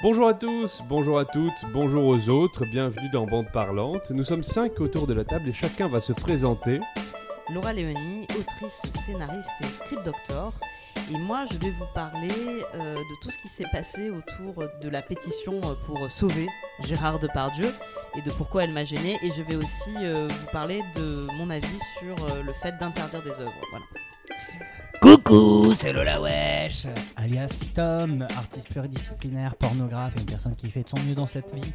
Bonjour à tous, bonjour à toutes, bonjour aux autres, bienvenue dans Bande Parlante. Nous sommes cinq autour de la table et chacun va se présenter. Laura Léonie, autrice, scénariste et script doctor. Et moi, je vais vous parler euh, de tout ce qui s'est passé autour de la pétition euh, pour sauver Gérard Depardieu et de pourquoi elle m'a gênée. Et je vais aussi euh, vous parler de mon avis sur le fait d'interdire des œuvres. Voilà. Coucou, c'est Lola Wesh, alias Tom, artiste pluridisciplinaire, pornographe et une personne qui fait de son mieux dans cette vie.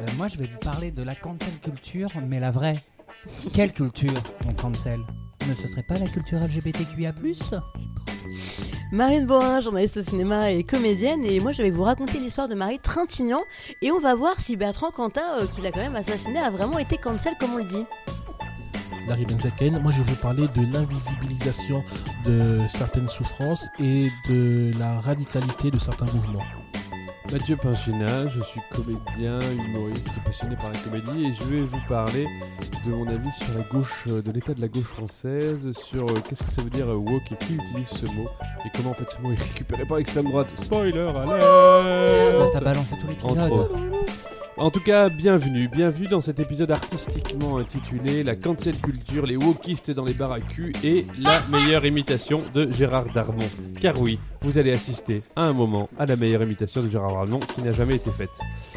Euh, moi, je vais vous parler de la cancel culture, mais la vraie. Quelle culture on cancel? Ne ce serait pas la culture LGBTQIA+. Marine Borin, journaliste au cinéma et comédienne, et moi je vais vous raconter l'histoire de Marie Trintignant, et on va voir si Bertrand Cantat, euh, qui l'a quand même assassiné, a vraiment été cancel comme on le dit. Larry Benzaken, moi je vais vous parler de l'invisibilisation de certaines souffrances et de la radicalité de certains mouvements. Mathieu Pinchina, je suis comédien, humoriste, passionné par la comédie et je vais vous parler de mon avis sur la gauche, euh, de l'état de la gauche française, sur euh, qu'est-ce que ça veut dire euh, woke et qui utilise ce mot et comment en fait ce mot est récupéré par l'extrême droite. Spoiler alert T'as balancé tout l'épisode. En tout cas, bienvenue, bienvenue dans cet épisode artistiquement intitulé La cancel culture, les wokistes dans les bars à cul et la meilleure imitation de Gérard Darmon. Car oui, vous allez assister à un moment à la meilleure imitation de Gérard Darmon qui n'a jamais été faite.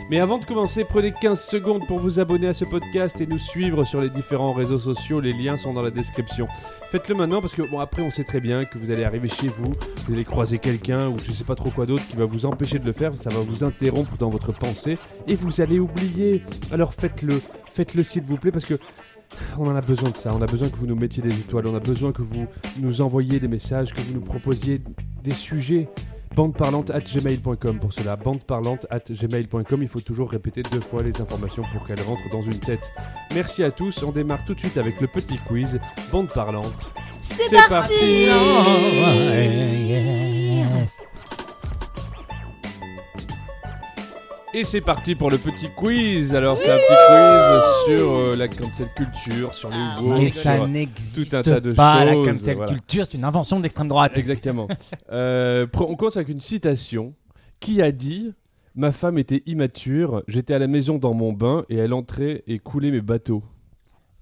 Mais avant de commencer, prenez 15 secondes pour vous abonner à ce podcast et nous suivre sur les différents réseaux sociaux, les liens sont dans la description. Faites-le maintenant parce que bon après on sait très bien que vous allez arriver chez vous, vous allez croiser quelqu'un ou je sais pas trop quoi d'autre qui va vous empêcher de le faire, ça va vous interrompre dans votre pensée et vous allez oublier. Alors faites-le, faites-le s'il vous plaît parce que on en a besoin de ça, on a besoin que vous nous mettiez des étoiles, on a besoin que vous nous envoyiez des messages, que vous nous proposiez des sujets. Bandeparlante at gmail.com pour cela, bandeparlante at gmail.com, il faut toujours répéter deux fois les informations pour qu'elles rentrent dans une tête. Merci à tous, on démarre tout de suite avec le petit quiz. Bande Parlante. C'est C'est parti, Et c'est parti pour le petit quiz. Alors c'est un petit quiz sur euh, la cancel culture, sur les Ah, woke, Mais sur- ça n'existe tout un tas de pas, la choses, cancel voilà. culture, c'est une invention d'extrême droite. Exactement. Euh, on commence avec une citation. Qui a dit Ma femme était immature, j'étais à la maison dans mon bain et elle entrait et coulait mes bateaux.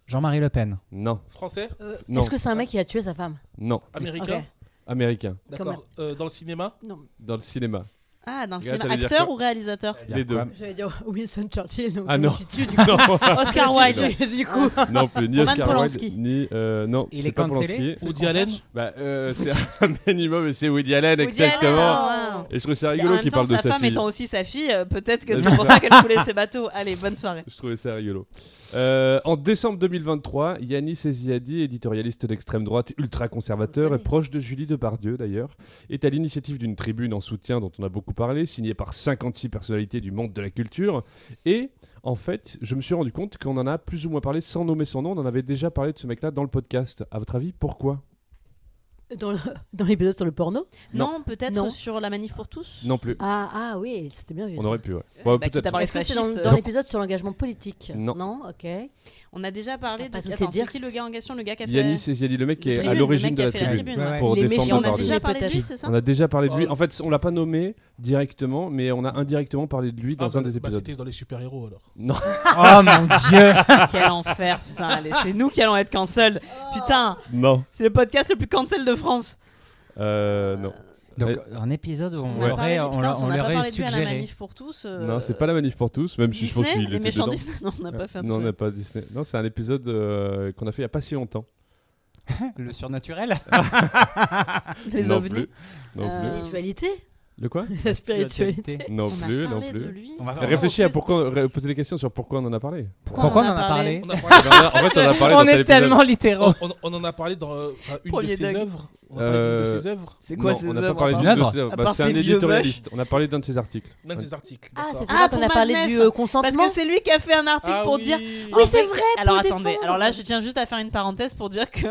Jean-Marie Le Pen. Non, Français? Euh, Non. Est-ce que c'est un mec qui a tué sa femme? Non, Américain? Ok. américain, D'accord. Euh, dans le cinéma? Non. dans le cinéma. Ah, dans le Regarde, cinéma, acteur ou réalisateur Les deux. J'allais dire Winston Churchill, donc Ah non. du coup. non, Oscar Wilde. du coup. non plus, ni Oscar. Wilde, ni euh, non, Il c'est est pas Polanski. Woody Allen Bah, euh, c'est un minimum et c'est Woody Allen, Woody exactement. ouais. Et je trouve ça rigolo qu'il temps, parle de sa sa femme fille. étant aussi sa fille, euh, peut-être que c'est pour ça. qu'elle coulait ses bateaux. Allez, bonne soirée. Je trouvais ça rigolo. Euh, en décembre 2023, Yanis Eziadi, éditorialiste d'extrême droite ultra-conservateur On et proche de Julie Depardieu d'ailleurs, est à l'initiative d'une tribune en soutien dont on a beaucoup parlé, signée par 56 personnalités du monde de la culture. Et en fait, je me suis rendu compte qu'on en a plus ou moins parlé sans nommer son nom. On en avait déjà parlé de ce mec-là dans le podcast. À votre avis, pourquoi? Dans l'épisode sur le porno Non. Non, peut-être Non. sur la manif pour tous Non plus. Ah, ah oui, c'était bien vu. On ça. aurait pu, ouais. Euh, Ouais, bah, Est-ce que c'est dans, l'épisode sur l'engagement politique Non. ok. On a déjà parlé On va de. Attends, dire. c'est qui le gars en question Le gars qui a fait. Yanis Eziadi, le mec qui est à l'origine de la la tribune. tribune, ouais. Pour Les défendre on a déjà parlé de lui, c'est ça On a déjà parlé de lui. Oh. En fait, on l'a pas nommé directement, mais on a indirectement parlé de lui dans Ah, un bah, des bah, épisodes. C'était dans les super-héros alors. non, Oh mon dieu Quel enfer, putain. C'est nous qui allons être cancel. Putain, non, c'est le podcast le plus cancel de France. euh, non, Donc, Ouais. un épisode où on On a l'aurait on on on n'a pas l'aurait parlé de lui à la suggéré. manif pour tous. euh, non, c'est pas la manif pour tous, même si je pense Disney, qu'il les était méchants dedans. Disney. Non, on n'a pas fait un Non, on n'a pas Disney. Non, c'est un épisode euh, qu'on a fait il y a pas si longtemps. Le surnaturel Les non ovnis. plus. Non Euh, plus. Spiritualité Le quoi? La spiritualité. Non On plus, non plus. lui. On va- Réfléchis à pourquoi, ré- poser des questions sur pourquoi on en a parlé. Pourquoi on en a parlé? On, a parlé- en fait, on en a parlé dans On est épisode. tellement littéraux on, on en a parlé dans euh, enfin, une Premier de ses œuvres. On a parlé d'une Euh, de ses œuvres. C'est quoi Non, ces on n'a pas œuvres parlé d'une œuvre ses œuvres. À Bah, C'est un éditorialiste. On a parlé d'un de ses articles. L'un de ses articles. Ah, c'est Ah, pour pour on a parlé du euh, consentement Parce que c'est lui qui a fait un article Ah pour oui. dire. Oui, c'est vrai, Alors pour attendez, défendre. alors là je tiens juste à faire une parenthèse pour dire que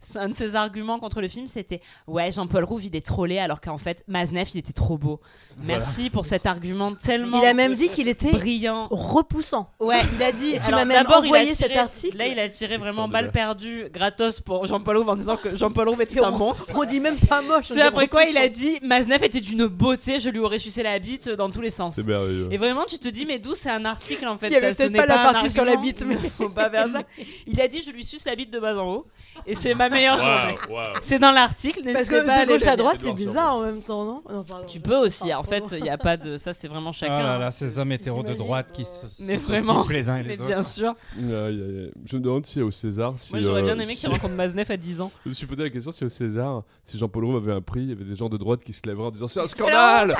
c'est un de ses arguments contre le film c'était ouais Jean-Paul Rouve il est trollé alors qu'en fait Maznev il était trop beau. Merci pour cet argument tellement Il a même dit qu'il était brillant. repoussant. Ouais, il a dit. Tu m'as même envoyé cet article. Là, il a tiré vraiment balle perdue gratos pour Jean-Paul Rouve en disant que Jean-Paul Rouve était un on- monstre. On dit même pas moche. C'est après quoi il a dit Maznev était d'une beauté, je lui aurais sucé la bite dans tous les sens. C'est merveilleux. Et vraiment, tu te dis, mais d'où c'est un article en fait Il y avait peut-être n'est pas la un partie sur la bite, mais- faut pas faire ça. Il a dit, je lui suce la bite de bas en haut, et c'est ma meilleure journée. C'est dans l'article, Parce n'hésitez que pas de gauche à droite, C'est bizarre en même temps, non? Non, pardon. Tu peux aussi, en fait, il n'y a pas de. Ça, c'est vraiment chacun. Ah là là, ces hommes hétéros de droite qui se. Mais vraiment. les uns et Mais les autres. bien sûr. Je me demande si au César. Si, Moi, j'aurais euh, bien aimé si- qu'il rencontre Maznev à 10 ans. Je me suis posé la question si au César, si Jean-Paul Rouve avait un prix, il y avait des gens de droite qui se lèveraient en disant c'est un scandale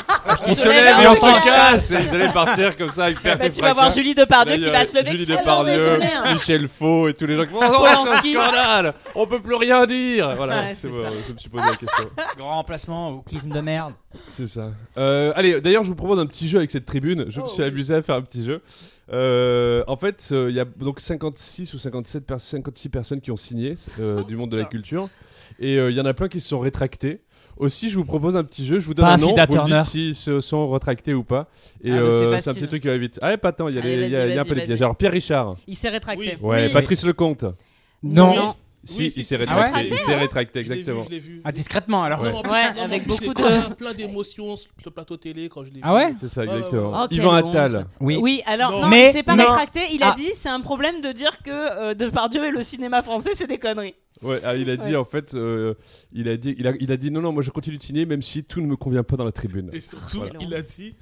On se lève lèvent et en on s'en scandale. casse Et ils allaient partir comme ça avec perte Bah, tu vas voir. Julie Depardieu Là, qui va se lever. Julie Depardieu, hein. Michel Faux et tous les gens qui vont Oh, c'est un scandale On peut plus rien dire Voilà, Ouais, c'est c'est bon, ça. je me suis posé la question. Grand remplacement, wokisme de merde. C'est ça. Euh, allez, d'ailleurs, je vous propose un petit jeu avec cette tribune. Je me Oh, suis oui. amusé à faire un petit jeu. Euh, en fait, euh, il y a donc 56 ou 57 pers- 56 personnes qui ont signé euh, du monde de la culture. Et euh, il y en a plein qui se sont rétractés. Aussi, je vous propose un petit jeu. Je vous donne Pas un nom. Affida Vous me Turner. dites s'ils se sont rétractés ou pas. Et Ah, c'est euh, c'est un facile. petit truc qui va vite. Ah, ouais, pas tant. Il y a, Allez, les- il y a- vas-y, il y a un vas-y, peu les vas-y. pièges. Alors, Pierre Richard. Il s'est rétracté. Ouais, Oui. Patrice Lecomte. Non. Si, Oui, il s'est rétracté. Ah ouais il s'est rétracté, Je l'ai vu, exactement. je l'ai vu. Ah, discrètement alors. Non, plus, Ouais, non, avec beaucoup j'ai de- plein- d'émotions sur le plateau télé quand je l'ai Ah vu. ouais C'est ça, exactement. ouais. Oh, Yvan quelle Attal. Oui. Oui, alors Non. non, Mais- il s'est pas rétracté. Il a Ah. dit c'est un problème de dire que euh, Depardieu et le cinéma français c'est des conneries. Ouais, ah, il a dit Ouais. en fait, euh, il a dit, il a, il a dit non non, moi je continue de signer même si tout ne me convient pas dans la tribune. Et surtout, Voilà. il a dit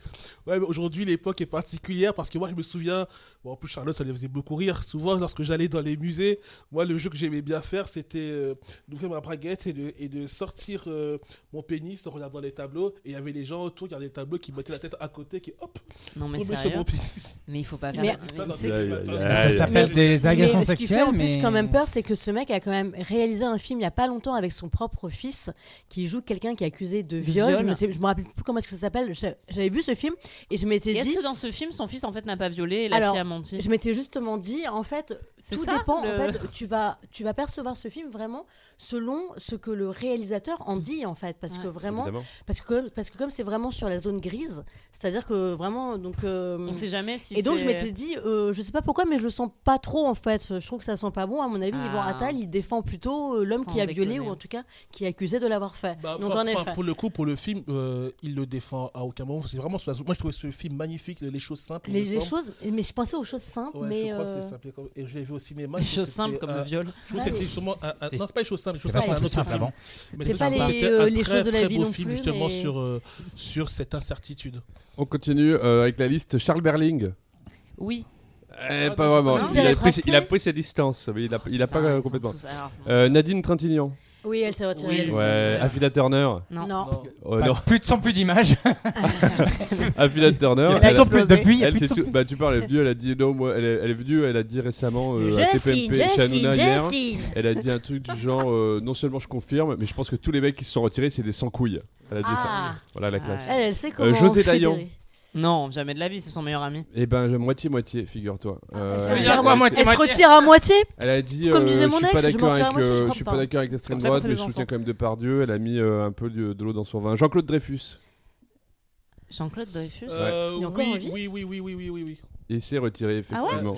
Ouais, mais aujourd'hui, l'époque est particulière parce que moi, je me souviens, bon, en plus, Charlotte, ça lui faisait beaucoup rire. Souvent, lorsque j'allais dans les musées, moi, le jeu que j'aimais bien faire, c'était euh, d'ouvrir ma braguette et de, et de sortir euh, mon pénis en regardant les tableaux. Et il y avait les gens autour qui regardaient les tableaux qui mettaient la tête à côté, qui hop, Non mais tombaient sur mon pénis. Mais il faut pas faire. Mais- ça. Ça, les- les- Mais- s'appelle des Mais agressions ce qui fait sexuelles, en mais. plus quand même peur, c'est que ce mec a quand même réalisé un film il y a pas longtemps avec son propre fils qui joue quelqu'un qui est accusé de viol. viol. Je, je me rappelle plus comment est-ce que ça s'appelle. J'a- J'avais vu ce film et je m'étais Et Est-ce dit, que dans ce film son fils en fait n'a pas violé et la Alors, fille a menti je m'étais justement dit, en fait, tout ça, dépend. le- En fait, tu vas, tu vas percevoir ce film vraiment selon ce que le réalisateur en dit en fait, parce Ouais. que vraiment, Évidemment. parce que comme- parce que comme c'est vraiment sur la zone grise, c'est-à-dire que vraiment donc. euh, On sait jamais si. et donc je m'étais dit, euh, je sais pas pourquoi, mais je le sens pas trop en fait. Je trouve que ça sent pas bon. À mon avis, Yvan Ah. Attal, il défend plutôt euh, l'homme qui a violé ou en tout cas qui est accusé de l'avoir fait. Bah, donc enfin, en effet. pour le coup, pour le film, euh, il le défend à aucun moment. C'est vraiment sur la zone- Moi, je ce film magnifique, les choses simples. Les, les choses, mais je pensais aux choses simples, Ouais, mais je crois que euh, c'est simple. Et je l'ai vu au cinéma. Trouve choses simples comme un- le viol. Je trouve que c'était justement un, un- C'était- Non, c'est pas les choses simples. Les choses C'est simples, pas c'est un autre simple film. avant. Mais C'est pas les, euh, un les très, choses de la très vie beau non film, plus, justement sur, euh, sur cette incertitude. On continue euh, avec la liste. Charles Berling. Oui. Eh, Ah, pas vraiment. Il a, C'est pris, rétracté il a pris ses distances, mais il a, il a pas sont complètement. Euh, Nadine Trintignant. Oui, elle s'est retirée. Oui, Ouais. Affida Turner. Non. Non. Oh, non. Plus de sans plus d'image. Affida Turner. Il y a elle plus son depuis, Elle, c'est son tout- bah, tu parles, elle est venue, elle a dit non, moi, elle est, elle est venue, elle a dit récemment euh, à TPMP Hanouna hier. Elle a dit un truc du genre euh, non seulement je confirme, mais je pense que tous les mecs qui se sont retirés, c'est des sans couilles. Elle a dit Ah. ça. Voilà la classe. Elle, elle sait comment. José fédérer. Non, jamais de la vie, c'est son meilleur ami. Eh ben, moitié-moitié, figure-toi. Euh, Elle se elle, retire à moitié, Elle se moitié? retire à moitié? elle a dit Comme euh, disait je mon suis ex, pas je d'accord m'en tire à avec, moitié, je euh, crois je suis pas. pas d'accord avec l'extrême Comme ça qu'on droite, fait mais les je soutiens enfants. quand même Depardieu. Elle a mis euh, un peu de, de l'eau dans son vin. Jean-Claude Dreyfus. Jean-Claude Dreyfus? Euh, Il est encore en oui, vie? oui, oui, oui, oui, oui, oui, oui. Il s'est retiré, Ah ouais effectivement.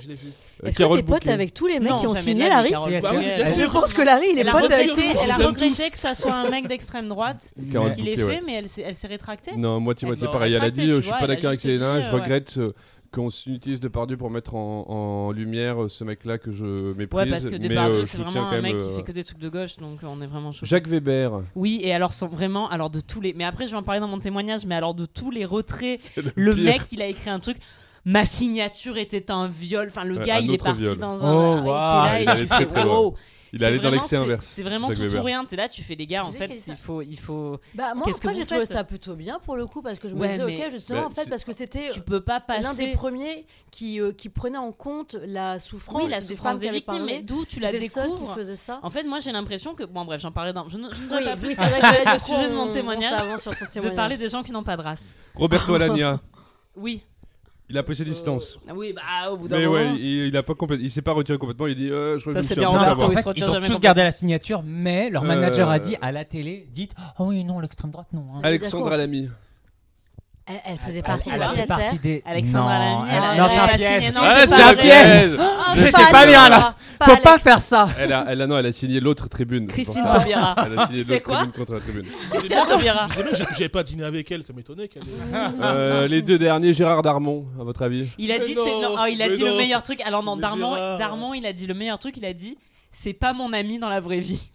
Euh, Est-ce que t'es pote Bouquet. avec tous les mecs Non, qui ont signé la la vie, RIS Carole Si, Bah. Je pense que Larry, il est pote avec. elle a regretté que ça soit un mec d'extrême droite. Carole Il est Bouquet, ouais. fait, mais elle s'est rétractée. Non, moitié-moitié pareil. Elle a dit euh, tu Je suis pas d'accord avec dit, je euh, regrette euh, qu'on utilise Depardieu pour mettre en, en lumière euh, ce mec-là que je méprise. Ouais, parce que Depardieu, euh, c'est vraiment un mec même, qui euh, fait que des trucs de gauche, donc euh, on est vraiment chaud. Jacques Weber. Oui, et alors sont vraiment, alors de tous les, mais après je vais en parler dans mon témoignage, mais alors de tous les retraits, le mec il a écrit un truc. Ma signature était un viol. Enfin, le gars, un il est parti viol. dans Oh, un. il waouh. là et Il allait fais, très, très loin. wow. Il C'est allait dans l'excès c'est- inverse. C'est vraiment Jacques tout ou rien. T'es là, tu fais les gars. En fait, il faut, il faut. Bah, moi, Qu'est-ce que j'ai trouvé ça plutôt bien pour le coup parce que je me Ouais, disais, mais- ok, justement, Bah, en fait, parce que c'était Tu peux pas passer. l'un des premiers qui, euh, qui prenait en compte la souffrance, Oui, la souffrance des victimes. Mais d'où tu la C'était le seul qui découvres faisait ça. En fait, moi, j'ai l'impression que. Bon, bref, j'en parlais dans. Je ne, je ne dirai Oui, pas plus. oui, c'est vrai que là, le sujet de on- mon on témoignage. s'avance sur ton De témoignage. parler des gens qui n'ont pas de race. Roberto Alagna. Oui. Il a pris ses distances. Ah Oui, bah, au bout d'un Mais moment. ouais, il, il a pas complètement, il s'est pas retiré complètement. Il dit, euh, je crois Ça, que je c'est suis bien un peu Roberto, fait avoir. il En se fait, retire ils ont jamais tous complètement. gardé la signature, mais leur manager Euh, a dit à la télé dites Oh oui, non, l'extrême droite, non. hein. Alexandre. Alamy. Elle, elle faisait Elle- partie elle signataires. partie des. Alexandra non, Lamy, elle- elle a- non, elle c'est un piège. Ah, c'est un piège Je Pas sais pas bien là. Faut pas faire ça. elle a, elle a- non, elle a signé l'autre tribune. c'est Christine ça. Taubira. Elle a signé Tu sais l'autre quoi tribune contre la tribune. Christine Taubira. Je sais même, j'ai- J'avais pas dîné avec elle, ça m'étonnait qu'elle. Euh, les deux derniers, Gérard Darmon, à votre avis? Il a Mais dit, non, non, oh, il a mais dit le non. meilleur truc. Alors non, Mais Darmon, Gérard. Darmon, il a dit le meilleur truc. Il a dit, c'est pas mon ami dans la vraie vie.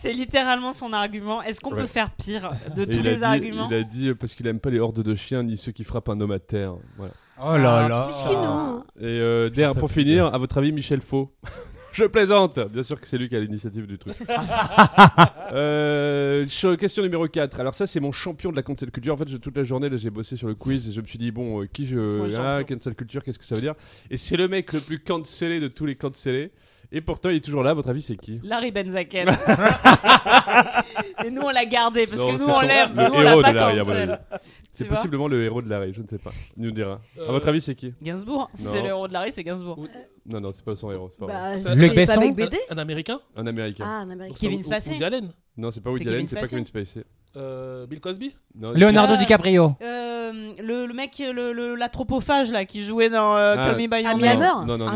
C'est littéralement son argument. Est-ce qu'on Ouais. peut faire pire de Et tous les dit- arguments Il a dit parce qu'il aime pas les hordes de chiens ni ceux qui frappent un homme à terre. Voilà. Oh là là. Que nous. Et euh, pour finir, à votre avis, Michel Faux Je plaisante Bien sûr que c'est lui qui a l'initiative du truc. Euh, question numéro 4. Alors ça, c'est mon champion de la cancel culture. En fait, je- toute la journée, là, j'ai bossé sur le quiz et je me suis dit, bon, euh, qui je... Ah, cancel culture, qu'est-ce que ça veut dire? Et c'est le mec le plus cancellé de tous les cancellés. Et pourtant, il est toujours là. À votre avis, c'est qui Larry Benzaken. Et nous, on l'a gardé parce Non, que nous, on l'aime. le Nous, on héros l'a de Larry, à mon cancel. avis. C'est possiblement le héros de Larry, je ne sais pas. Il nous dira. À Euh, votre avis, c'est qui Gainsbourg. Si c'est le héros de Larry, c'est Gainsbourg. Non, non, c'est pas son héros. C'est pas vrai. Bah, c'est Luc Besson BD Un américain Un américain. Ah, un américain. Kevin Ou- Spacey. Woody Allen Non, c'est pas Woody Allen, c'est pas Kevin Spacey. Euh, Bill Cosby Non, Leonardo Euh, DiCaprio. Euh, le, le mec, le, le- là, qui jouait dans euh, Ah. Call Me By Your Name. Non, non,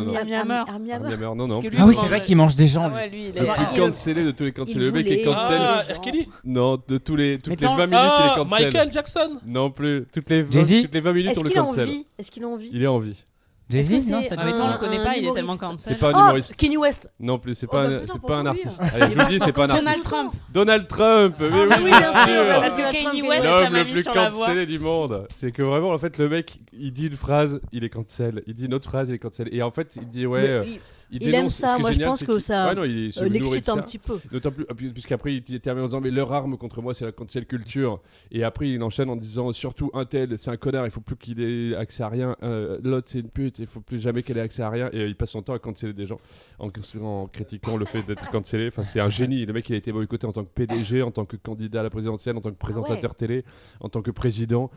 lui, Ah oui, c'est vrai qu'il mange des gens. Ah lui. ouais, lui, il Le est. plus il- cancellé de tous les Le mec est cancel. Ah. Kelly Non, de tous les, toutes les tant- 20 minutes, il est cancel. Michael Jackson Non plus. Toutes les 20, Jay-Z toutes les 20 minutes, Est-ce on le qu'il a cancel. envie Est-ce qu'il a envie Il est en vie. Jay-Z Non, c'est pas temps, on le connaît pas, il est tellement cancel. C'est pas un Oh, humoriste. Kenny West Non plus, c'est Oh, pas, bah, un, c'est pas un artiste. Allez, je vous le dis, c'est pas un Donald artiste. Trump. Donald Trump Mais Ah oui, oui, bien bien sûr, parce que Kanye West, L'homme le plus cancellé du monde. C'est que vraiment, en fait, le mec, il dit une phrase, il est cancel. Il dit une autre phrase, il est cancel. Et en fait, il dit, ouais. Euh, il- il, il dénonce. aime ça, moi, je pense que ça, Ouais, non, il euh, l'excite un petit peu. D'autant plus, ah, puis- puisqu'après il termine en disant mais leur arme contre moi c'est la cancel culture. Et après il enchaîne en disant surtout un tel c'est un connard il faut plus qu'il ait accès à rien. Euh, l'autre c'est une pute il faut plus jamais qu'elle ait accès à rien. Et euh, il passe son temps à canceller des gens en, en critiquant le fait d'être cancellé. Enfin c'est un génie. Le mec il a été boycotté en tant que PDG en tant que candidat à la présidentielle en tant que présentateur télé en tant que président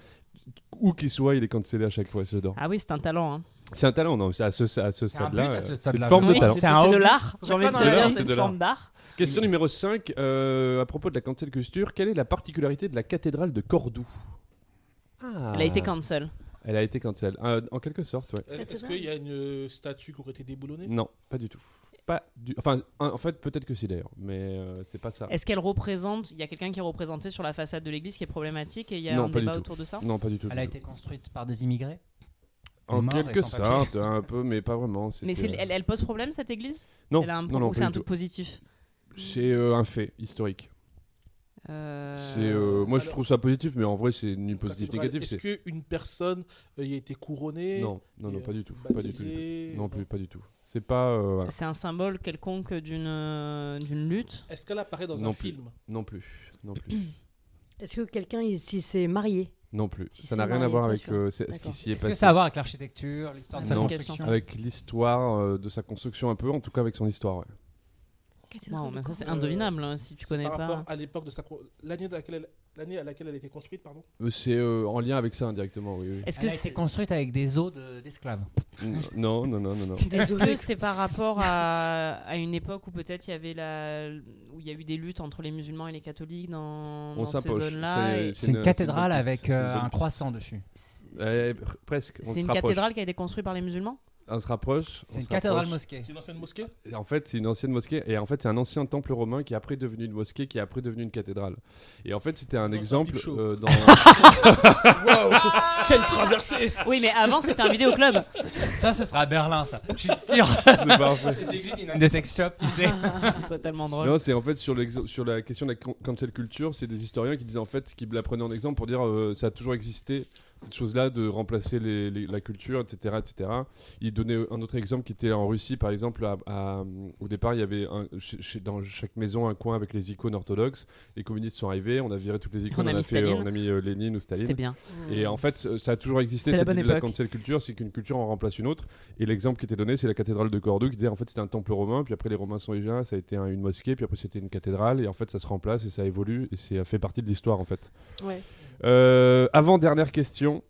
où qu'il soit il est cancellé à chaque fois j'adore Ah oui, c'est un talent. Hein. c'est un talent non c'est à ce, à ce C'est un stade là but à ce c'est stade-là, une forme de talent c'est C'est un c'est de l'art. J'ai envie de dire, c'est une forme d'art. Question numéro 5, euh, à propos de la cancel culture, quelle est la particularité de la cathédrale de Cordoue? Ah. Elle a été cancel. Elle a été cancel, Euh, en quelque sorte, ouais. Euh, Est-ce qu'il y a une euh, statue qui aurait été déboulonnée? Non, pas du tout. Pas du... Enfin, en fait, peut-être que si d'ailleurs, mais euh, c'est pas ça. Est-ce qu'elle représente Il y a quelqu'un qui est représenté sur la façade de l'église qui est problématique et il y a Non, un débat autour de ça? Non, pas du tout. Elle a été construite par des immigrés? En quelque sorte, un peu, mais pas vraiment. Mais elle, elle pose problème cette église? Non, Elle a un non, non, c'est un truc tout. positif? C'est euh, un fait historique. Euh, C'est, euh, moi, je trouve ça positif, mais en vrai, c'est ni positif ni négatif. Est-ce qu'une personne euh, y a été couronnée Non, non, non, et, pas du tout. euh, Pas du tout. Non plus, pas du tout. C'est pas. euh, voilà. C'est un symbole quelconque d'une euh, d'une lutte. Est-ce qu'elle apparaît dans Non un plus. film Non plus. Non plus. Est-ce que quelqu'un ici s'est marié Non plus. Si ça n'a rien à voir avec euh, ce qui s'y est Est-ce que passé. ça a à voir avec l'architecture, l'histoire de sa Non. construction Avec l'histoire euh, de sa construction un peu, en tout cas avec son histoire. ouais. Wow, mais ça c'est Euh, indevinable hein, si tu connais par pas. rapport à l'époque de sa l'année à laquelle elle... l'année à laquelle elle a été construite pardon? Euh, C'est euh, en lien avec ça indirectement, oui. oui. Est-ce que c'est construite avec des os de- d'esclaves. non, non, non, non, non. est-ce que c'est par rapport à, à une époque où peut-être il y avait la où il y a eu des luttes entre les musulmans et les catholiques dans, On dans ces zones-là C'est- et- C'est une une- cathédrale une avec une euh, un croissant dessus. Eh, pr- presque. C'est une cathédrale qui a été construite par les musulmans? On se rapproche. C'est une cathédrale mosquée. C'est une ancienne mosquée? En fait, c'est une ancienne mosquée et en fait, c'est un ancien temple romain qui est après devenu une mosquée, qui est après devenu une cathédrale. Et en fait, c'était un exemple euh, dans. Waouh Quelle traversée Oui, mais avant c'était un vidéoclub. Ça, ce sera à Berlin, ça. Je suis sûr. C'est parfait. Les églises, ils ont des sex shops, tu sais. Ce serait tellement drôle. Non, c'est en fait sur, l'exo- sur la question de la can- cancel culture, c'est des historiens qui disaient en fait, qui la prenaient en exemple pour dire euh, ça a toujours existé cette chose-là de remplacer les- les- la culture, etc., etc. Ils donnaient un autre exemple qui était en Russie, par exemple, à- à- au départ, il y avait un- chez- chez- dans chaque maison un coin avec les icônes orthodoxes. Les communistes sont arrivés, on a viré toutes les icônes, On a mis fait, Staline. on a mis euh, Lénine ou C'était Staline. bien. Et en fait, euh, ça a toujours existé C'était la cette bonne idée de la cancel culture, c'est qu'une culture en remplace une autre. Et l'exemple qui était donné, c'est la cathédrale de Cordoue qui disait en fait c'était un temple romain, puis après les Romains sont déjà, ça a été un- une mosquée, puis après c'était une cathédrale, et en fait ça se remplace et ça évolue, et ça fait partie de l'histoire en fait. Ouais. Euh, avant dernière question.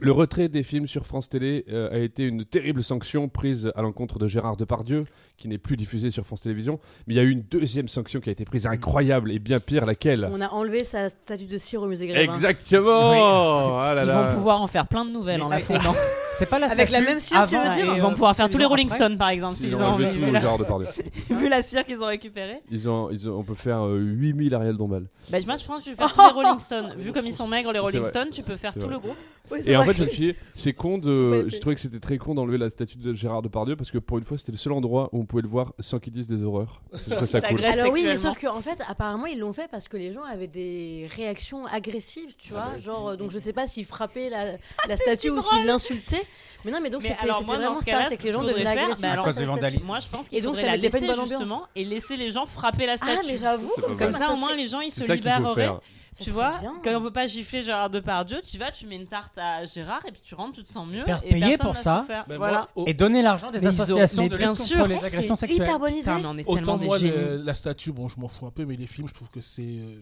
Le retrait des films sur France Télé euh, a été une terrible sanction prise à l'encontre de Gérard Depardieu, qui n'est plus diffusé sur France Télévisions. Mais il y a eu une deuxième sanction qui a été prise, incroyable et bien pire, laquelle? On a enlevé sa statue de cire au musée Grévin. Exactement Ah là Ils là. vont pouvoir en faire plein de nouvelles Mais en la fondant. C'est pas la Avec la même cire, tu veux dire Ils vont euh, pouvoir faire tous les Rolling. Stones par exemple. Ils s'ils ont enlevé tout vu, la... Gérard Depardieu. vu la cire qu'ils ont récupérée. Ils ont, ils ont- on peut faire euh, 8000 Ariel Dombal. Bah, moi je pense que tu peux faire tous les Rolling Stones. Vu comme ils sont maigres les Rolling. Stones, tu peux faire tout le groupe. Et en fait, je me suis dit, c'est con de. Je trouvais que c'était très con d'enlever la statue de Gérard Depardieu parce que pour une fois, c'était le seul endroit où on pouvait le voir sans qu'il dise des horreurs. Je trouvais ça cool. Alors oui, mais sauf qu'en fait, apparemment, ils l'ont fait parce que les gens avaient des réactions agressives, tu vois. Genre, euh, donc je sais pas s'ils frappaient la, la statue ou s'ils l'insultaient. Mais non, mais donc c'était vraiment ce ça, c'est ce que les gens bah cause la statue. vandalisme. Moi je pense qu'il faudrait la laisser justement et laisser les gens frapper la Ah, statue. mais j'avoue, comme ça, ça, au moins, les gens ils se libéreraient. Tu vois, bien. quand on peut pas gifler Gérard Depardieu, tu vas, tu mets une tarte à Gérard et puis tu rentres, tu te sens mieux. Faire et payer personne pour ça. Mais Voilà. Et donner l'argent des Mais ils ont- associations de bien sûr, contre les c'est agressions hyper sexuelles. bonne idée. Putain, mais on est Autant tellement des moi, la statue, bon, je m'en fous un peu, mais les films, je trouve que c'est euh,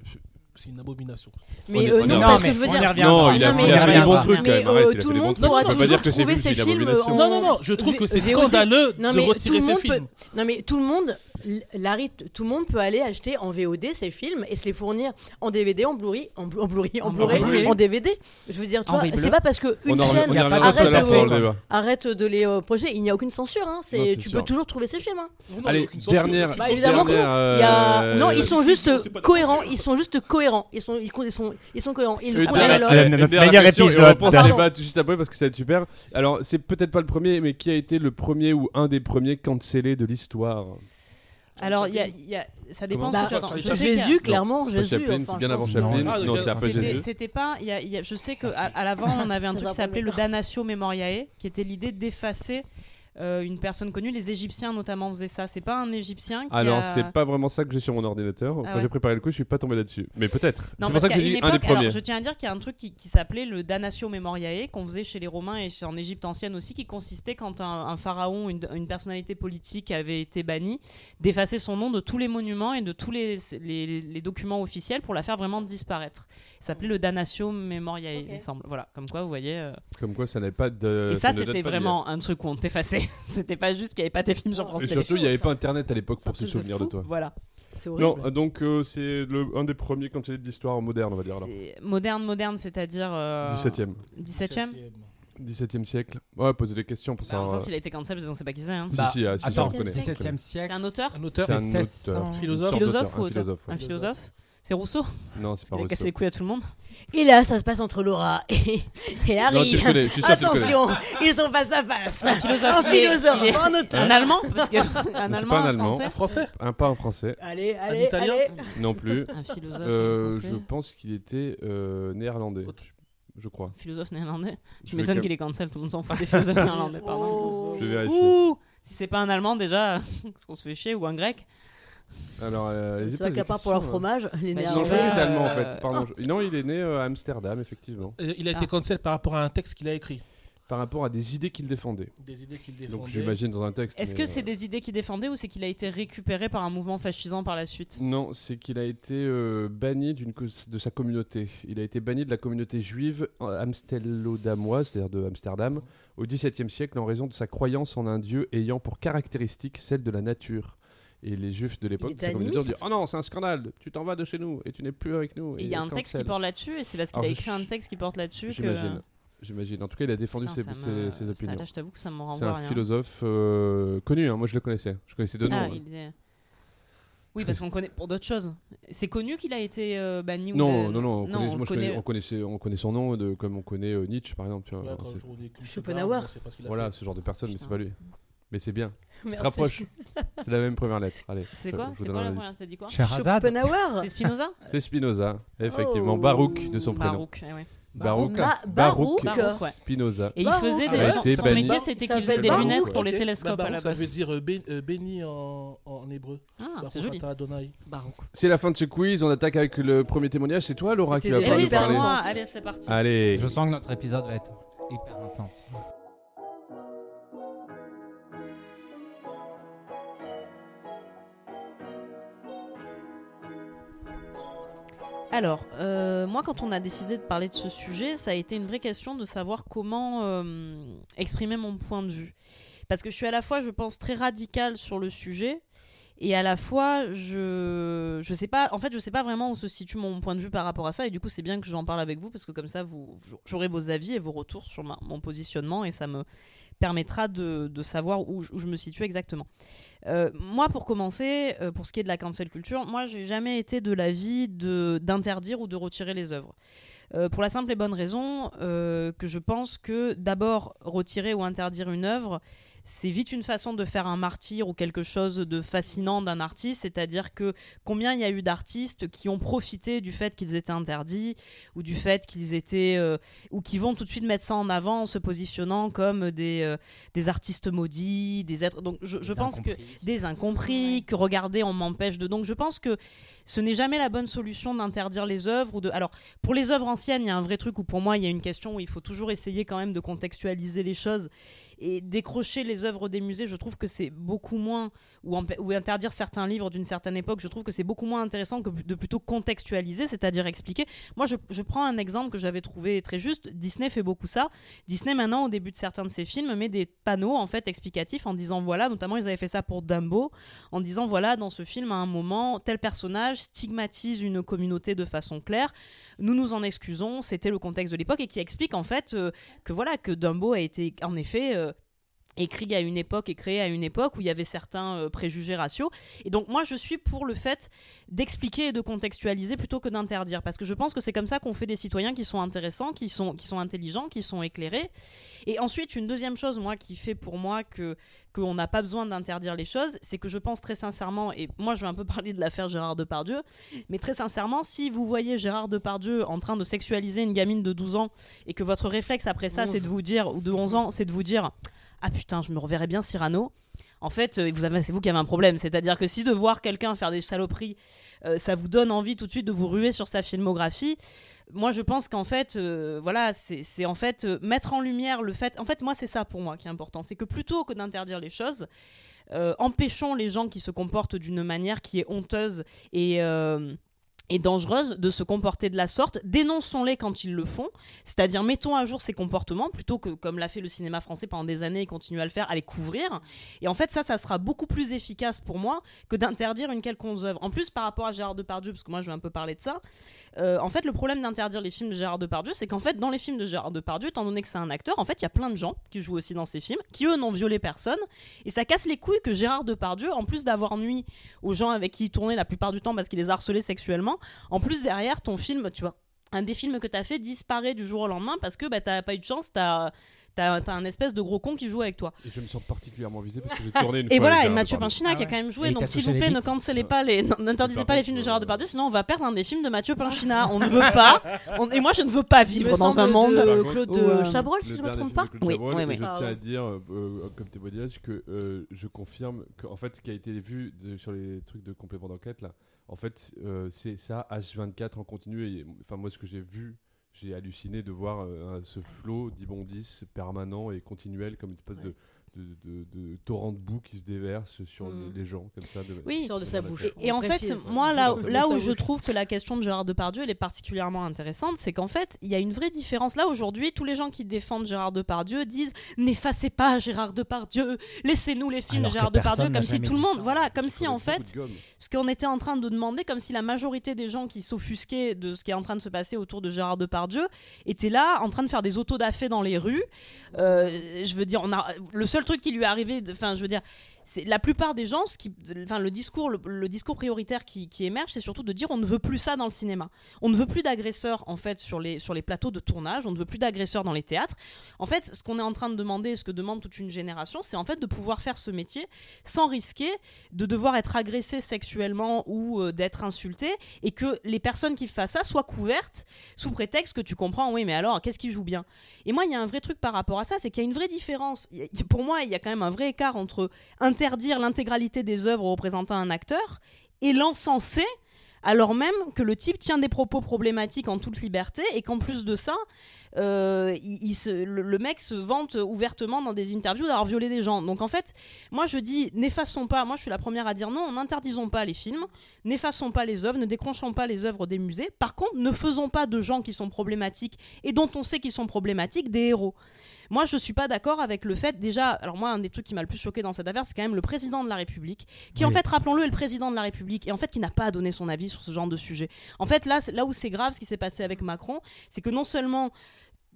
c'est une abomination. Mais euh, non, Non, parce mais que je veux dire. Non, il a, Non, il a mais- fait des bons trucs mais, euh, tout le monde pourra peut pas toujours dire que c'est trouver vu, c'est ces une films Non, non, non, je trouve V- que c'est scandaleux Non, de mais tout retirer le ces films. Non, mais tout le monde, Larry, tout le monde peut aller acheter en VOD ces films et se les fournir en DVD, en Blu-ray, en, Blu- en Blu-ray, en En Blu-ray, Blu-ray. en DVD. Je veux dire, tu En vois, c'est pas parce que On une en chaîne y a pas arrête de- arrête les euh, projeter. Il n'y a aucune censure. Hein. Non, tu sûr. peux toujours trouver ces films. hein. Non, non, Allez, dernière. Bah, évidemment que non. dernière, Il y a... euh, Non, ils sont juste cohérents. Ils sont juste cohérents. Ils sont, ils, ils sont, ils sont cohérents. Ils notre meilleur on épisode. reprend ce Pardon. débat tout de suite après parce que ça va être super. Alors, c'est peut-être pas le premier, mais qui a été le premier ou un des premiers cancellés de l'histoire? Alors, y a, y a- ça dépend Comment ce que tu Bah. Charlie Je sais Jésus, clairement, Jésus. Chaplin, enfin, c'est bien je avant. Chaplin. Non. Non, c'est après C'était- Jésus. C'était pas. y a- il y a- je sais qu'à à l'avant, on avait un truc qui s'appelait le Danatio Memoriae, qui était l'idée d'effacer euh, une personne connue. Les Égyptiens, notamment, faisaient ça. C'est pas un Égyptien qui. Alors, a... c'est pas vraiment ça que j'ai sur mon ordinateur. Ah Quand ouais. j'ai préparé le coup, je suis pas tombé là-dessus. Mais peut-être. Non, C'est pour ça que j'ai dit un des alors, premiers. je tiens à dire qu'il y a un truc qui, qui s'appelait le Danatio Memoriae, qu'on faisait chez les Romains et en Égypte ancienne aussi, qui consistait quand un, un pharaon, une, une personnalité politique avait été banni, d'effacer son nom de tous les monuments et de tous les, les, les documents officiels pour la faire vraiment disparaître. Ça s'appelait le Danatio Memoriae, il semble. Voilà, comme quoi, vous voyez. euh, Comme quoi, ça n'avait pas de. et ça, c'était vraiment un truc où on t'effaçait. c'était pas juste qu'il n'y avait pas tes films sur France. Et Télé. surtout, il n'y avait pas internet à l'époque C'est pour se de souvenir de fou. toi. Voilà. C'est horrible. Non, donc euh, c'est un des premiers cancellés de l'histoire moderne, on va dire. C'est Moderne, moderne, c'est-à-dire. euh, 17ème. 17e 17ème siècle. Ouais, poser des questions pour Bah, en même savoir. temps, s'il a été cancel, on sait pas qui c'est. hein. Si, Bah, si, ah, si, si, attends, on connaît. 17e C'est siècle. un auteur Un auteur C'est un 1600. auteur. Philosophe. Philosophe ou philosophe. ouais. Un philosophe C'est Rousseau Non, c'est pas Il a cassé Rousseau. les couilles à tout le monde. Et là, ça se passe entre Laura et, et Non, Harry. tu le connais, je suis sûr que tu le connais. Attention, ils sont face à face. Un philosophe, il est- philosophe, il est- pas un auteur. Un allemand Parce que un c'est allemand, pas un un Allemand. français Un français Un pas en français, Allez, allez, Italien allez. non plus. Un philosophe Euh, français. je pense qu'il était euh, néerlandais, Autre. je crois. Philosophe néerlandais. Je Tu vais m'étonnes qu'il est cancel, tout le monde s'en fout des philosophes néerlandais, pardon. Oh. Je vais vérifier. Ouh Si c'est pas un allemand déjà, est-ce qu'on se fait chier Ou un grec Alors, euh, C'est vrai qu'à part pour leur fromage, les Bah, hein. Néerlandais, crois qu'il est Euh, allemand en euh, fait. Pardon. je- Non, il est né euh, à Amsterdam, effectivement. Euh, Il a été Ah. cancel par rapport à un texte qu'il a écrit. Par rapport à des idées qu'il défendait. Des idées qu'il défendait. Donc j'imagine dans un texte. Est-ce mais, que euh, c'est des idées qu'il défendait ou c'est qu'il a été récupéré par un mouvement fascisant par la suite? Non, c'est qu'il a été euh, banni d'une co- de sa communauté. Il a été banni de la communauté juive amstellodamoise, c'est-à-dire de Amsterdam, au XVIIe siècle en raison de sa croyance en un dieu ayant pour caractéristique celle de la nature. Et les juifs de l'époque, Il de sa était communauté, ont dit animiste Oh non, c'est un scandale, tu t'en vas de chez nous et tu n'es plus avec nous. Et il y a un texte qui porte là-dessus et c'est parce qu'il a je- écrit un texte qui porte là-dessus que. J'imagine. J'imagine. En tout cas, il a défendu Putain, ses, ça me- ses- ses ça, opinions. là, je t'avoue que ça me C'est un rien. philosophe euh, connu, hein, moi je le connaissais. Je connaissais de nom. Ah, hein. il est- Oui, parce qu'on connaît pour d'autres choses. C'est connu qu'il a été euh, banni ou Non, de- non, non, on, Non, connaît- on moi, connaît- connais- on connaissait, on connaît son nom, de, comme on connaît euh, Nietzsche par exemple. tu vois. Ouais, c'est- Schopenhauer. Voilà, ce genre de personne, mais c'est pas lui. Mais c'est bien. Tu te rapproches. c'est la même première lettre. Allez. C'est quoi C'est quoi la première T'as dit quoi. Schopenhauer. C'est Spinoza C'est Spinoza, effectivement. Oh. Baruch de son prénom. Baruch, eh ouais. Baruch. Ba- Baruch, Baruch, ouais. Spinoza. Et il Baruch. faisait des... ouais son, T'es son banni. métier, c'était Ça qu'il faisait fait des Baruch. lunettes pour les télescopes Bah, à la Baruch, ça base. veut dire euh, bé- euh, béni en, en hébreu. Ah, Baruch c'est joli. C'est la fin de ce quiz. On attaque avec le premier témoignage. C'est toi, Laura, qui va Eh parler. Allez, c'est parti. Allez. Je sens que notre épisode va être hyper intense. Alors, euh, moi, quand on a décidé de parler de ce sujet, ça a été une vraie question de savoir comment euh, exprimer mon point de vue. Parce que je suis à la fois, je pense, très radicale sur le sujet, et à la fois, je je sais pas, en fait, je sais pas vraiment où se situe mon point de vue par rapport à ça, et du coup, c'est bien que j'en parle avec vous, parce que comme ça, j'aurai vos avis et vos retours sur mon positionnement, et ça me permettra de, de savoir où je, me situe exactement. Euh, moi, pour commencer, euh, pour ce qui est de la cancel culture, moi, j'ai jamais été de l'avis d'interdire ou de retirer les œuvres. Euh, pour la simple et bonne raison que je pense que d'abord retirer ou interdire une œuvre, c'est vite une façon de faire un martyr ou quelque chose de fascinant d'un artiste, c'est-à-dire que combien il y a eu d'artistes qui ont profité du fait qu'ils étaient interdits ou du fait qu'ils étaient euh, ou qui vont tout de suite mettre ça en avant en se positionnant comme des, euh, des artistes maudits, des êtres. Donc je, pense que incompris. des incompris, que regardez, on m'empêche de. Donc je pense que ce n'est jamais la bonne solution d'interdire les œuvres. Ou de... Alors pour les œuvres anciennes, il y a un vrai truc où pour moi il y a une question où il faut toujours essayer quand même de contextualiser les choses et décrocher les œuvres des musées. Je trouve que c'est beaucoup moins ou, interdire certains livres d'une certaine époque. Je trouve que c'est beaucoup moins intéressant que de plutôt contextualiser, c'est-à-dire expliquer. Moi, je, je prends un exemple que j'avais trouvé très juste. Disney fait beaucoup ça. Disney maintenant au début de certains de ses films met des panneaux en fait explicatifs en disant voilà, notamment ils avaient fait ça pour Dumbo en disant voilà dans ce film à un moment tel personnage stigmatise une communauté de façon claire nous nous en excusons c'était le contexte de l'époque et qui explique en fait euh, que voilà que Dumbo a été en effet euh, écrit à une époque et créé à une époque où il y avait certains euh, préjugés raciaux. Et donc moi je suis pour le fait d'expliquer et de contextualiser plutôt que d'interdire. Parce que je pense que c'est comme ça qu'on fait des citoyens qui sont intéressants qui sont qui sont intelligents qui sont éclairés. Et ensuite une deuxième chose moi qui fait pour moi que qu'on n'a pas besoin d'interdire les choses, c'est que je pense très sincèrement, et moi je vais un peu parler de l'affaire Gérard Depardieu, mais très sincèrement, si vous voyez Gérard Depardieu en train de sexualiser une gamine de 12 ans et que votre réflexe après ça, c'est de vous dire, ou de 11 ans, c'est de vous dire Ah putain, je me reverrais bien Cyrano. En fait, euh, vous avez- c'est vous qui avez un problème. C'est-à-dire que si de voir quelqu'un faire des saloperies, euh, ça vous donne envie tout de suite de vous ruer sur sa filmographie, moi je pense qu'en fait, euh, voilà, c'est en fait mettre en lumière le fait. En fait, moi c'est ça pour moi qui est important. C'est que plutôt que d'interdire les choses, empêchons les gens qui se comportent d'une manière qui est honteuse et. Et dangereuse de se comporter de la sorte, dénonçons-les quand ils le font, c'est-à-dire mettons à jour ces comportements plutôt que comme l'a fait le cinéma français pendant des années et continue à le faire, à les couvrir. Et en fait ça, ça sera beaucoup plus efficace pour moi que d'interdire une quelconque œuvre. En plus par rapport à Gérard Depardieu, parce que moi je vais un peu parler de ça, euh, en fait le problème d'interdire les films de Gérard Depardieu, c'est qu'en fait dans les films de Gérard Depardieu, étant donné que c'est un acteur, en fait il y a plein de gens qui jouent aussi dans ces films, qui eux n'ont violé personne, et ça casse les couilles que Gérard Depardieu, en plus d'avoir nuit aux gens avec qui il tournait la plupart du temps parce qu'il les harcelait sexuellement, en plus derrière ton film, tu vois, un des films que t'as fait disparaît du jour au lendemain parce que bah, t'as pas eu de chance, t'as T'as t'as un espèce de gros con qui joue avec toi. Et je me sens particulièrement visé parce que j'ai tourné une Et fois voilà, et Mathieu. Pinchina Ah qui a ouais. quand même joué. Et Donc s'il vous plaît, ne Ouais. pas les, n'interdisez pas les films de Gérard Depardieu, sinon on va perdre un des films de Mathieu Pinchina. On ne veut pas. On- Et moi, je ne veux pas vivre me dans un monde. de contre, Claude euh, Chabrol, si je ne me trompe pas. Oui, Chabrol, oui, oui. Je tiens à dire, euh, euh, comme témoignage, que euh, je confirme que, en fait, ce qui a été vu de- sur les trucs de complément d'enquête, là, en fait, euh, c'est ça, H24 en continu. Et, enfin, moi, ce que j'ai vu, j'ai halluciné de voir euh, ce flot d'immondices permanent et continuel, comme une espèce de, de, de- de torrent de boue qui se déverse sur Mm. les, gens, comme ça. de- Oui. Sort de sa bouche. Et en fait, moi, là, sa là où je trouve que la question de Gérard Depardieu, elle est particulièrement intéressante, c'est qu'en fait, il y a une vraie différence. Là, aujourd'hui, tous les gens qui défendent Gérard Depardieu disent N'effacez pas Gérard Depardieu, laissez-nous les films Alors de Gérard Depardieu, comme si tout le monde. ça. Voilà, comme si en fait, ce qu'on était en train de demander, comme si la majorité des gens qui s'offusquaient de ce qui est en train de se passer autour de Gérard Depardieu étaient là, en train de faire des autodafés dans les rues. Euh, je veux dire, on a le seul truc qui lui est arrivé, de- enfin, je veux dire, c'est la plupart des gens, ce qui, enfin, le discours, le, discours prioritaire qui, émerge, c'est surtout de dire on ne veut plus ça dans le cinéma. On ne veut plus d'agresseurs en fait sur les sur les plateaux de tournage. On ne veut plus d'agresseurs dans les théâtres. En fait, ce qu'on est en train de demander, ce que demande toute une génération, c'est en fait de pouvoir faire ce métier sans risquer de devoir être agressé sexuellement ou euh, d'être insulté et que les personnes qui fassent ça soient couvertes sous prétexte que tu comprends, oui, mais alors, qu'est-ce qui joue bien? Et moi, il y a un vrai truc par rapport à ça, c'est qu'il y a une vraie différence. Pour moi, il y a quand même un vrai écart entre interdire l'intégralité des œuvres représentant un acteur et l'encenser alors même que le type tient des propos problématiques en toute liberté et qu'en plus de ça, euh, il, il se- le, le mec se vante ouvertement dans des interviews d'avoir violé des gens. Donc en fait, moi je dis, n'effaçons pas, moi je suis la première à dire non, n'interdisons pas les films, n'effaçons pas les œuvres, ne décrochons pas les œuvres des musées. Par contre, ne faisons pas de gens qui sont problématiques et dont on sait qu'ils sont problématiques des héros. Moi, je suis pas d'accord avec le fait, déjà, alors moi, un des trucs qui m'a le plus choqué dans cette affaire, c'est quand même le président de la République, qui en fait, rappelons-le, est le président de la République, et en fait, qui n'a pas donné son avis sur ce genre de sujet. En fait, là, là où c'est grave, ce qui s'est passé avec Macron, c'est que non seulement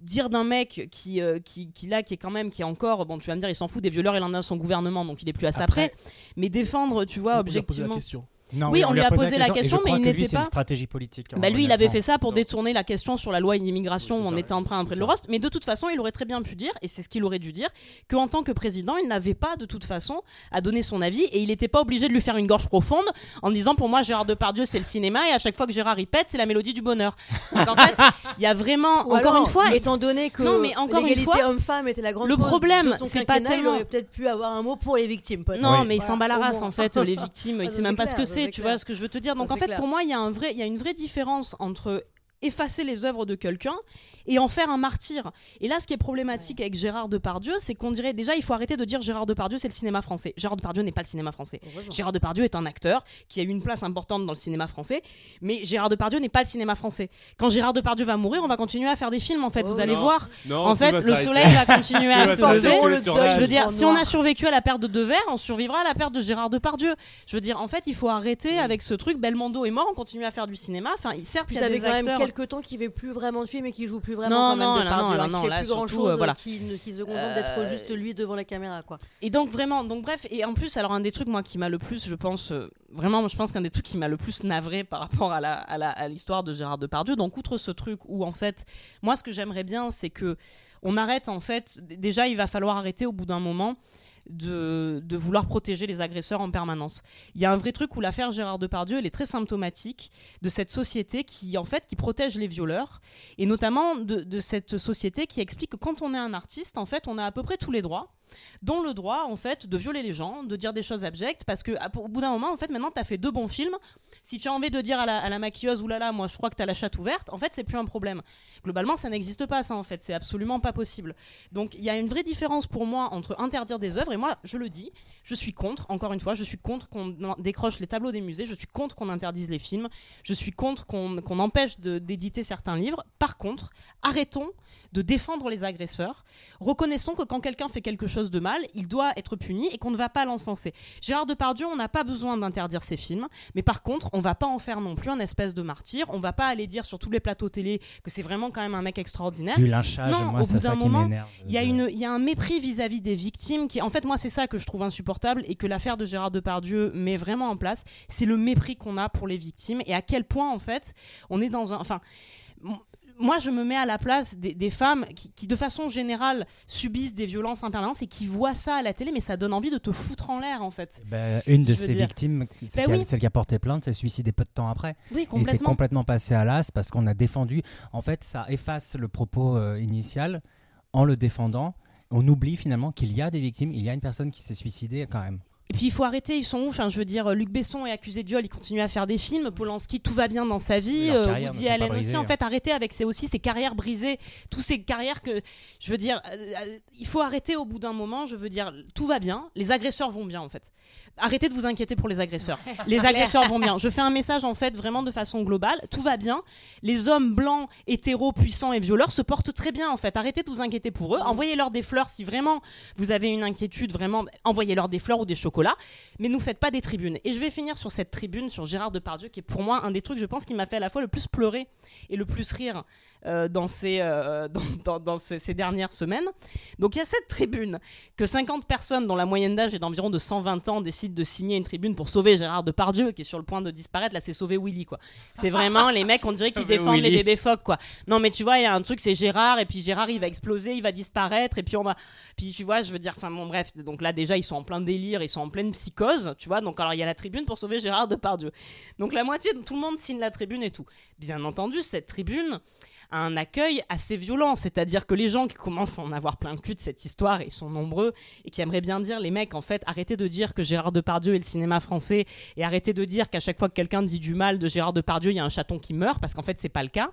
dire d'un mec qui, euh, qui, qui là qui est quand même qui est encore bon tu vas me dire il s'en fout des violeurs il en a son gouvernement donc il est plus à ça Après- près mais défendre tu vois objectivement question. Non, Oui, on lui a posé la question, mais il n'était c'est une pas- stratégie politique. Bah lui, il avait fait ça pour détourner la question sur la loi immigration Oui, on était en train C'est le ça. roast. Mais de toute façon, il aurait très bien pu dire, et c'est ce qu'il aurait dû dire, qu'en tant que président, il n'avait pas de toute façon à donner son avis et il n'était pas obligé de lui faire une gorge profonde en disant pour moi Gérard Depardieu c'est le cinéma et à chaque fois que Gérard y pète c'est la mélodie du bonheur. Donc en fait, il y a vraiment Ou encore alors, une fois. étant donné que Non, mais encore une l'égalité fois, homme-femme était la grande le problème, c'est pas quinquennat, il tellement- aurait peut-être pu avoir un mot pour les victimes. peut-être. Non, mais il s'en bat la race en fait, les victimes, il Ah, sait même pas ce que c'est, tu clair. vois ce que je veux te dire. Donc en fait, clair. pour moi, il y a un vrai, il y a une vraie différence entre effacer les œuvres de quelqu'un et en faire un martyr. Et là, ce qui est problématique avec Gérard Depardieu, c'est qu'on dirait déjà, il faut arrêter de dire Gérard Depardieu, c'est le cinéma français. Gérard Depardieu n'est pas le cinéma français. Heureusement. Gérard Depardieu est un acteur qui a eu une place importante dans le cinéma français, mais Gérard Depardieu n'est pas le cinéma français. Quand Gérard Depardieu va mourir, on va continuer à faire des films en fait, Oh vous allez non. voir. Non, en fait, le soleil va continuer à se lever. Je veux dire, si on a survécu à la perte de Devers, on survivra à la perte de Gérard Depardieu. Je veux dire, en fait, il faut arrêter avec ce truc. Belmondo est mort, on continue à faire du cinéma. Enfin, il- certes, Puis il y a quand même quelques temps qu'il fait plus vraiment de films et qu'il joue plus vraiment Non, quand même non, de non, hein, non, fait là, plus grand surtout, chose, euh, voilà. qui, se contente Euh, d'être juste lui devant la caméra quoi. Et donc vraiment, donc bref, et en plus, alors un des trucs moi qui m'a le plus, je pense euh, vraiment, je pense qu'un des trucs qui m'a le plus navré par rapport à la à la- à l'histoire de Gérard Depardieu. Donc outre ce truc où en fait, moi ce que j'aimerais bien, c'est que on arrête en fait. Déjà, il va falloir arrêter au bout d'un moment. De, vouloir protéger les agresseurs en permanence. Il y a un vrai truc où l'affaire Gérard Depardieu, elle est très symptomatique de cette société qui, en fait, qui protège les violeurs et notamment de, de cette société qui explique que quand on est un artiste, en fait, on a à peu près tous les droits dont le droit en fait de violer les gens, de dire des choses abjectes, parce que à- au bout d'un moment en fait maintenant tu as fait deux bons films, si tu as envie de dire à la, à la maquilleuse oulala moi je crois que tu as la chatte ouverte, en fait c'est plus un problème. Globalement ça n'existe pas ça en fait, c'est absolument pas possible. Donc il y a une vraie différence pour moi entre interdire des œuvres et moi je le dis, je suis contre, encore une fois, je suis contre qu'on décroche les tableaux des musées, je suis contre qu'on interdise les films, je suis contre qu'on empêche d'éditer certains livres. Par contre, arrêtons de défendre les agresseurs. Reconnaissons que quand quelqu'un fait quelque chose de mal, il doit être puni et qu'on ne va pas l'encenser. Gérard Depardieu, on n'a pas besoin d'interdire ses films, mais par contre, on va pas en faire non plus un espèce de martyr. On va pas aller dire sur tous les plateaux télé que c'est vraiment quand même un mec extraordinaire. Du lynchage, Non, moi, au bout d'un moment, m'énerve. Il y, a de- une, il y a un mépris vis-à-vis des victimes qui, en fait, moi, c'est ça que je trouve insupportable et que l'affaire de Gérard Depardieu met vraiment en place. C'est le mépris qu'on a pour les victimes et à quel point, en fait, on est dans un. Enfin. Moi, je me mets à la place des, des femmes qui, qui, de façon générale, subissent des violences en permanence et qui voient ça à la télé, mais ça donne envie de te foutre en l'air, en fait. Ben, une de ces dire- victimes, c'est qui a- oui. celle qui a porté plainte, s'est suicidée peu de temps après. Oui, Et c'est complètement. complètement passé à l'as parce qu'on a défendu. En fait, ça efface le propos euh, initial en le défendant. On oublie finalement qu'il y a des victimes, il y a une personne qui s'est suicidée quand même. Et puis il faut arrêter, ils sont ouf. Enfin, je veux dire, Luc Besson est accusé de viol, il continue à faire des films. Polanski, tout va bien dans sa vie. Euh, Woody Allen aussi. brisées, En hein. fait, arrêtez avec ces aussi ces carrières brisées, toutes ces carrières que je veux dire. euh, euh, il faut arrêter au bout d'un moment. Je veux dire, tout va bien. Les agresseurs vont bien en fait. Arrêtez de vous inquiéter pour les agresseurs. les agresseurs vont bien. Je fais un message en fait vraiment de façon globale. Tout va bien. Les hommes blancs, hétéros, puissants et violeurs se portent très bien en fait. Arrêtez de vous inquiéter pour eux. Envoyez-leur des fleurs si vraiment vous avez une inquiétude. Vraiment, envoyez-leur des fleurs ou des chocolats mais nous faites pas des tribunes. Et je vais finir sur cette tribune sur Gérard Depardieu, qui est pour moi un des trucs, je pense, qui m'a fait à la fois le plus pleurer et le plus rire euh, dans, ces, euh, dans, dans- dans ce- ces dernières semaines. Donc il y a cette tribune que 50 personnes, dont la moyenne d'âge est d'environ de 120 ans, décident de signer une tribune pour sauver Gérard Depardieu, qui est sur le point de disparaître. Là, c'est sauver Willy, quoi. C'est vraiment les mecs, on dirait qu'ils défendent les bébés phoques, quoi. Non, mais tu vois, il y a un truc, c'est Gérard, et puis Gérard, il va exploser, il va disparaître, et puis on va. Puis tu vois, je veux dire, enfin bon, bref, donc là, déjà, ils sont en plein délire, ils sont sont en pleine psychose, tu vois. Donc, alors, il y a la tribune pour sauver Gérard Depardieu. Donc, la moitié de tout le monde signe la tribune et tout. Bien entendu, cette tribune un accueil assez violent, c'est-à-dire que les gens qui commencent à en avoir plein le cul de cette histoire, et ils sont nombreux, et qui aimeraient bien dire, les mecs, en fait, arrêtez de dire que Gérard Depardieu est le cinéma français, et arrêtez de dire qu'à chaque fois que quelqu'un dit du mal de Gérard Depardieu, il y a un chaton qui meurt, parce qu'en fait, c'est pas le cas.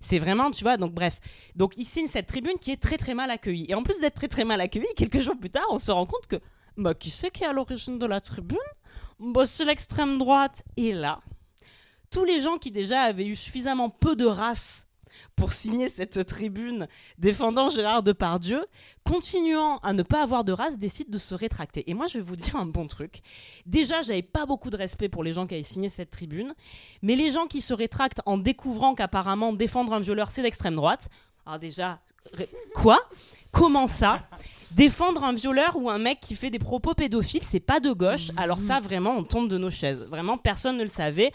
C'est vraiment, tu vois, donc bref. Donc, il signe cette tribune qui est très très mal accueillie. Et en plus d'être très très mal accueillie, quelques jours plus tard, on se rend compte que, bah, qui c'est qui est à l'origine de la tribune? Bah, c'est l'extrême droite. Et là, tous les gens qui déjà avaient eu suffisamment peu de race pour signer cette tribune défendant Gérard Depardieu, continuant à ne pas avoir de race, décide de se rétracter. Et moi, je vais vous dire un bon truc. Déjà, j'avais pas beaucoup de respect pour les gens qui avaient signé cette tribune, mais les gens qui se rétractent en découvrant qu'apparemment défendre un violeur, c'est d'extrême droite. Alors déjà, quoi? Comment ça? Défendre un violeur ou un mec qui fait des propos pédophiles, c'est pas de gauche. Alors ça, vraiment, on tombe de nos chaises. Vraiment, personne ne le savait.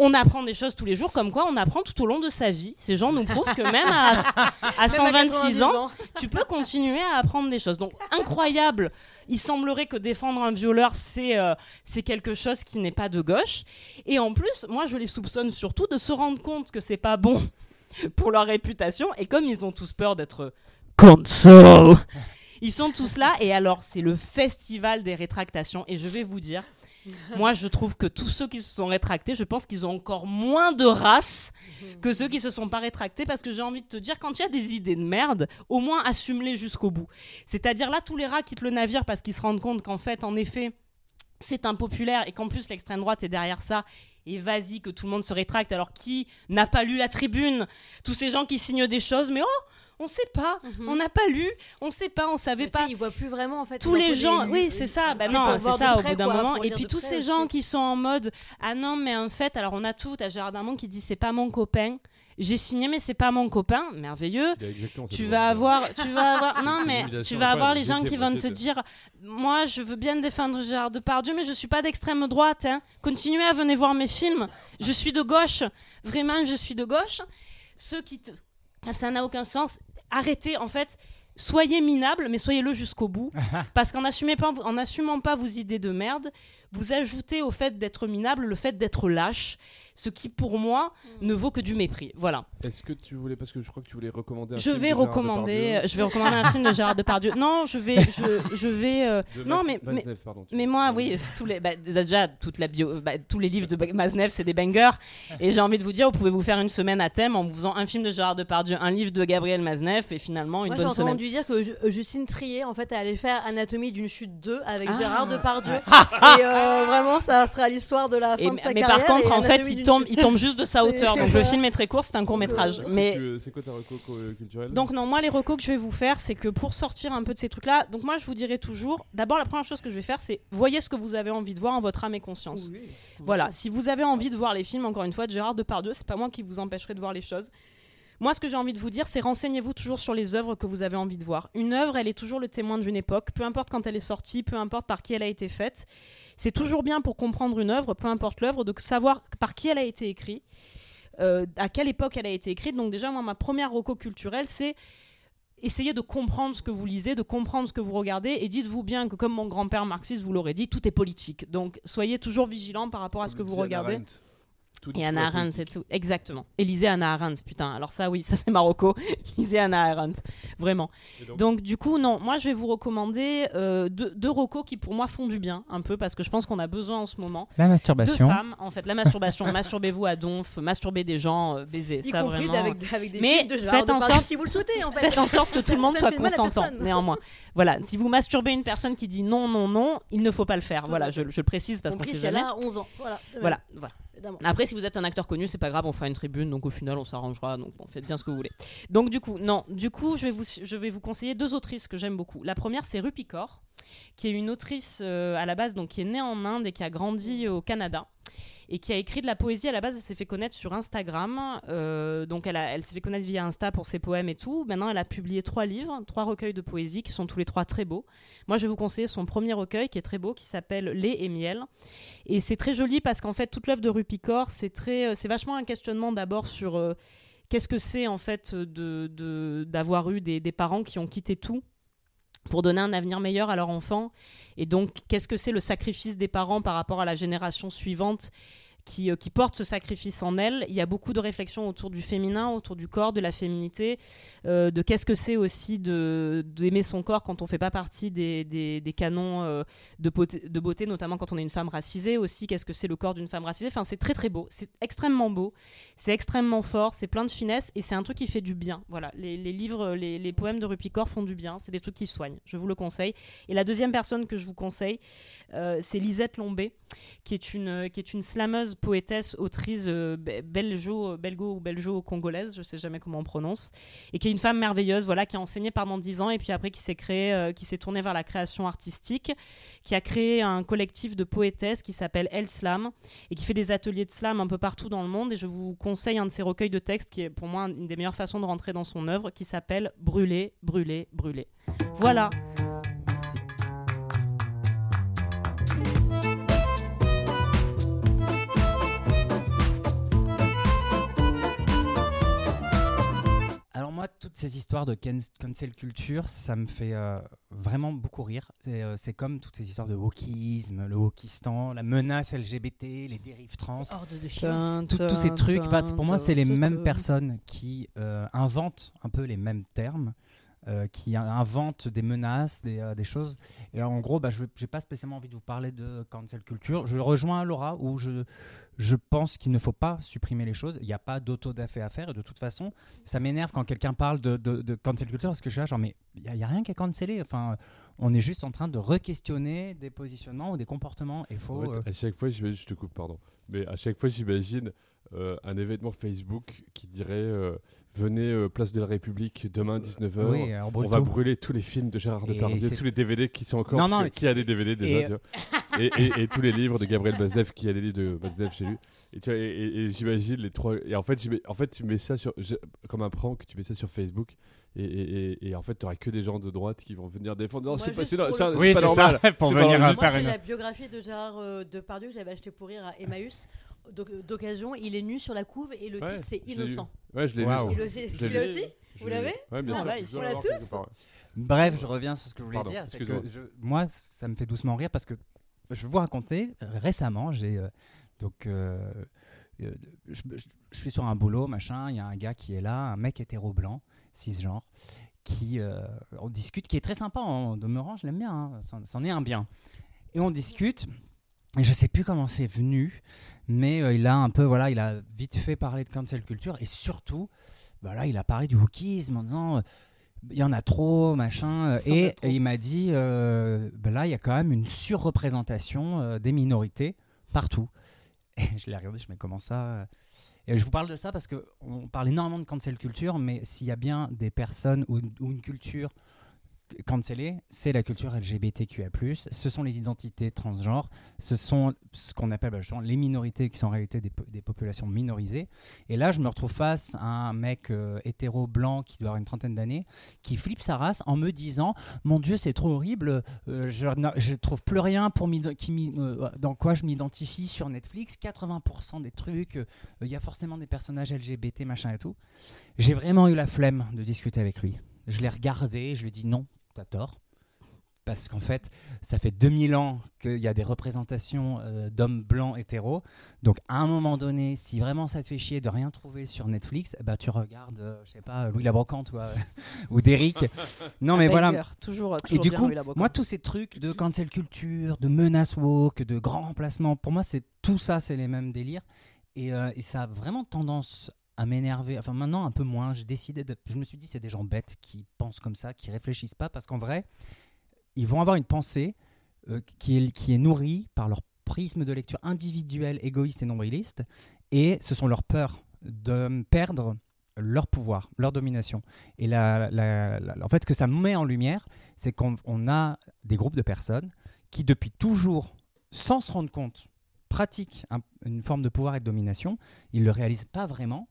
On apprend des choses tous les jours, comme quoi on apprend tout au long de sa vie. Ces gens nous prouvent que même à, à Même 126 ans, 90 tu peux continuer à apprendre des choses. Donc incroyable. Il semblerait que défendre un violeur, c'est euh, c'est quelque chose qui n'est pas de gauche. Et en plus, moi, je les soupçonne surtout de se rendre compte que c'est pas bon pour leur réputation. Et comme ils ont tous peur d'être cancel, ils sont tous là. Et alors, c'est le festival des rétractations. Et je vais vous dire. Moi, je trouve que tous ceux qui se sont rétractés, je pense qu'ils ont encore moins de race que ceux qui se sont pas rétractés parce que j'ai envie de te dire quand il y a des idées de merde, au moins assume-les jusqu'au bout. C'est-à-dire là tous les rats quittent le navire parce qu'ils se rendent compte qu'en fait en effet c'est impopulaire et qu'en plus l'extrême droite est derrière ça. Et vas-y que tout le monde se rétracte. Alors qui n'a pas lu la tribune? Tous ces gens qui signent des choses, mais oh, on sait pas, on n'a pas lu, on sait pas, on savait Mais pas Ils voient plus vraiment en fait. tous les gens, oui, c'est ça. Bah non, c'est ça au bout d'un quoi, moment. Et puis tous ces aussi. gens qui sont en mode ah non, mais en fait, alors on a tout. T'as Gérard Darmon qui dit c'est pas mon copain. J'ai signé, mais c'est pas mon copain. Merveilleux. Tu vas avoir, tu vas avoir, non mais tu vas avoir les gens qui vont te dire, moi je veux bien défendre Gérard Depardieu, mais je suis pas d'extrême droite. Hein. Continuez à venir voir mes films. Je suis de gauche, vraiment je suis de gauche. Ceux qui te, Ah, ça n'a aucun sens. Arrêtez en fait. Soyez minable, mais soyez-le jusqu'au bout. Parce qu'en assumez pas, en assumant pas vos idées de merde, vous ajoutez au fait d'être minable le fait d'être lâche, ce qui pour moi ne vaut que du mépris. Voilà. Est-ce que tu voulais, parce que je crois que tu voulais recommander un Je film vais recommander, je vais recommander un film de Gérard Depardieu. Non, je vais, je, je vais. euh, non, mais, mais, Maznev, pardon, tu mais veux. moi, oui, tous les, bah, déjà toute la bio, bah, tous les livres de Maznev, c'est des bangers. Et j'ai envie de vous dire, vous pouvez vous faire une semaine à thème en vous faisant un film de Gérard Depardieu, un livre de Gabriel Maznev, et finalement une Moi, j'ai bonne semaine. entendu dire que euh, Justine Trier, en fait, elle allait faire Anatomie d'une chute 2 avec Ah. Gérard Depardieu. et euh, vraiment, ça sera l'histoire de la fin Et- de sa mais carrière. par contre, en fait, il tombe, il tombe juste de sa hauteur. Donc le film est très court, c'est un court métrage. Mais Tu- C'est quoi ta reco co- culturelle Donc non, moi les recos que je vais vous faire, c'est que pour sortir un peu de ces trucs-là, donc moi je vous dirai toujours, d'abord la première chose que je vais faire, c'est voyez ce que vous avez envie de voir en votre âme et conscience. Voilà, si vous avez envie de voir les films, encore une fois, de Gérard Depardieu, c'est pas moi qui vous empêcherai de voir les choses. Moi, ce que j'ai envie de vous dire, c'est renseignez-vous toujours sur les œuvres que vous avez envie de voir. Une œuvre, elle est toujours le témoin d'une époque, peu importe quand elle est sortie, peu importe par qui elle a été faite. C'est toujours bien pour comprendre une œuvre, peu importe l'œuvre, de savoir par qui elle a été écrite, euh, à quelle époque elle a été écrite. Donc déjà, moi, ma première reco culturelle, c'est essayez de comprendre ce que vous lisez, de comprendre ce que vous regardez, et dites-vous bien que, comme mon grand-père marxiste vous l'aurait dit, tout est politique. Donc soyez toujours vigilant par rapport à ce que vous regardez. Arendt. Tout Et Anna Arendt, c'est tout. Exactement. Et lisez Anna Arendt, putain. Alors ça, oui, ça c'est Marocco. lisez Anna Arendt. Vraiment. Donc Donc du coup, non, moi je vais vous recommander euh, deux, deux recos qui pour moi font du bien, un peu, parce que je pense qu'on a besoin en ce moment. La Deux masturbation. femmes, en fait, la masturbation. Masturbez-vous à donf, masturbez des gens, euh, baiser. Y ça compris vraiment. avec, avec des Mais de faites en sorte- si vous le souhaitez, en fait. Faites en sorte que tout le monde soit consentant, néanmoins. Voilà, si vous masturbez une personne qui dit non, non, non, il ne faut pas le faire. Tout Voilà, je, je le précise parce qu'on sait jamais. a 11 ans. De Voilà, voilà. Après, si vous êtes un acteur connu, c'est pas grave, on fera une tribune, donc au final, on s'arrangera. Donc, bon, faites bien ce que vous voulez. Donc, du coup, non, du coup, je vais vous, je vais vous conseiller deux autrices que j'aime beaucoup. La première, c'est Rupi Kaur, qui est une autrice euh, à la base, donc qui est née en Inde et qui a grandi au Canada. Et qui a écrit de la poésie à la base, elle s'est fait connaître sur Instagram. euh, donc elle, s'est fait connaître via Insta pour ses poèmes et tout. Maintenant, elle a publié trois livres, trois recueils de poésie qui sont tous les trois très beaux. Moi, je vais vous conseiller son premier recueil qui est très beau, qui s'appelle Lait et miel. Et c'est très joli parce qu'en fait, toute l'œuvre de Rupi Kaur, c'est très, euh, c'est vachement un questionnement d'abord sur euh, qu'est-ce que c'est en fait de d'avoir eu des parents qui ont quitté tout pour donner un avenir meilleur à leur enfant. Et donc, qu'est-ce que c'est le sacrifice des parents par rapport à la génération suivante? Qui, euh, qui porte ce sacrifice en elle. Il y a beaucoup de réflexions autour du féminin, autour du corps, de la féminité, euh, de qu'est-ce que c'est aussi d'aimer son corps quand on fait pas partie des, des- canons euh, de, beauté, notamment quand on est une femme racisée aussi. Qu'est-ce que c'est le corps d'une femme racisée Enfin, c'est très très beau, c'est extrêmement beau, c'est extrêmement fort, c'est plein de finesse et c'est un truc qui fait du bien. Voilà, les, livres, les, poèmes de Rupicor font du bien, c'est des trucs qui soignent. Je vous le conseille. Et la deuxième personne que je vous conseille, c'est Lisette Lombé, qui est une, qui est une slameuse, poétesse, autrice euh, belgo ou belgeo-congolaise, je sais jamais comment on prononce, et qui est une femme merveilleuse, voilà, qui a enseigné pendant 10 ans et puis après qui s'est créée, euh, qui s'est tournée vers la création artistique, qui a créé un collectif de poétesses qui s'appelle El Slam et qui fait des ateliers de slam un peu partout dans le monde. Et je vous conseille un de ses recueils de textes qui est pour moi une des meilleures façons de rentrer dans son œuvre, qui s'appelle Brûler, brûler, brûler. Voilà. Moi, toutes ces histoires de can- cancel culture, ça me fait euh, vraiment beaucoup rire. C'est euh, c'est comme toutes ces histoires de wokisme, le wokistan, la menace LGBT, les dérives trans. Horde de. Tout- tous ces trucs, enfin, pour moi, c'est les mêmes personnes qui euh, inventent un peu les mêmes termes, euh, qui in- inventent des menaces, des, euh, des choses. Et en gros, bah, je n'ai pas spécialement envie de vous parler de cancel culture. Je rejoins Laura où je, je pense qu'il ne faut pas supprimer les choses. Il n'y a pas d'auto-dafé à faire. Et de toute façon, ça m'énerve quand quelqu'un parle de, de, de cancel culture parce que je suis là, genre, mais il n'y a, rien qui est cancellé. Enfin, on est juste en train de re-questionner des positionnements ou des comportements. Il faut. En fait, euh, à chaque fois, j'imagine, je te coupe, pardon, mais à chaque fois, j'imagine euh, un événement Facebook qui dirait euh, Venez euh, place de la République demain 19h. oui, on On va tout. brûler tous les films de Gérard Depardieu, tous les DVD qui sont encore. Non, parce non, que mais- Qui a des DVD déjà Et- tu vois. et, et- et tous les livres de Gabriel Bazdev, qui a des livres de Bazdev chez lui. Et, tu vois, et, et- et j'imagine les trois. Et en fait, en fait, tu mets ça sur. je- comme un prank, tu mets ça sur Facebook. Et, et- et- et en fait, tu que des gens de droite qui vont venir défendre. Non, c'est pas, c'est Oui, pas normal. ça, pour venir pas à normal. Moi, j'ai la biographie de Gérard euh, Depardieu que j'avais acheté pour rire à Emmaüs. D'oc- D'occasion, il est nu sur la couve et le Ouais, titre c'est. Innocent. Ouais, je l'ai lu. Waouh. ça. Je l'ai aussi Vous l'avez Ouais, bien Ah, sûr. dois on l'a tous. Bref, je reviens sur ce que je voulais Pardon, dire. C'est que je- moi, ça me fait doucement rire parce que je vais vous raconter. Récemment, j'ai euh, donc euh, euh, je, je- je suis sur un boulot, machin. Il y a un gars qui est là, un mec hétéro blanc, cisgenre, qui euh, on discute, qui est très sympa en demeurant. Je l'aime bien. hein, c'en est un bien. Et on discute. Et je sais plus comment c'est venu, mais euh, il a un peu, voilà, il a vite fait parler de cancel culture et surtout, bah là, il a parlé du wokisme en disant euh, il y en a trop, machin. euh, Il a Et, trop. et il m'a dit euh, bah là, il y a quand même une surreprésentation des minorités partout. Et je l'ai regardé, je me dis, comment ça Et je vous parle de ça parce qu'on parle énormément de cancel culture, mais s'il y a bien des personnes ou, ou une culture cancellée, c'est la culture LGBTQA+, ce sont les identités transgenres, ce sont ce qu'on appelle bah, les minorités qui sont en réalité des, po- des populations minorisées. Et là, je me retrouve face à un mec euh, hétéro blanc qui doit avoir une trentaine d'années, qui flippe sa race en me disant Mon Dieu, c'est trop horrible, euh, je, je trouve plus rien pour qui euh, dans quoi je m'identifie sur Netflix. 80% des trucs, il y a forcément des personnages LGBT, machin et tout. J'ai vraiment eu la flemme de discuter avec lui. Je l'ai regardé, je lui ai dit Non, t'as tort. Parce qu'en fait, ça fait 2000 ans qu'il y a des représentations euh, d'hommes blancs hétéros. Donc, à un moment donné, si vraiment ça te fait chier de rien trouver sur Netflix, bah, tu regardes, euh, je sais pas, Louis Labrocante ou, euh, ou Derrick. Non, mais voilà. Banger, toujours, Et toujours du coup, moi, tous ces trucs de cancel culture, de menace woke, de grands remplacements, pour moi, c'est tout ça, c'est les mêmes délires. Et, euh, et ça a vraiment tendance à m'énerver. Enfin, maintenant, un peu moins. J'ai décidé de. Je me suis dit, c'est des gens bêtes qui pensent comme ça, qui réfléchissent pas, parce qu'en vrai, ils vont avoir une pensée euh, qui, est, nourrie par leur prisme de lecture individuel, égoïste et nombriliste. Et ce sont leurs peurs de perdre leur pouvoir, leur domination. Et la, la- la- en fait, ce que ça met en lumière, c'est qu'on on a des groupes de personnes qui, depuis toujours, sans se rendre compte, pratiquent un- une forme de pouvoir et de domination. Ils ne le réalisent pas vraiment.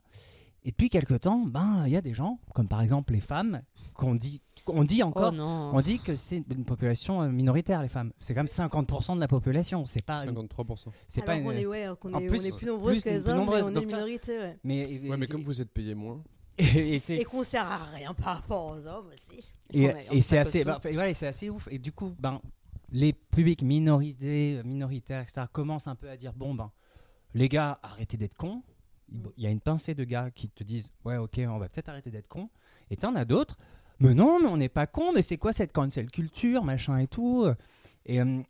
Et depuis quelque temps, ben, il y a des gens, comme par exemple les femmes, qu'on dit, on dit Oh encore, non. on dit que c'est une population euh, minoritaire, les femmes. C'est quand même 50% de la population. C'est pas, une- 53%. c'est pas une- est, ouais, qu'on En est, plus- on est plus nombreuses plus- que les hommes, mais on est une minorité. Ouais. Mais, Ouais, mais comme vous êtes payé moins. Et, et qu'on sert à rien par rapport aux hommes aussi. et, c'est assez, bah, voilà, et c'est assez ouf. Et du coup, ben, les publics minorités, minoritaires, etc., commencent un peu à dire bon, ben, les gars, arrêtez d'être cons. Il il y a une pincée de gars qui te disent ouais, ok, on va peut-être arrêter d'être cons. Et t'en as d'autres, mais non, mais on n'est pas cons, mais c'est quoi cette cancel culture, machin et tout. Et, euh,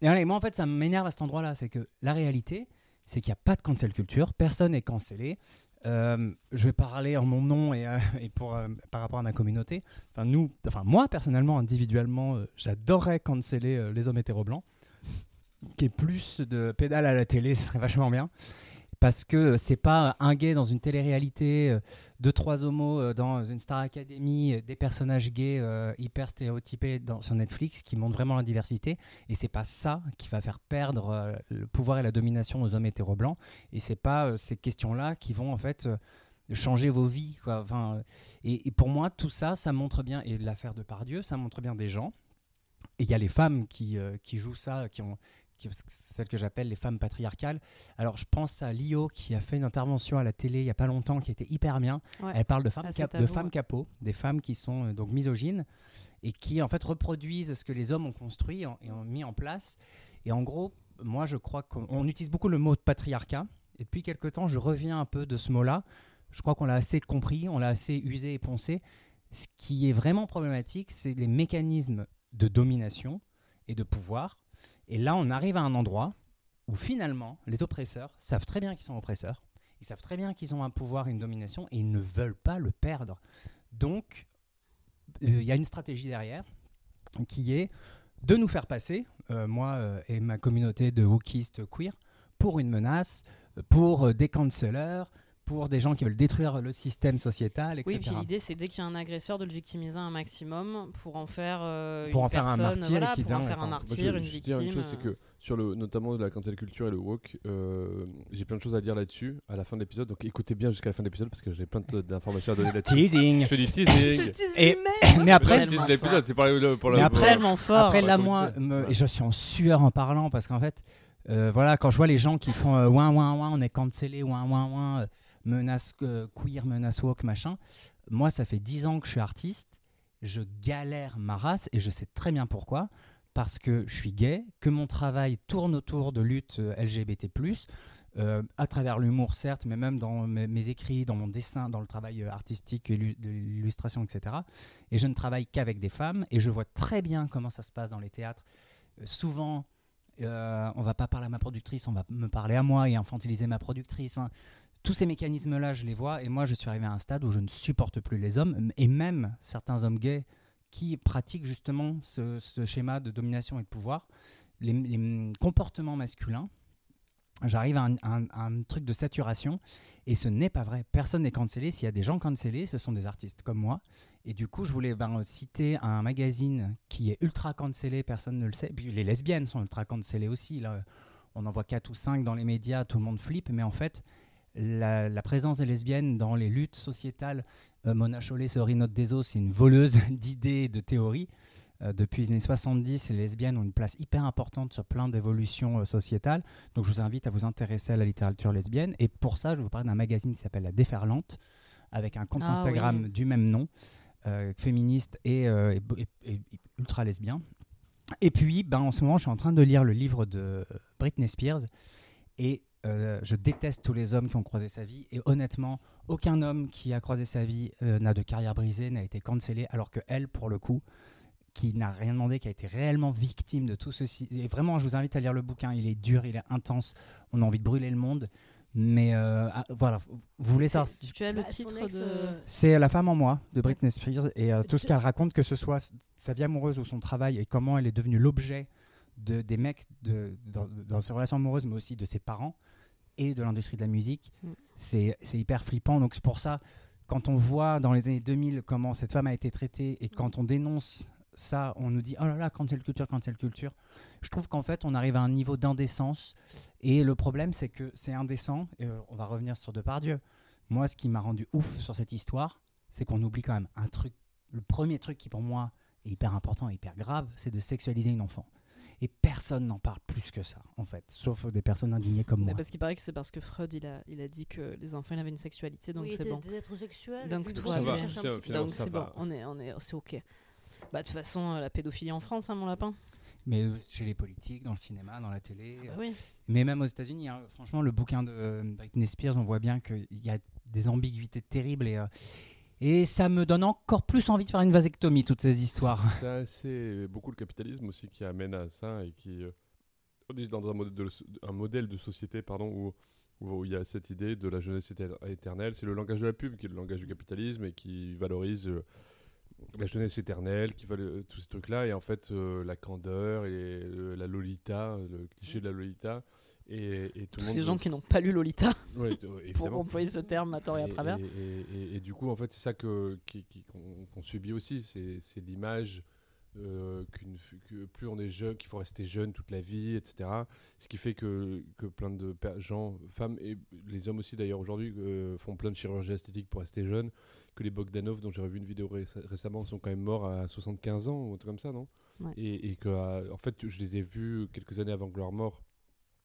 et et moi, en fait, ça m'énerve à cet endroit-là. C'est que la réalité, c'est qu'il n'y a pas de cancel culture, personne n'est cancellé. Euh, je vais parler en mon nom et, euh, euh, par rapport à ma communauté. Enfin, nous, enfin, moi, personnellement, individuellement, j'adorerais canceller les hommes hétéro blancs. Qui est plus de pédale à la télé, ce serait vachement bien. Parce que c'est pas un gay dans une télé-réalité, deux, trois homos euh, dans une Star Academy, euh, des personnages gays euh, hyper stéréotypés dans, sur Netflix qui montrent vraiment la diversité. Et c'est pas ça qui va faire perdre le pouvoir et la domination aux hommes hétéro blancs. Et c'est pas ces questions-là qui vont en fait changer vos vies. Quoi. Enfin, et, pour moi, tout ça, ça montre bien, et l'affaire de Pardieu, ça montre bien des gens. Et il y a les femmes qui, qui jouent ça, qui ont celles que j'appelle les femmes patriarcales. Alors je pense à Lio qui a fait une intervention à la télé il y a pas longtemps qui était hyper bien. Ouais. Elle parle de femmes, Ah, cap- de femmes capots, des femmes qui sont euh, donc misogynes et qui en fait reproduisent ce que les hommes ont construit en- et ont mis en place. Et en gros, moi je crois qu'on on utilise beaucoup le mot de patriarcat. Et depuis quelque temps, je reviens un peu de ce mot-là. Je crois qu'on l'a assez compris, on l'a assez usé et poncé. Ce qui est vraiment problématique, c'est les mécanismes de domination et de pouvoir. Et là, on arrive à un endroit où finalement, les oppresseurs savent très bien qu'ils sont oppresseurs. Ils savent très bien qu'ils ont un pouvoir une domination et ils ne veulent pas le perdre. Donc, euh, il y a une stratégie derrière qui est de nous faire passer, euh, moi euh, et ma communauté de wokistes queer, pour une menace, pour des cancellers, pour des gens qui veulent détruire le système sociétal, etc. Oui, puis l'idée, c'est dès qu'il y a un agresseur de le victimiser un maximum pour en faire euh, Pour une en faire un martyr et voilà, qui pour en faire un enfin, Moi, je martyr, veux une victime. une chose, c'est euh. que sur le, notamment de la cancel culture et le woke, euh, j'ai plein de choses à dire là-dessus à la fin de l'épisode. Donc écoutez bien jusqu'à la fin de l'épisode parce que j'ai plein d'informations à donner là-dessus. Teasing Je fais du teasing. Et- Mais après, je l'épisode, c'est pour, le- pour la- Mais après, la- tellement fort. Après, là, moi, je disais. me- Ouais. et je suis en sueur en parlant parce qu'en fait, euh, voilà, quand je vois les gens qui font euh, ouin, ouin, ouin, on est cancellé, ouin, ouin, ouin, euh, menace euh, queer, menace woke, machin. Moi, ça fait 10 ans que je suis artiste. Je galère ma race et je sais très bien pourquoi. Parce que je suis gay, que mon travail tourne autour de lutte euh, LGBT, euh, à travers l'humour, certes, mais même dans mes, écrits, dans mon dessin, dans le travail euh, artistique, l'illustration, etc. Et je ne travaille qu'avec des femmes et je vois très bien comment ça se passe dans les théâtres. Euh, souvent, euh, on va pas parler à ma productrice, on va me parler à moi et infantiliser ma productrice. Tous ces mécanismes-là, je les vois et moi, je suis arrivé à un stade où je ne supporte plus les hommes et même certains hommes gays qui pratiquent justement ce, schéma de domination et de pouvoir, les, comportements masculins. J'arrive à un, truc de saturation et ce n'est pas vrai. Personne n'est cancellé. S'il y a des gens cancellés, ce sont des artistes comme moi. Et du coup, je voulais ben, citer un magazine qui est ultra cancellé, personne ne le sait. Puis les lesbiennes sont ultra cancellées aussi. On en voit 4 ou 5 dans les médias, tout le monde flippe. Mais en fait, la, la présence des lesbiennes dans les luttes sociétales, euh, Mona Chollet, Sorine Deso, c'est une voleuse d'idées et de théories. Euh, depuis les années 70, les lesbiennes ont une place hyper importante sur plein d'évolutions euh, sociétales. Donc je vous invite à vous intéresser à la littérature lesbienne. Et pour ça, je vous parler d'un magazine qui s'appelle La Déferlante, avec un compte Ah Instagram oui. du même nom, féministe et, et- et ultra lesbien. Et puis, ben, en ce moment, je suis en train de lire le livre de Britney Spears. Et euh, je déteste tous les hommes qui ont croisé sa vie. Et honnêtement, aucun homme qui a croisé sa vie euh, n'a de carrière brisée, n'a été cancellé, alors que elle, pour le coup, qui n'a rien demandé, qui a été réellement victime de tout ceci. Et vraiment, je vous invite à lire le bouquin. Il est dur, il est intense. On a envie de brûler le monde. Mais euh, ah, voilà, vous voulez savoir C'est- Tu as le Bah, titre de. c'est La femme en moi de Britney Spears et euh, tout ce qu'elle raconte, que ce soit sa vie amoureuse ou son travail et comment elle est devenue l'objet de, des mecs de, dans, dans ses relations amoureuses, mais aussi de ses parents et de l'industrie de la musique. Mm. C'est c'est hyper flippant. Donc c'est pour ça, quand on voit dans les années 2000 comment cette femme a été traitée et quand on dénonce ça, on nous dit oh là là, cancel culture, cancel culture. Je trouve qu'en fait, on arrive à un niveau d'indécence. Et le problème, c'est que c'est indécent. Et euh, on va revenir sur Depardieu. Moi, ce qui m'a rendu ouf sur cette histoire, c'est qu'on oublie quand même un truc. Le premier truc qui, pour moi, est hyper important et hyper grave, c'est de sexualiser une enfant. Et personne n'en parle plus que ça, en fait, sauf des personnes indignées comme Mais moi. parce qu'il paraît que c'est parce que Freud il a, il a dit que les enfants ils avaient une sexualité donc Oui, c'est bon. Des êtres sexuels. Donc tout va ça finalement, Donc c'est va. bon, on est, on est, c'est ok. Bah de toute façon euh, la pédophilie en France hein, mon lapin. Mais euh, chez les politiques, dans le cinéma, dans la télé, Bah euh, mais même aux États-Unis, hein, franchement, le bouquin de euh, Britney Spears, on voit bien qu'il y a des ambiguïtés terribles et, euh, et ça me donne encore plus envie de faire une vasectomie, toutes ces histoires. C'est beaucoup le capitalisme aussi qui amène à ça et qui euh, on est dans un modèle de, un modèle de société pardon où où il y a cette idée de la jeunesse éter- éternelle. C'est le langage de la pub qui est le langage du capitalisme et qui valorise euh, la jeunesse éternelle, qui valorise tous ces trucs-là. Et en fait, euh, la candeur et la Lolita, le cliché de la Lolita. Et, et tout Tous monde ces gens qui n'ont pas lu Lolita Ouais, pour employer ce terme à tort et à travers. Et, du coup, en fait, c'est ça que, qui- qui- qu'on, subit aussi. C'est, l'image euh, qu'une, que plus on est jeune, qu'il faut rester jeune toute la vie, etc. Ce qui fait que, que plein de gens, femmes et les hommes aussi d'ailleurs aujourd'hui, euh, font plein de chirurgie esthétique pour rester jeunes. Que les Bogdanov, dont j'ai revu une vidéo ré- récemment, sont quand même morts à 75 ans ou un truc comme ça, non? Ouais. Et, et que, euh, en fait, je les ai vus quelques années avant leur mort.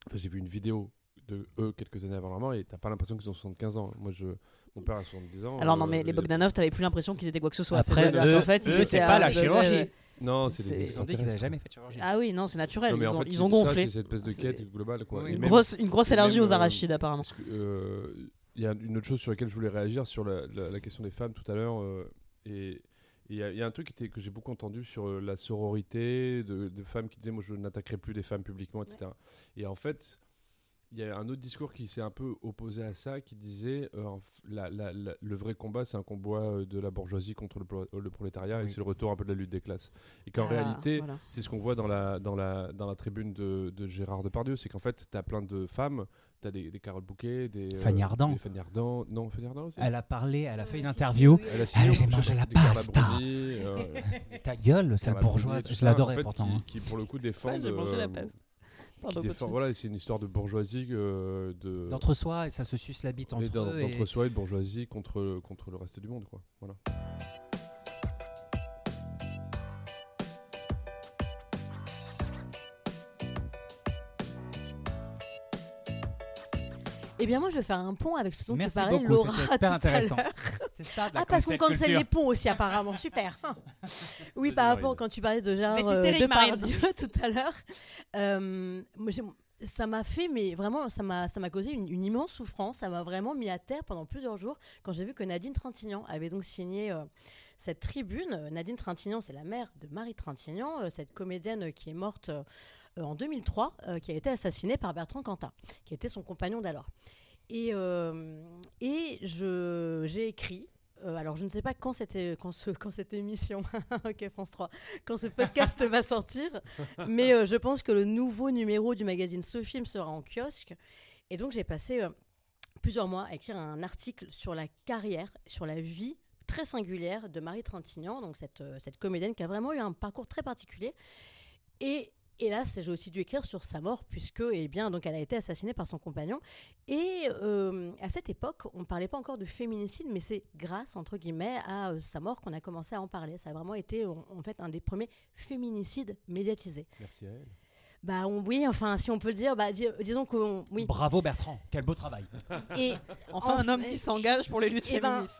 Enfin, j'ai vu une vidéo de eux quelques années avant leur mort et t'as pas l'impression qu'ils ont 75 ans. Moi, je, mon père a 70 ans. Alors non euh, mais les Bogdanov t'avais plus l'impression qu'ils étaient quoi que ce soit. Après, eux- qu'en fait, c'est pas la chirurgie. Non, c'est des Ils ont dit qu'ils n'avaient jamais fait de chirurgie. Ah oui non c'est naturel. Non, ils en ont, fait, ils gonflé. c'est cette espèce de quête globale. Quoi. Oui, Et Une même- grosse, une grosse allergie aux euh, arachides apparemment. euh, Il y a une autre chose sur laquelle je voulais réagir sur la, la- la question des femmes tout à l'heure. euh, et il y, a- il y a un truc était, que j'ai beaucoup entendu sur euh, la sororité de, de femmes qui disaient Moi, je n'attaquerai plus des femmes publiquement, etc. Et en fait, il y a un autre discours qui s'est un peu opposé à ça, qui disait euh, en f- la- la- la- le vrai combat, c'est un combat euh, de la bourgeoisie contre le, pro- le prolétariat, et Oui. c'est le retour un peu de la lutte des classes. Et qu'en Ah, réalité, voilà. c'est ce qu'on voit dans la, dans la, dans la tribune de, de Gérard Depardieu, c'est qu'en fait, tu as plein de femmes, tu as des, des Carole Bouquet, des... euh, Fanny Ardant. des Fanny Ardant. Non, Fanny Ardant aussi Elle a parlé, elle a fait une Ouais, si, interview. si, oui, Elle a signé Elle, au- mangé la pasta. Bruni, euh, Ta gueule, cette bourgeoise. Je l'adorais en fait, pourtant. Qui, hein. qui, pour le coup Ouais, défendent... j'ai mangé la euh, peste. qui Pardon, défend- continue. voilà, c'est une histoire de bourgeoisie euh, de D'entre-soi, et ça se suce la bite et entre et- d'entre-soi et de bourgeoisie contre, contre le reste du monde, quoi. Voilà. Eh bien, moi, je vais faire un pont avec ce dont Merci tu parlais, beaucoup, Laura, c'était tout hyper à intéressant. l'heure. C'est ça, de la Ah, parce qu'on cancel cancelle culture. les ponts aussi, apparemment. Super. oui, par rapport quand tu parlais de êtes euh, Marine. Depardieu tout à l'heure. euh, ça m'a fait, mais vraiment, ça m'a, ça m'a causé une, une immense souffrance. Ça m'a vraiment mis à terre pendant plusieurs jours quand j'ai vu que Nadine Trintignant avait donc signé euh, cette tribune. Euh, Nadine Trintignant, c'est la mère de Marie Trintignant, cette comédienne qui est morte euh, en 2003, euh, qui a été assassinée par Bertrand Cantat, qui était son compagnon d'alors. Et, euh, et j'ai écrit. euh, alors, je ne sais pas quand, c'était, quand, ce- quand cette émission, ok France 3, quand ce podcast va sortir, mais euh, je pense que le nouveau numéro du magazine Ce Film sera en kiosque. Et donc, j'ai passé euh, plusieurs mois à écrire un article sur la carrière, sur la vie très singulière de Marie Trintignant, donc cette, euh, cette comédienne qui a vraiment eu un parcours très particulier. Et hélas, j'ai aussi dû écrire sur sa mort, puisque eh bien, donc, elle a été assassinée par son compagnon. Et euh, à cette époque, on ne parlait pas encore de féminicide, mais c'est grâce, entre guillemets, à euh, sa mort qu'on a commencé à en parler. Ça a vraiment été, en, en fait, un des premiers féminicides médiatisés. Merci à elle. Bah on- oui, enfin, si on peut le dire, bah, dis- disons que on- oui. Bravo Bertrand, quel beau travail. Et Enfin, un homme qui s'engage pour les luttes Eh ben, féministes.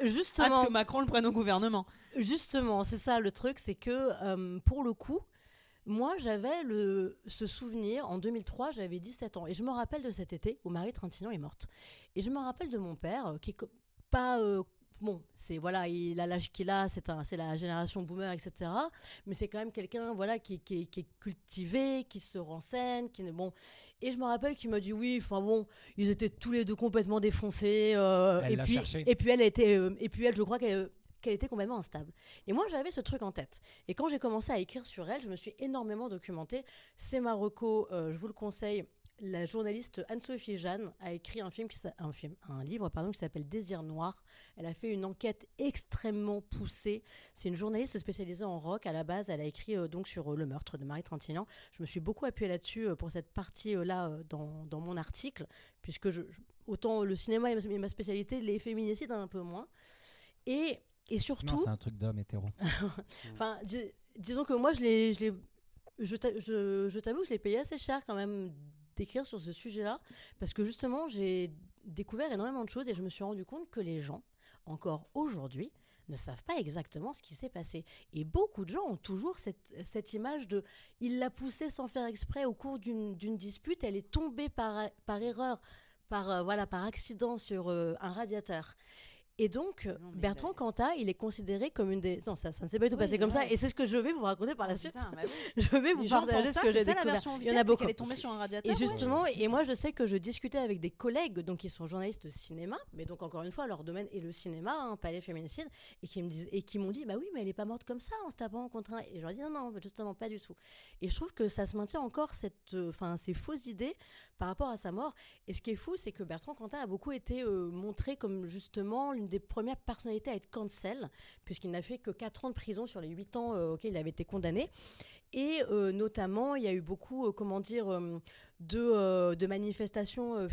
Hâte justement, que Macron le prenne au gouvernement. Justement, c'est ça le truc, c'est que euh, pour le coup, moi j'avais le ce souvenir en 2003, j'avais 17 ans et je me rappelle de cet été où Marie Trintignant est morte. Et je me rappelle de mon père euh, qui est pas euh, bon, c'est voilà, il a l'âge qu'il a, c'est un, c'est la génération boomer, etc. Mais c'est quand même quelqu'un voilà qui, qui, est- qui est cultivé, qui se renseigne, qui bon. Et je me rappelle qu'il m'a dit oui, enfin bon, ils étaient tous les deux complètement défoncés. euh, et puis cherché. et puis elle était euh, et puis elle, je crois qu'elle qu'elle était complètement instable. Et moi, j'avais ce truc en tête. Et quand j'ai commencé à écrire sur elle, je me suis énormément documentée. C'est Marocco, euh, je vous le conseille. La journaliste Anne-Sophie Jeanne a écrit un film, un livre pardon qui s'appelle Désir noir. Elle a fait une enquête extrêmement poussée. C'est une journaliste spécialisée en rock. À la base, elle a écrit euh, donc sur euh, le meurtre de Marie Trintignant. Je me suis beaucoup appuyée là-dessus pour cette partie là euh, dans, mon article, puisque autant le cinéma est ma- est ma spécialité, les féminicides un peu moins. Et, et Non, surtout, c'est un truc d'homme hétéro. Enfin, dis- disons que moi, je l'ai, je je t'a- je je t'avoue que je l'ai payé assez cher quand même d'écrire sur ce sujet-là, parce que justement, j'ai découvert énormément de choses et je me suis rendu compte que les gens, encore aujourd'hui, ne savent pas exactement ce qui s'est passé. Et beaucoup de gens ont toujours cette, cette image de il l'a poussée sans faire exprès au cours d'une d'une dispute, elle est tombée par, par erreur, par, euh, voilà, par accident sur euh, un radiateur. Et donc, Non, Bertrand a- Cantat, il est considéré comme une des... Non, ça, ça ne s'est pas du tout Oui, passé comme ça, et c'est ce que je vais vous raconter par la Ah, suite. putain, bah oui. Je vais vous Les partager ce que j'ai ça la découvert. version Il y en a beaucoup. qu'elle est tombée sur un radiateur. Et ouais. justement, et moi je sais que je discutais avec des collègues, donc qui sont journalistes cinéma, mais donc encore une fois leur domaine est le cinéma, hein, pas les féminicides, et qui me disent et qui m'ont dit bah oui mais elle est pas morte comme ça en se tapant contre un. Et je leur dis non non justement pas du tout. Et je trouve que ça se maintient encore cette, euh, enfin ces fausses idées par rapport à sa mort. Et ce qui est fou, c'est que Bertrand Cantat a beaucoup été euh, montré comme justement l'une des premières personnalités à être cancel, puisqu'il n'a fait que 4 ans de prison sur les 8 ans euh, auxquels il avait été condamné. Et euh, notamment, il y a eu beaucoup, comment dire, de, de manifestations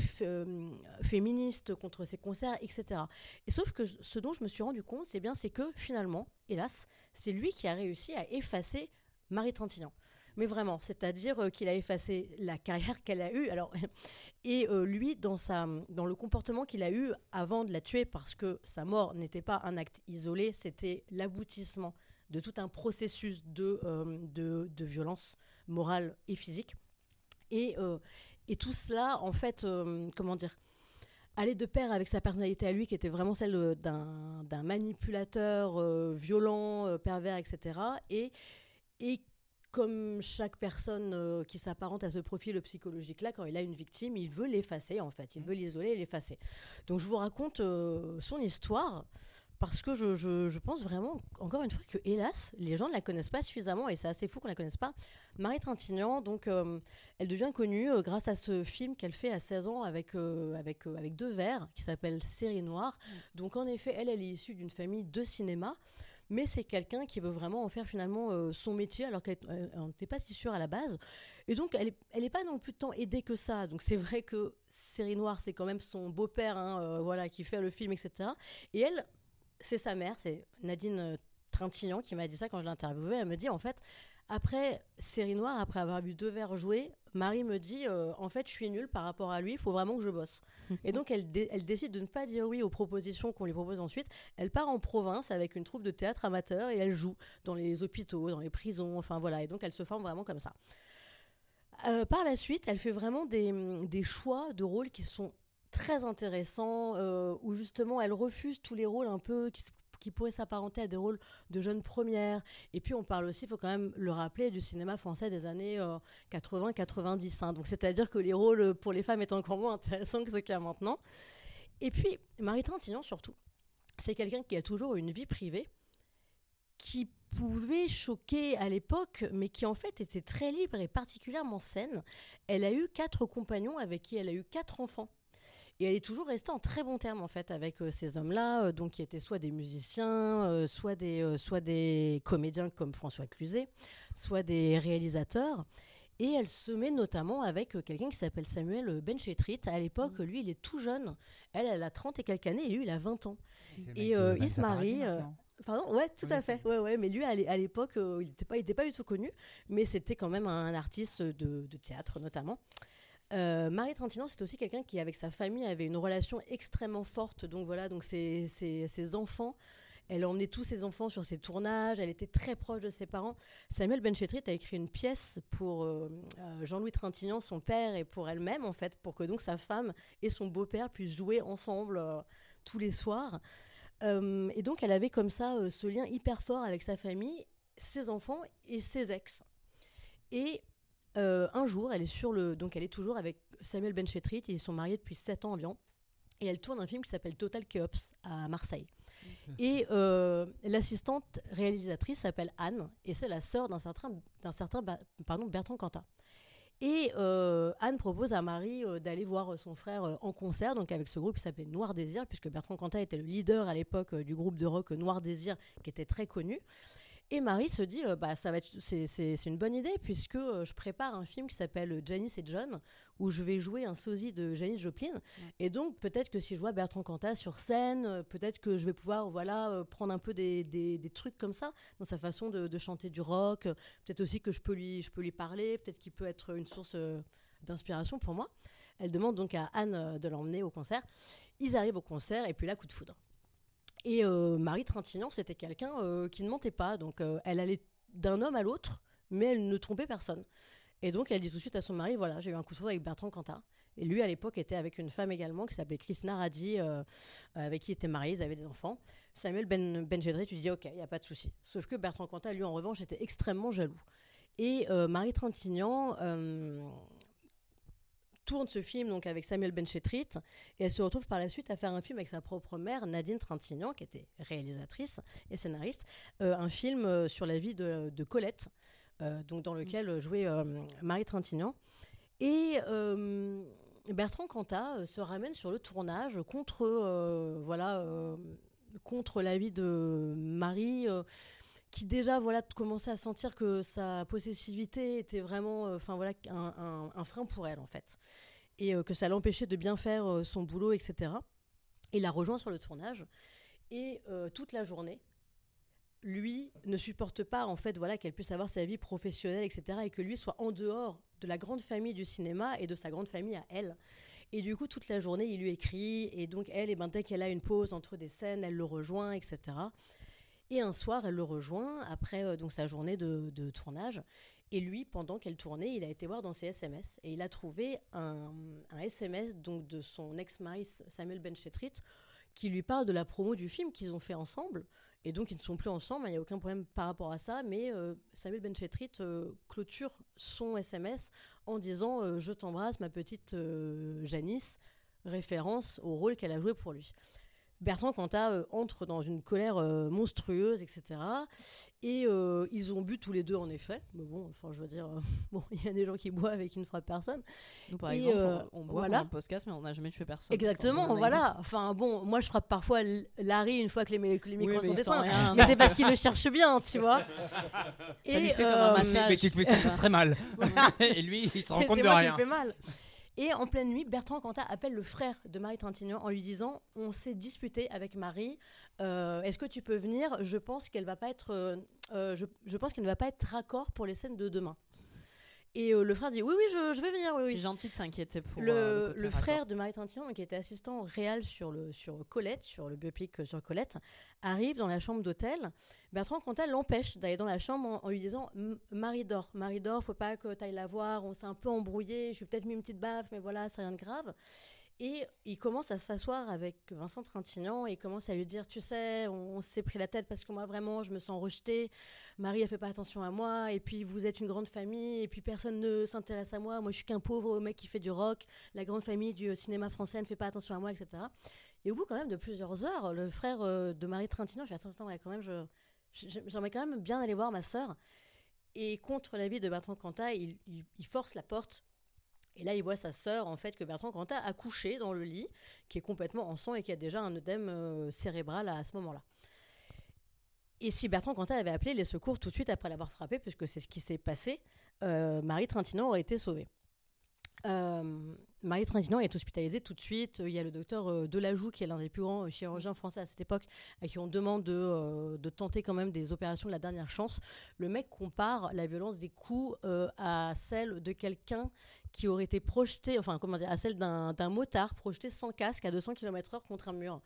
féministes contre ces concerts, etc. Et sauf que ce dont je me suis rendu compte, c'est bien, c'est que finalement, hélas, c'est lui qui a réussi à effacer Marie Trintignant. Mais vraiment, c'est-à-dire euh, qu'il a effacé la carrière qu'elle a eue. Alors, et euh, lui, dans, sa, dans le comportement qu'il a eu avant de la tuer, parce que sa mort n'était pas un acte isolé, c'était l'aboutissement de tout un processus de, euh, de, de violence morale et physique. Et, et tout cela, en fait, comment dire, allait de pair avec sa personnalité à lui, qui était vraiment celle d'un manipulateur violent, pervers, etc. Et, et comme chaque personne euh, qui s'apparente à ce profil psychologique-là, quand il a une victime, il veut l'effacer, en fait. Il veut l'isoler et l'effacer. Donc je vous raconte euh, son histoire. Parce que je, je- je pense vraiment, encore une fois, que hélas, les gens ne la connaissent pas suffisamment, et c'est assez fou qu'on ne la connaisse pas. Marie Trintignant, donc, euh, elle devient connue euh, grâce à ce film qu'elle fait à 16 ans avec, euh, avec, avec deux vers, qui s'appelle Série Noire. Donc, en effet, elle, elle est issue d'une famille de cinéma, mais c'est quelqu'un qui veut vraiment en faire finalement euh, son métier, alors qu'elle euh, n'était pas si sûre à la base. Et donc, elle n'est est pas non plus tant aidée que ça. Donc, c'est vrai que Série Noire, c'est quand même son beau-père hein, euh, voilà, qui fait le film, etc. Et elle, c'est sa mère, c'est Nadine Trintignant qui m'a dit ça quand je l'ai interviewée. Elle me dit en fait, après Série Noire, après avoir vu deux verres jouer, Marie me dit euh, en fait, je suis nulle par rapport à lui, il faut vraiment que je bosse. et donc, elle, dé- elle décide de ne pas dire oui aux propositions qu'on lui propose ensuite. Elle part en province avec une troupe de théâtre amateur et elle joue dans les hôpitaux, dans les prisons, enfin voilà. Et donc, elle se forme vraiment comme ça. Euh, par la suite, elle fait vraiment des, des choix de rôles qui sont très intéressants, euh, où justement elle refuse tous les rôles un peu qui, s- qui pourraient s'apparenter à des rôles de jeunes premières. Et puis on parle aussi, il faut quand même le rappeler, du cinéma français des années 80-90. hein. Donc c'est-à-dire que les rôles pour les femmes étaient encore moins intéressants que ceux qu'il y a maintenant. Et puis Marie Trintignant surtout, c'est quelqu'un qui a toujours une vie privée qui pouvait choquer à l'époque, mais qui en fait était très libre et particulièrement saine. Elle a eu quatre compagnons avec qui elle a eu quatre enfants. Et elle est toujours restée en très bons termes en fait avec euh, ces hommes-là, euh, donc qui étaient soit des musiciens, euh, soit des, euh, soit des comédiens comme François Cluzet, soit des réalisateurs. Et elle se met notamment avec quelqu'un qui s'appelle Samuel Benchetrit. À l'époque, lui, il est tout jeune. Elle, elle a 30 et quelques années, et lui, il a 20 ans. Et, euh, il se marie. Pardon? Ouais, tout Oui, à fait. Ouais, ouais, mais lui, à l'é- à l'époque, euh, il n'était pas, il était pas du tout connu, mais c'était quand même un artiste de, de théâtre, notamment. Euh, Marie Trintignant, c'est aussi quelqu'un qui, avec sa famille, avait une relation extrêmement forte. Donc voilà, donc ses, enfants, elle emmenait tous ses enfants sur ses tournages, elle était très proche de ses parents. Samuel Benchetrit a écrit une pièce pour euh, euh, Jean-Louis Trintignant, son père, et pour elle-même, en fait, pour que donc sa femme et son beau-père puissent jouer ensemble tous les soirs. Et donc, elle avait comme ça ce lien hyper fort avec sa famille, ses enfants et ses ex. Et euh, un jour, elle est sur le, donc elle est toujours avec Samuel Benchetrit. Ils sont mariés depuis 7 ans environ. Et elle tourne un film qui s'appelle Total Chaos à Marseille. Et euh, l'assistante réalisatrice s'appelle Anne, et c'est la sœur d'un certain, d'un certain pardon, Bertrand Cantat. Et euh, Anne propose à Marie euh, d'aller voir son frère en concert, donc avec ce groupe qui s'appelait Noir Désir, puisque Bertrand Cantat était le leader à l'époque du groupe de rock Noir Désir, qui était très connu. Et Marie se dit, euh, bah, ça va être, c'est, une bonne idée puisque euh, je prépare un film qui s'appelle Janice et John, où je vais jouer un sosie de Janice Joplin. Et donc peut-être que si je vois Bertrand Cantat sur scène, euh, peut-être que je vais pouvoir, voilà, euh, prendre un peu des, des- des trucs comme ça dans sa façon de, de chanter du rock. Euh, Peut-être aussi que je peux lui, je peux lui parler. Peut-être qu'il peut être une source euh, d'inspiration pour moi. Elle demande donc à Anne euh, de l'emmener au concert. Ils arrivent au concert et puis là, coup de foudre. Et euh, Marie Trintignant, c'était quelqu'un euh, qui ne mentait pas. Donc, euh, elle allait d'un homme à l'autre, mais elle ne trompait personne. Et donc, elle dit tout de suite à son mari Voilà, j'ai eu un coup de foudre avec Bertrand Cantat. Et lui, à l'époque, était avec une femme également qui s'appelait Christina Radi, euh, avec qui il était marié, ils avaient des enfants. Samuel Ben, Benjedri, tu dis Ok, il n'y a pas de souci. Sauf que Bertrand Cantat, lui, en revanche, était extrêmement jaloux. Et Marie Trintignant tourne ce film donc avec Samuel Benchetrit et elle se retrouve par la suite à faire un film avec sa propre mère, Nadine Trintignant, qui était réalisatrice et scénariste, euh, un film euh, sur la vie de, Colette, euh, donc dans lequel jouait Marie Trintignant. Et Bertrand Cantat se ramène sur le tournage contre, voilà, contre la vie de Marie. Qui déjà voilà commençait à sentir que sa possessivité était vraiment euh, enfin voilà un, frein pour elle en fait. Et euh, que ça l'empêchait de bien faire euh, son boulot etc il la rejoint sur le tournage. Et toute la journée lui ne supporte pas en fait voilà qu'elle puisse avoir sa vie professionnelle etc et que lui soit en dehors de la grande famille du cinéma et de sa grande famille à elle. Et du coup toute la journée il lui écrit et donc elle et ben, dès qu'elle a une pause entre des scènes elle le rejoint etc et un soir, elle le rejoint après euh, donc sa journée de, tournage. Et lui, pendant qu'elle tournait, il a été voir dans ses SMS et il a trouvé un, SMS donc de son ex-mari Samuel Benchetrit qui lui parle de la promo du film qu'ils ont fait ensemble. Et donc ils ne sont plus ensemble, il n'y a aucun problème par rapport à ça. Mais euh, Samuel Benchetrit euh, clôture son SMS en disant Je t'embrasse, ma petite Janice, référence au rôle qu'elle a joué pour lui. Bertrand Cantat euh, entre dans une colère euh, monstrueuse, etc. Et euh, ils ont bu tous les deux, en effet. Mais bon, enfin, je veux dire, euh, bon, il y a des gens qui boivent et qui ne frappent personne. Nous, par Et, exemple, euh, on, on boit voilà. dans un podcast, mais on n'a jamais tué personne. Exactement, voilà. Enfin, bon, moi, je frappe parfois Larry une fois que les, que les micros sont il sent éteints. rien. Mais c'est parce qu'il le cherche bien, tu vois. Ça lui fait comme un euh, massage. Mais tu te fais surtout très mal. Et lui, il se rend Et compte c'est de moi qui rien. fais mal. Et en pleine nuit, Bertrand Cantat appelle le frère de Marie Trintignant en lui disant On s'est disputé avec Marie. Euh, Est-ce que tu peux venir? Je pense qu'elle va pas être. euh, euh, je, je pense qu'elle ne va pas être raccord pour les scènes de demain. Et euh, le frère dit Oui, oui, je, je vais venir. Oui, oui. C'est gentil de s'inquiéter pour le, euh, le frère de Marie Trintignant, qui était assistant réel sur, le, sur Colette, sur le biopic euh, sur Colette, arrive dans la chambre d'hôtel. Bertrand Cantat l'empêche d'aller dans la chambre en, en lui disant Marie dort, Marie dort, faut pas que tu ailles la voir, on s'est un peu embrouillé, je suis peut-être mis une petite baffe, mais voilà, c'est rien de grave. Et il commence à s'asseoir avec Vincent Trintignant et il commence à lui dire Tu sais, on, s'est pris la tête parce que moi, vraiment, je me sens rejetée. Marie, elle fait pas attention à moi. Et puis, vous êtes une grande famille. Et puis, personne ne s'intéresse à moi. Moi, je suis qu'un pauvre mec qui fait du rock. La grande famille du cinéma français ne fait pas attention à moi, etc. Et au bout, quand même, de plusieurs heures, le frère euh, de Marie Trintignant, je fais Attends, attends, quand même, je, j'aimerais quand même bien aller voir ma sœur. Et contre l'avis de Bertrand Cantat, il force la porte. Et là, il voit sa sœur, en fait, que Bertrand Cantat a couché dans le lit, qui est complètement en sang et qui a déjà un œdème euh, cérébral à, ce moment-là. Et si Bertrand Cantat avait appelé les secours tout de suite après l'avoir frappé, puisque c'est ce qui s'est passé, euh, Marie Trintignant aurait été sauvée. Euh, Marie Trintignant est hospitalisée tout de suite. Il y a le docteur euh, Delajoux, qui est l'un des plus grands euh, chirurgiens français à cette époque, à qui on demande de, euh, de tenter quand même des opérations de la dernière chance. Le mec compare la violence des coups à celle de quelqu'un qui aurait été projeté, enfin comment dire, à celle d'un d'un motard projeté sans casque à 200 km/h contre un mur.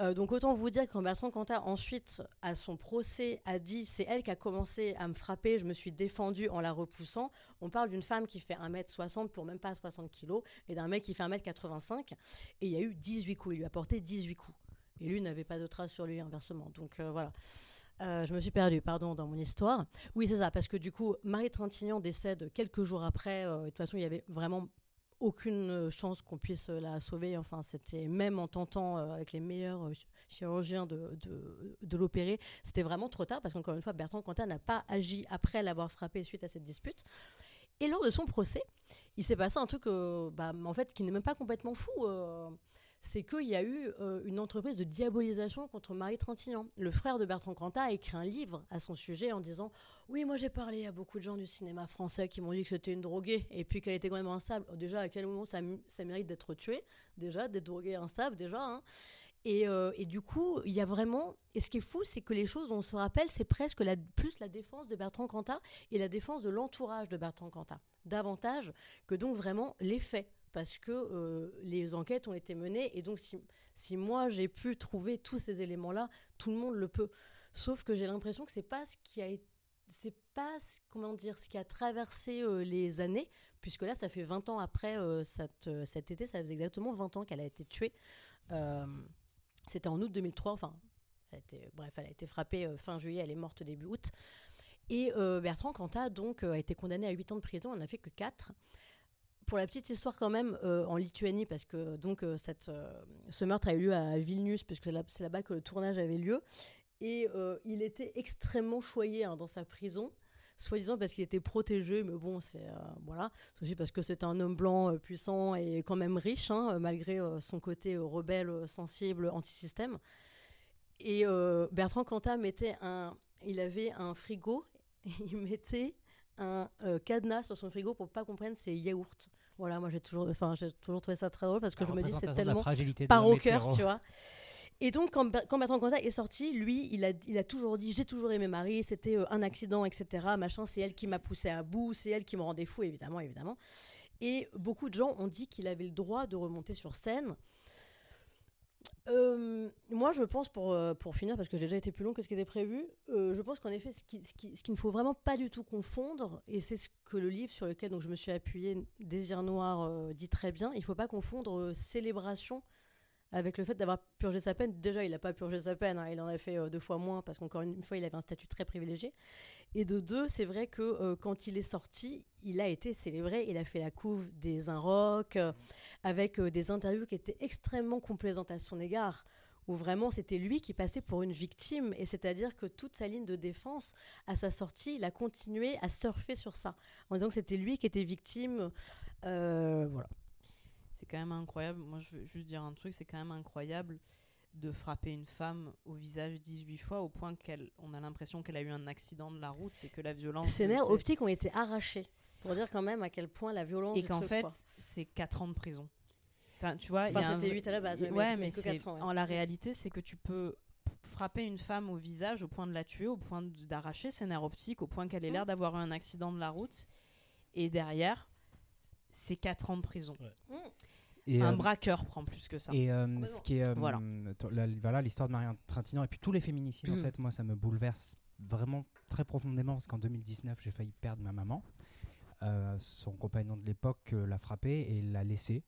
Euh, donc autant vous dire que quand Bertrand Cantat ensuite à son procès a dit c'est elle qui a commencé à me frapper, je me suis défendue en la repoussant. On parle d'une femme qui fait 1m60 pour même pas 60 kg et d'un mec qui fait 1m85 et il y a eu 18 coups, il lui a porté 18 coups. Et lui n'avait pas de traces sur lui inversement. Donc euh, voilà. Euh, je me suis perdue, pardon, dans mon histoire. Oui, c'est ça, parce que du coup, Marie Trintignant décède quelques jours après. de toute façon, il y avait vraiment aucune euh, chance qu'on puisse euh, la sauver. Enfin, c'était même en tentant euh, avec les meilleurs ch- chirurgiens de, de, l'opérer, c'était vraiment trop tard parce qu'encore une fois, Bertrand Cantat n'a pas agi après l'avoir frappé suite à cette dispute. Et lors de son procès, il s'est passé un truc, bah, en fait, qui n'est même pas complètement fou. C'est qu'il y a eu euh, une entreprise de diabolisation contre Marie Trintignant. Le frère de Bertrand Cantat a écrit un livre à son sujet en disant Oui, moi j'ai parlé à beaucoup de gens du cinéma français qui m'ont dit que c'était une droguée et puis qu'elle était quand même instable. Déjà, à quel moment ça, mérite d'être tué? Déjà, d'être droguée instable, déjà. Hein. Et, euh, et, du coup, il y a vraiment. Et ce qui est fou, c'est que les choses, on se rappelle, c'est presque plus la défense de Bertrand Cantat et la défense de l'entourage de Bertrand Cantat, davantage que donc vraiment les faits parce que euh, les enquêtes ont été menées. Et donc, si, moi j'ai pu trouver tous ces éléments-là, tout le monde le peut. Sauf que j'ai l'impression que c'est pas ce qui a c'est pas comment dire ce qui a traversé euh, les années puisque là ça fait 20 ans après euh, cette, cet été ça faisait exactement 20 ans qu'elle a été tuée c'était en août 2003 enfin elle bref elle a été frappée fin juillet elle est morte début août et Bertrand Cantat donc a été condamné à 8 ans de prison on n'a fait que 4 pour la petite histoire quand même, euh, en Lituanie, parce que donc euh, cette, euh, ce meurtre a eu lieu à Vilnius, puisque c'est là-bas que le tournage avait lieu, et il était extrêmement choyé hein, dans sa prison, soi-disant parce qu'il était protégé, mais bon, c'est voilà, aussi parce que c'était un homme blanc puissant et quand même riche, hein, malgré son côté rebelle, sensible, anti-système. Et Bertrand Cantat mettait un, il avait un frigo, il mettait un cadenas sur son frigo pour pas comprendre ses yaourts. Voilà, moi j'ai toujours, enfin j'ai toujours trouvé ça très drôle parce que je me dis c'est tellement par au cœur, tu vois. Et donc quand, quand Bertrand Cantat est sorti, lui, il a, il a toujours dit j'ai toujours aimé Marie, c'était euh, un accident, etc. Machin, c'est elle qui m'a poussé à bout, c'est elle qui me rendait fou, évidemment, évidemment. Et beaucoup de gens ont dit qu'il avait le droit de remonter sur scène. Euh, moi, je pense, pour, euh, pour finir, parce que j'ai déjà été plus long que ce qui était prévu, euh, je pense qu'en effet, ce qu'il ce qui, ne faut vraiment pas du tout confondre, et c'est ce que le livre sur lequel donc, je me suis appuyé, Désir Noir, dit très bien, il ne faut pas confondre célébration avec le fait d'avoir purgé sa peine. Déjà, il n'a pas purgé sa peine, hein, il en a fait euh, deux fois moins parce qu'encore une fois, il avait un statut très privilégié. Et de deux, c'est vrai que euh, quand il est sorti, il a été célébré. Il a fait la couve des Inrocks euh, avec des interviews qui étaient extrêmement complaisantes à son égard où vraiment c'était lui qui passait pour une victime, et c'est-à-dire que toute sa ligne de défense, à sa sortie, il a continué à surfer sur ça, en disant que c'était lui qui était victime. voilà c'est quand même incroyable. Moi, je veux juste dire un truc, c'est quand même incroyable de frapper une femme au visage 18 fois au point qu'on a l'impression qu'elle a eu un accident de la route et que la violence. Ses nerfs optiques ont été arrachés. Pour dire quand même à quel point la violence. Et qu'en fait, c'est 4 ans de prison. tu vois, enfin, c'était 8 à la base. Ouais, mais, en la réalité, c'est que tu peux frapper une femme au visage au point de la tuer, au point d'arracher ses nerfs optiques, au point qu'elle ait l'air d'avoir eu un accident de la route. Et derrière, c'est 4 ans de prison. Et un euh, braqueur prend plus que ça. Et euh, ce qui est euh, voilà l'histoire de Marianne Trintignant et puis tous les féminicides en mm. fait moi ça me bouleverse vraiment très profondément parce qu'en 2019 j'ai failli perdre ma maman. son compagnon de l'époque l'a frappée et l'a laissée.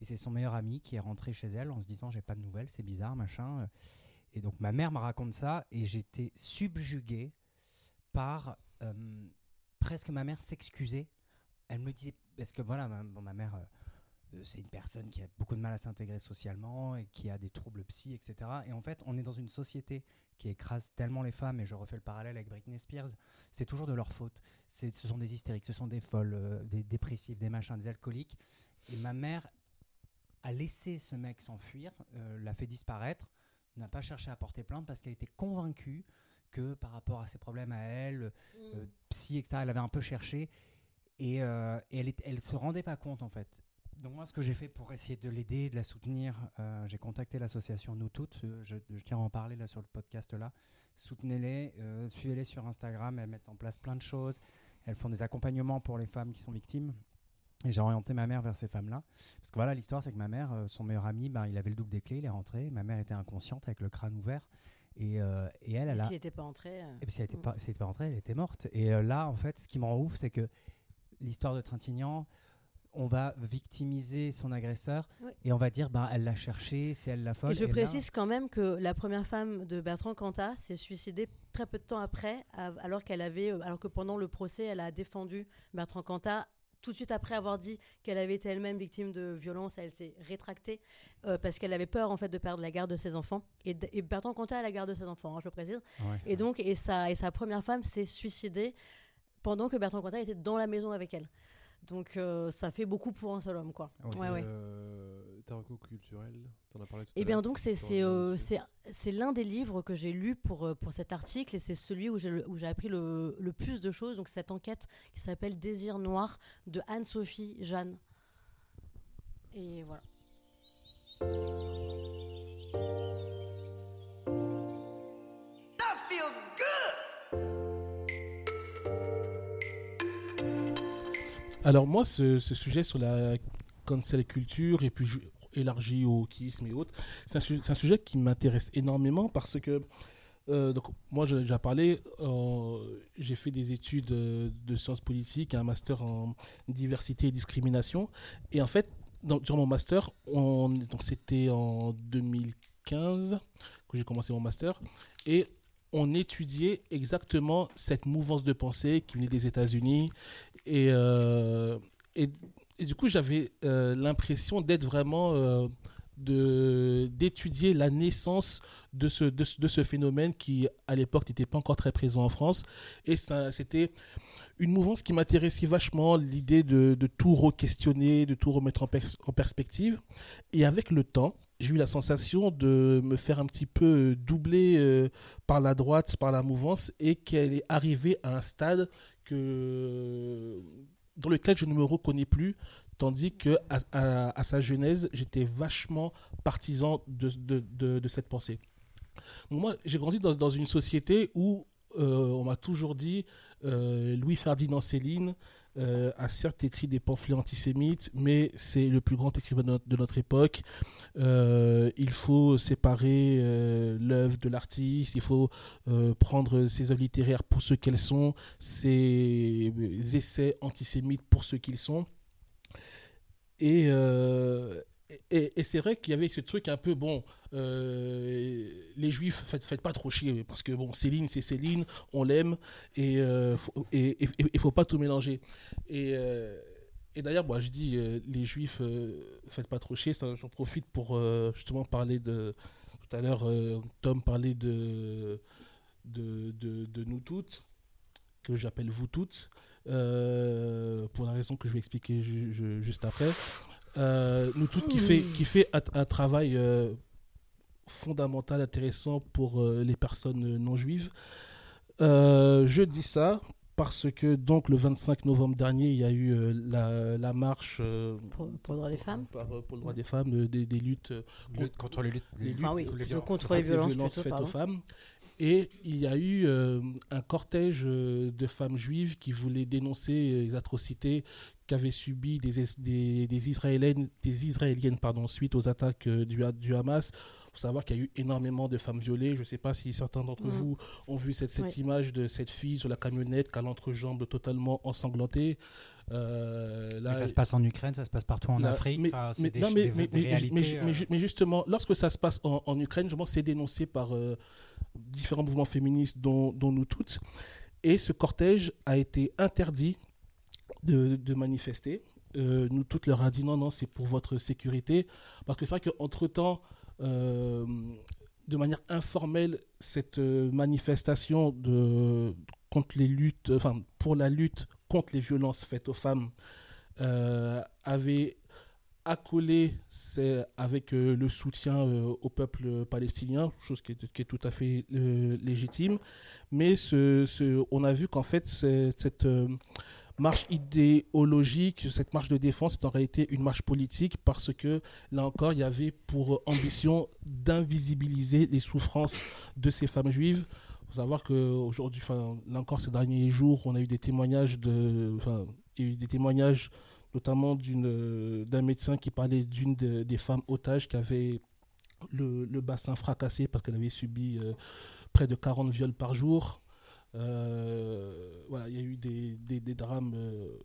Et c'est son meilleur ami qui est rentré chez elle en se disant j'ai pas de nouvelles, c'est bizarre, machin. Et donc ma mère me raconte ça et j'étais subjugué par presque ma mère s'excuser. Elle me disait parce que voilà ma, ma mère c'est une personne qui a beaucoup de mal à s'intégrer socialement et qui a des troubles psy, etc. Et en fait, on est dans une société qui écrase tellement les femmes, et je refais le parallèle avec Britney Spears, c'est toujours de leur faute. Ce sont des hystériques, ce sont des folles, euh, des dépressifs, des machins, des alcooliques. Et ma mère a laissé ce mec s'enfuir, euh, l'a fait disparaître, n'a pas cherché à porter plainte parce qu'elle était convaincue que par rapport à ses problèmes à elle, mm. psy, etc., elle avait un peu cherché. Et, et elle, elle se rendait pas compte en fait donc moi, ce que j'ai fait pour essayer de l'aider, de la soutenir, euh, j'ai contacté l'association Nous Toutes. Euh, je, tiens à en parler là sur le podcast là. Soutenez-les, euh, suivez-les sur Instagram. Elles mettent en place plein de choses. Elles font des accompagnements pour les femmes qui sont victimes. Et j'ai orienté ma mère vers ces femmes-là. Parce que voilà, l'histoire, c'est que ma mère, son meilleur ami, bah, il avait le double des clés, il est rentré. Ma mère était inconsciente avec le crâne ouvert. Et, et elle, elle a. Si elle n'était pas entrée. Et puis si elle n'était pas, si pas rentrée, elle était morte. Et là, en fait, ce qui me rend ouf, c'est que l'histoire de Trintignant, on va victimiser son agresseur et on va dire bah elle l'a cherché, c'est elle la folle. Et je précise quand même que la première femme de Bertrand Cantat s'est suicidée très peu de temps après, alors qu'elle avait, euh, alors que pendant le procès, elle a défendu Bertrand Cantat. Tout de suite après avoir dit qu'elle avait été elle-même victime de violence, elle s'est rétractée euh, parce qu'elle avait peur en fait de perdre la garde de ses enfants. Et, Bertrand Cantat a la garde de ses enfants, hein, je précise. Et donc et sa et sa première femme s'est suicidée pendant que Bertrand Cantat était dans la maison avec elle. Donc euh, ça fait beaucoup pour un seul homme, quoi. ouais, ouais. Euh, ta reco culturelle T'en as parlé tout à Eh bien, l'heure. donc, c'est euh, c'est c'est l'un des livres que j'ai lu pour, pour cet article et c'est celui où j'ai où j'ai appris le, le plus de choses. Donc, cette enquête qui s'appelle Désir noir de Anne-Sophie Jeanne. Et voilà. Alors moi, ce, sujet sur la cancel culture et puis élargi au wokisme et autres, c'est un, sujet- qui m'intéresse énormément parce que euh, donc moi j'ai déjà parlé, euh, j'ai fait des études euh, de sciences politiques, un master en diversité et discrimination. Et en fait durant mon master, on, donc c'était en 2015 que j'ai commencé mon master. Et on étudiait exactement cette mouvance de pensée qui venait des États-Unis et, euh, et, du coup, j'avais euh, l'impression d'être vraiment. euh, d'étudier la naissance de ce, de, ce- phénomène qui à l'époque n'était pas encore très présent en France et c'était une mouvance qui m'intéressait vachement l'idée de, de tout re-questionner de tout remettre en, pers- en perspective et avec le temps j'ai eu la sensation de me faire un petit peu doubler euh, par la droite par la mouvance et qu'elle est arrivée à un stade que dans lequel je ne me reconnais plus, tandis que à, sa genèse, j'étais vachement partisan de, de, cette pensée. Moi, j'ai grandi dans, dans une société où euh, on m'a toujours dit euh, Louis-Ferdinand Céline euh, a certes écrit des pamphlets antisémites, mais c'est le plus grand écrivain de notre, époque. Euh, il faut séparer euh, l'œuvre de l'artiste, il faut prendre ses œuvres littéraires pour ce qu'elles sont, ses essais antisémites pour ce qu'ils sont. Et, et, c'est vrai qu'il y avait ce truc un peu, bon, euh, les juifs, faites, faites pas trop chier, parce que bon, Céline, c'est Céline, on l'aime, et euh, faut- il pas tout mélanger. Et, euh, d'ailleurs, moi, je dis, euh, les juifs, faites pas trop chier, j'en profite pour justement parler de. Tout à l'heure, Tom parlait de, de, nous toutes, que j'appelle vous toutes, pour la raison que je vais expliquer ju- ju- juste après. Euh, nous toutes qui fait, qui fait un, un travail euh, fondamental, intéressant pour euh, les personnes non juives. Euh, je dis ça parce que donc le 25 novembre dernier, il y a eu euh, la, la marche euh, Pour, pour le droit des femmes par- pour le droit des femmes, euh, des, des luttes euh, Lutte contre les luttes. les Enfin, oui, contre les de violences. contre les violences, plutôt, faites pardon. aux femmes. Et il y a eu euh, un cortège de femmes juives qui voulaient dénoncer les atrocités qu'avaient subies des, Es- des, des Israéliennes, des Israéliennes pardon, suite aux attaques euh, du, du Hamas. Il faut savoir qu'il y a eu énormément de femmes violées. Je ne sais pas si certains d'entre Mhm. vous ont vu cette, cette Oui. image de cette fille sur la camionnette qui a l'entrejambe totalement ensanglantée. Euh, là, Mais ça se passe en Ukraine, ça se passe partout en Là, Afrique. mais- enfin, mais- des, non, mais- des- mais- des mais- mais- réalités. mais- mais- euh, mais justement, lorsque ça se passe en, en Ukraine, je pense que c'est dénoncé par euh, différents mouvements féministes, dont, dont nous toutes. Et ce cortège a été interdit de, manifester. Euh, nous toutes leur a dit non, non, c'est pour votre sécurité. Parce que c'est vrai qu'entre-temps, euh, de manière informelle, cette euh, manifestation de, contre les luttes, enfin, pour la lutte contre les violences faites aux femmes avait accolé avec le soutien au peuple palestinien, chose qui est, qui est tout à fait légitime. Mais ce, ce- on a vu qu'en fait, cette marche idéologique, cette marche de défense est en réalité une marche politique parce que là encore, il y avait pour ambition d'invisibiliser les souffrances de ces femmes juives. Il faut savoir qu'aujourd'hui, enfin, là encore, ces derniers jours, on a eu des témoignages de, témoignages notamment d'un médecin qui parlait d'une de- des femmes otages qui avait le, le bassin fracassé parce qu'elle avait subi euh, près de 40 viols par jour. Euh, voilà, il y a eu des, des- drames euh,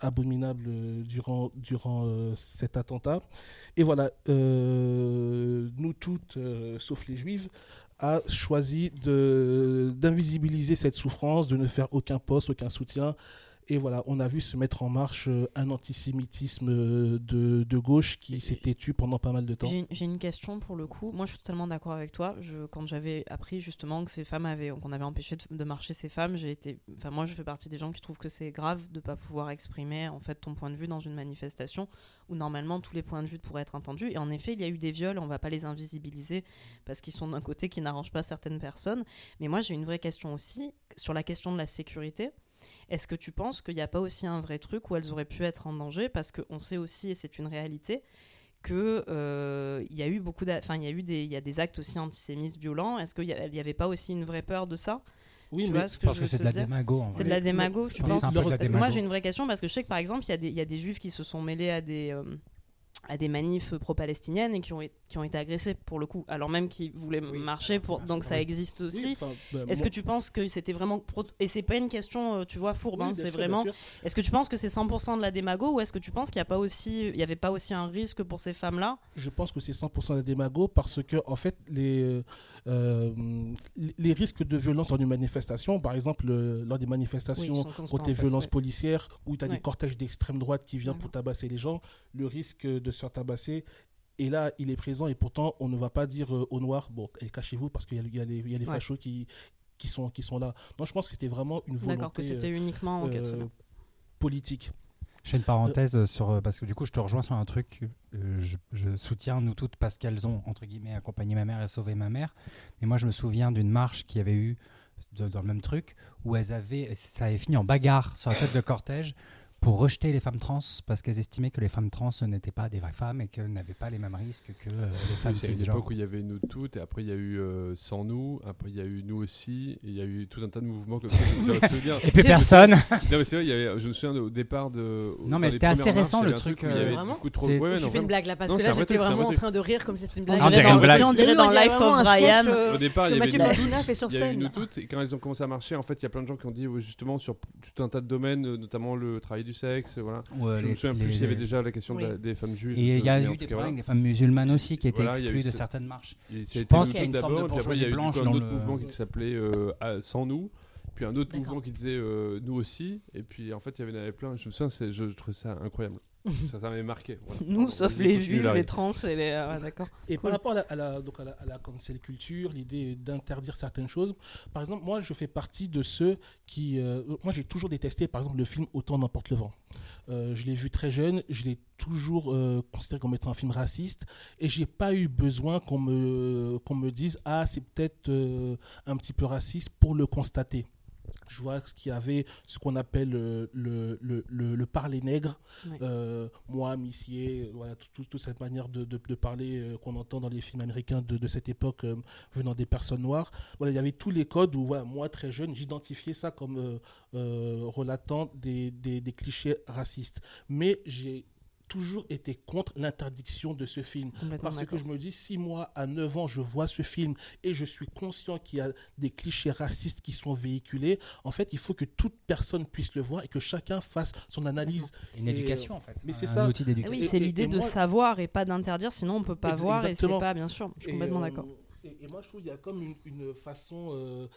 abominables euh, durant, durant cet attentat. Et voilà, nous toutes, sauf les juives, a choisi d'invisibiliser cette souffrance, de ne faire aucun poste, aucun soutien Et voilà, on a vu se mettre en marche euh, un antisémitisme euh, de, de gauche qui s'est têtu pendant pas mal de temps. J'ai j'ai une question pour le coup. Moi, je suis totalement d'accord avec toi. Je, quand j'avais appris justement que ces femmes avaient, qu'on avait empêché de, de marcher ces femmes, j'ai été. Enfin, moi, je fais partie des gens qui trouvent que c'est grave de pas pouvoir exprimer en fait ton point de vue dans une manifestation où normalement tous les points de vue pourraient être entendus. Et en effet, il y a eu des viols. On va pas les invisibiliser parce qu'ils sont d'un côté qui n'arrange pas certaines personnes. Mais moi, j'ai une vraie question aussi sur la question de la sécurité. Est-ce que tu penses qu'il n'y a pas aussi un vrai truc où elles auraient pu être en danger Parce qu'on sait aussi, et c'est une réalité, que euh, y a eu beaucoup, enfin il y a eu des, il y a des actes aussi antisémites violents. Est-ce qu'il n'y avait pas aussi une vraie peur de ça? Oui, Tu mais ce que je que veux c'est de la démago. C'est de la démago, Je pense que Parce que moi j'ai une vraie question parce que je sais que par exemple il y, a des- il y a des juifs qui se sont mêlés à des euh, à des manifs pro-palestiniennes et qui ont, qui ont été agressés pour le coup, alors même qu'ils voulaient marcher pour donc ça existe aussi. Oui, enfin, ben, Est-ce moi- que tu penses que c'était vraiment pro- et c'est pas une question euh, tu vois fourbe Oui, hein, c'est vraiment est-ce que tu penses que c'est 100% de la démago ou est-ce que tu penses qu'il y a pas aussi il y avait pas aussi un risque pour ces femmes là Je pense que c'est 100% des démago parce que, en fait, les, euh, euh, les risques de violence lors d'une manifestation, par exemple, euh, lors des manifestations contre les violences policières, où tu as Ouais. des cortèges d'extrême droite qui viennent pour tabasser les gens, le risque de se faire tabasser, et là, il est présent, et pourtant, on ne va pas dire euh, au noir, bon, et cachez-vous, parce qu'il y a, il y a les, il y a les Ouais. fachos qui, qui, sont, qui sont là. Non, je pense que c'était vraiment une volonté D'accord que c'était uniquement ok, euh, politique. Je fais une parenthèse sur euh, parce que du coup je te rejoins sur un truc. euh, je, je soutiens nous toutes parce qu'elles ont entre guillemets accompagné ma mère et sauvé ma mère. Mais moi je me souviens d'une marche qui avait eu de- dans le même truc où elles avaient ça avait fini en bagarre sur la tête de cortège pour rejeter les femmes trans parce qu'elles estimaient que les femmes trans n'étaient pas des vraies femmes et qu'elles n'avaient pas les mêmes risques que euh, les femmes Oui, c'est une cisgenres. époque où il y avait nous toutes, et après il y a eu euh, sans nous, après il y a eu nous aussi, et il y a eu tout un tas de mouvements comme ça. Et puis personne. Non, mais c'est vrai, il y avait, je me souviens au départ de. Non, mais c'était assez récent, le truc, où il y euh, avait Vraiment beaucoup trop. C'est- ouais, je non, fais une blague là parce Non, que là j'étais vraiment en train de rire comme c'était une blague. Ah, blague. on dirait dans Life of Brian. euh, Au départ, il y avait nous toutes, et quand elles ont commencé à marcher, en fait, il y a plein de gens qui ont dit, ouais, justement, sur tout un tas de domaines, notamment le travail du sexe, voilà. Ouais, je me les- souviens plus s'il y avait déjà la question de la- Oui. des femmes juives. Et il y a eu des problèmes voilà. des femmes musulmanes aussi qui étaient Voilà, il exclues de ce- certaines marches. Et Je pense qu'il y a une forme de d'abord, puis après il y a eu bourgeoisie un blanche autre mouvement qui s'appelait euh, Sans nous, puis un autre mouvement qui disait euh, Nous aussi, et puis en fait il y en avait plein, je me souviens, je, je trouvais ça incroyable. Ça ça m'avait marqué. voilà. Nous sauf les juifs, les trans et les ah, ouais, d'accord. Et Cool. par rapport à la, à la- donc à la, à la cancel culture, l'idée d'interdire certaines choses, par exemple, moi je fais partie de ceux qui. euh, moi j'ai toujours détesté par exemple le film Autant n'emporte le vent. Euh, je l'ai vu très jeune, je l'ai toujours euh, considéré comme étant un film raciste et j'ai pas eu besoin qu'on me, qu'on me dise Ah, c'est peut-être euh, un petit peu raciste pour le constater. Je vois ce qu'il y avait, ce qu'on appelle euh, le, le, le, le parler nègre. Ouais. Euh, moi, Missier, voilà, tout- tout- toute cette manière de, de- de parler euh, qu'on entend dans les films américains de, de cette époque euh, venant des personnes noires. Voilà, il y avait tous les codes où, voilà, moi, très jeune, j'identifiais ça comme relatant des, des- des clichés racistes. Mais j'ai toujours été contre l'interdiction de ce film. Parce que je me dis, si moi, à 9 ans, je vois ce film et je suis conscient qu'il y a des clichés racistes qui sont véhiculés, en fait, il faut que toute personne puisse le voir et que chacun fasse son analyse. Une Et, éducation en fait. mais c'est un ça. outil Ah d'éducation. oui, Et- c'est l'idée de moi- savoir et pas d'interdire, sinon on peut pas voir et c'est pas bien sûr. Je suis complètement euh, d'accord. Et, moi, je trouve qu'il y a comme une, façon euh,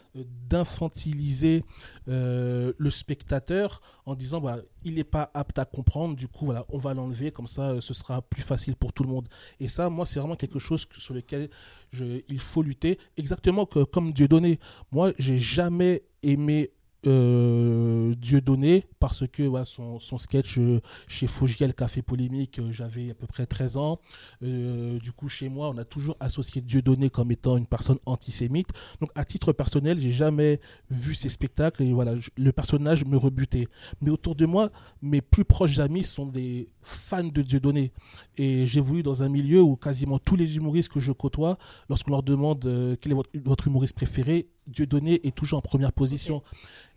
d'infantiliser euh, le spectateur en disant bah, il n'est pas apte à comprendre, du coup, voilà, on va l'enlever, comme ça, euh, ce sera plus facile pour tout le monde. Et ça, moi, c'est vraiment quelque chose sur lequel il faut lutter, exactement comme Dieudonné. Moi, j'ai jamais aimé euh, Dieudonné parce que son, son sketch euh, chez Fogiel Café Polémique, euh, j'avais à peu près 13 ans. Euh, du coup, chez moi, on a toujours associé Dieudonné comme étant une personne antisémite. Donc, à titre personnel, j'ai jamais vu ces spectacles et voilà, le personnage me rebutait. Mais autour de moi, mes plus proches amis sont des fans de Dieudonné. Et j'ai voulu dans un milieu où quasiment tous les humoristes que je côtoie, lorsqu'on leur demande euh, quel est votre, votre humoriste préféré, Dieudonné est toujours en première position.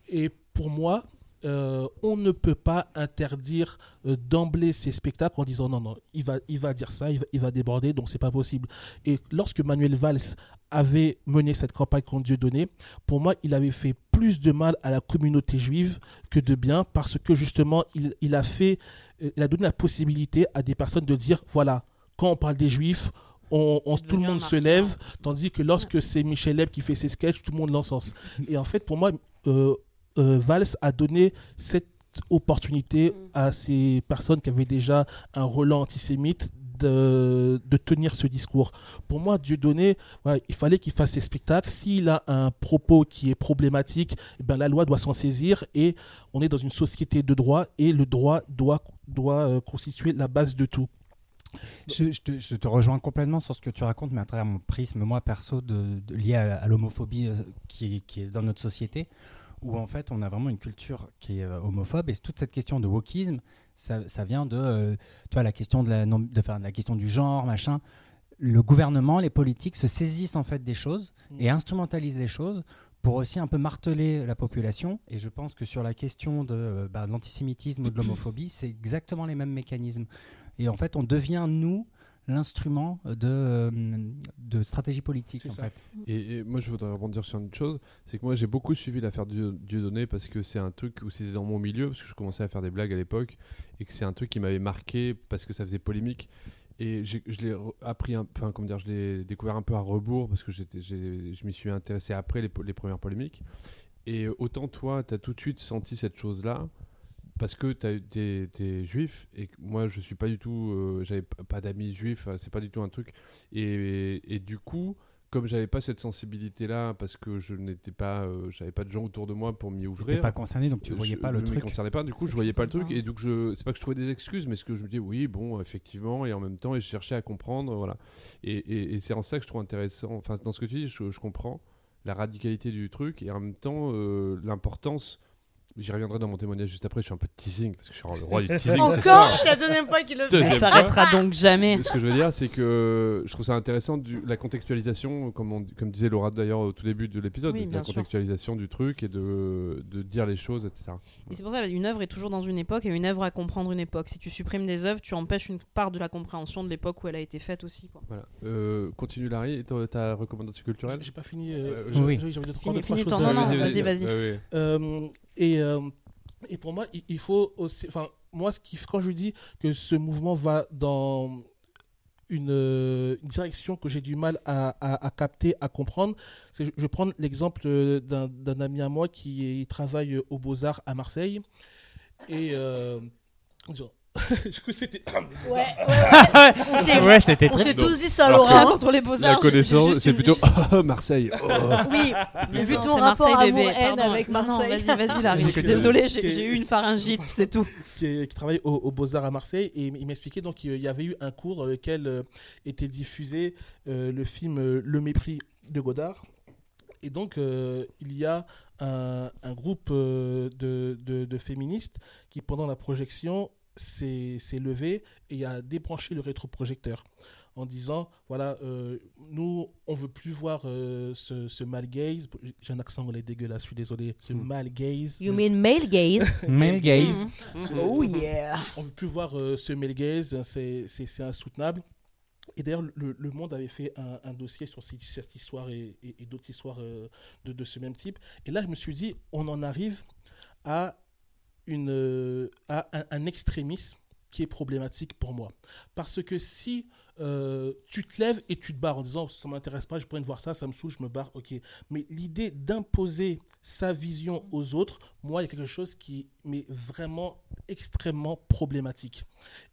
Et pour moi, euh, on ne peut pas interdire euh, d'emblée ces spectacles en disant non, non, il va, il va dire ça, il va, il va déborder, donc c'est pas possible. Et lorsque Manuel Valls avait mené cette campagne contre Dieudonné, pour moi, il avait fait plus de mal à la communauté juive que de bien parce que justement, il, il a fait, euh, il a donné la possibilité à des personnes de dire voilà, quand on parle des juifs, on, on- C'est tout le monde se lève, tandis que lorsque c'est Michel Leb qui fait ses sketchs, tout le monde l'encense. Et en fait, pour moi, euh, euh, Valls a donné cette opportunité Mm. à ces personnes qui avaient déjà un relent antisémite de, de tenir ce discours. Pour moi, Dieudonné, ouais, il fallait qu'il fasse ses spectacles. S'il a un propos qui est problématique, eh ben, la loi doit s'en saisir et on est dans une société de droit et le droit doit, doit euh, constituer la base de tout. Je, je te, je te rejoins complètement sur ce que tu racontes, mais à travers mon prisme, moi perso, de, de- lié à, à l'homophobie euh, qui est dans notre société, où en fait on a vraiment une culture qui est euh, homophobe, et toute cette question de wokisme, ça, ça vient de, euh, tu vois, la question de la, non- de faire la question du genre, machin. Le gouvernement, les politiques se saisissent en fait des choses et instrumentalisent les choses pour aussi un peu marteler la population. Et je pense que sur la question de, euh, bah, de l'antisémitisme ou de l'homophobie, c'est exactement les mêmes mécanismes. Et en fait, on devient, nous, l'instrument de, euh, de stratégie politique. En fait. Et, et moi, je voudrais rebondir sur une chose, c'est que moi, j'ai beaucoup suivi l'affaire Dieu- Dieudonné parce que c'est un truc où c'était dans mon milieu, parce que je commençais à faire des blagues à l'époque, et que c'est un truc qui m'avait marqué parce que ça faisait polémique. Et je l'ai appris, un- enfin, comment dire, je l'ai découvert un peu à rebours parce que j'ai- je m'y suis intéressé après les, les premières polémiques. Et autant toi, tu as tout de suite senti cette chose-là parce que tu es, juif et moi je suis pas du tout euh, j'avais pas d'amis juifs euh, c'est pas du tout un truc. Et, et du coup comme j'avais pas cette sensibilité là parce que je n'étais pas euh, j'avais pas de gens autour de moi pour m'y Tu ouvrir n'étais pas concerné, donc tu je- voyais pas je le me truc. concernais pas. Du coup je voyais pas le truc et donc je c'est pas que je trouvais des excuses mais ce que je me disais oui bon effectivement et en même temps et je cherchais à comprendre voilà. Et, et- et c'est en ça que je trouve intéressant enfin dans ce que tu dis je, je comprends la radicalité du truc et en même temps euh, l'importance j'y reviendrai dans mon témoignage juste après je suis un peu de teasing parce que je suis le roi du teasing Encore. C'est la deuxième fois qu'il le fait. Deuxième Elle s'arrêtera donc jamais. Ce que je veux dire, c'est que je trouve ça intéressant du, la contextualisation, comme, on- comme disait Laura d'ailleurs au tout début de l'épisode, Oui, la sûr. contextualisation du truc et de, de dire les choses, etc. Et c'est pour ça qu'une œuvre est toujours dans une époque et une œuvre à comprendre une époque. Si tu supprimes des œuvres, tu empêches une part de la compréhension de l'époque où elle a été faite aussi. Quoi. Voilà. Euh, continue Larry, et ta, recommandation culturelle? J'ai pas fini. euh, Euh, j'ai- oui. j'ai envie de Fini, trois fini choses vas-y, vas-y. Et, euh, et pour moi, il, faut aussi. Enfin, moi, ce qui, quand je dis que ce mouvement va dans une, euh, direction que j'ai du mal à, à- capter, à comprendre, je, je vais prendre l'exemple euh, d'un ami à moi qui travaille aux Beaux-Arts à Marseille. Et. crois que c'était. Ouais, ouais, ouais. On s'est Ouais, c'était on très. s'est tous dit ça, Laura. hein. contre les La beaux-arts. connaissance, c'est plutôt oh, Marseille. oh. Oui, Mais vu ton c'est rapport amour-haine avec Marseille. vas-y, vas-y, Larry. Je suis euh, désolée, j'ai eu une pharyngite, c'est tout. qui, qui travaille au, au Beaux-Arts à Marseille et il m'expliquait donc qu'il y avait eu un cours dans lequel euh, était diffusé euh, le film Le Mépris de Godard. Et donc, euh, il y a un, un groupe euh, de, de- de féministes qui, pendant la projection, s'est levé et a débranché le rétroprojecteur en disant voilà, euh, nous, on veut plus voir euh, ce, ce male gaze. J'ai un accent anglais dégueulasse, je suis désolé. Ce Hmm. male gaze. You mean male gaze? Male gaze. Ce- Oh yeah on veut plus voir euh, ce male gaze, c'est c'est- c'est insoutenable. Et d'ailleurs, le, le Monde avait fait un, un dossier sur cette, cette histoire et, et- et d'autres histoires euh, de, de ce même type. Et là, je me suis dit, on en arrive à, une, euh, à un, un extrémisme qui est problématique pour moi. Parce que si euh, tu te lèves et tu te barres en disant ça m'intéresse pas, je pourrais voir ça, ça me saoule, je me barre, ok. Mais l'idée d'imposer sa vision aux autres, moi, il y a quelque chose qui m'est vraiment extrêmement problématique.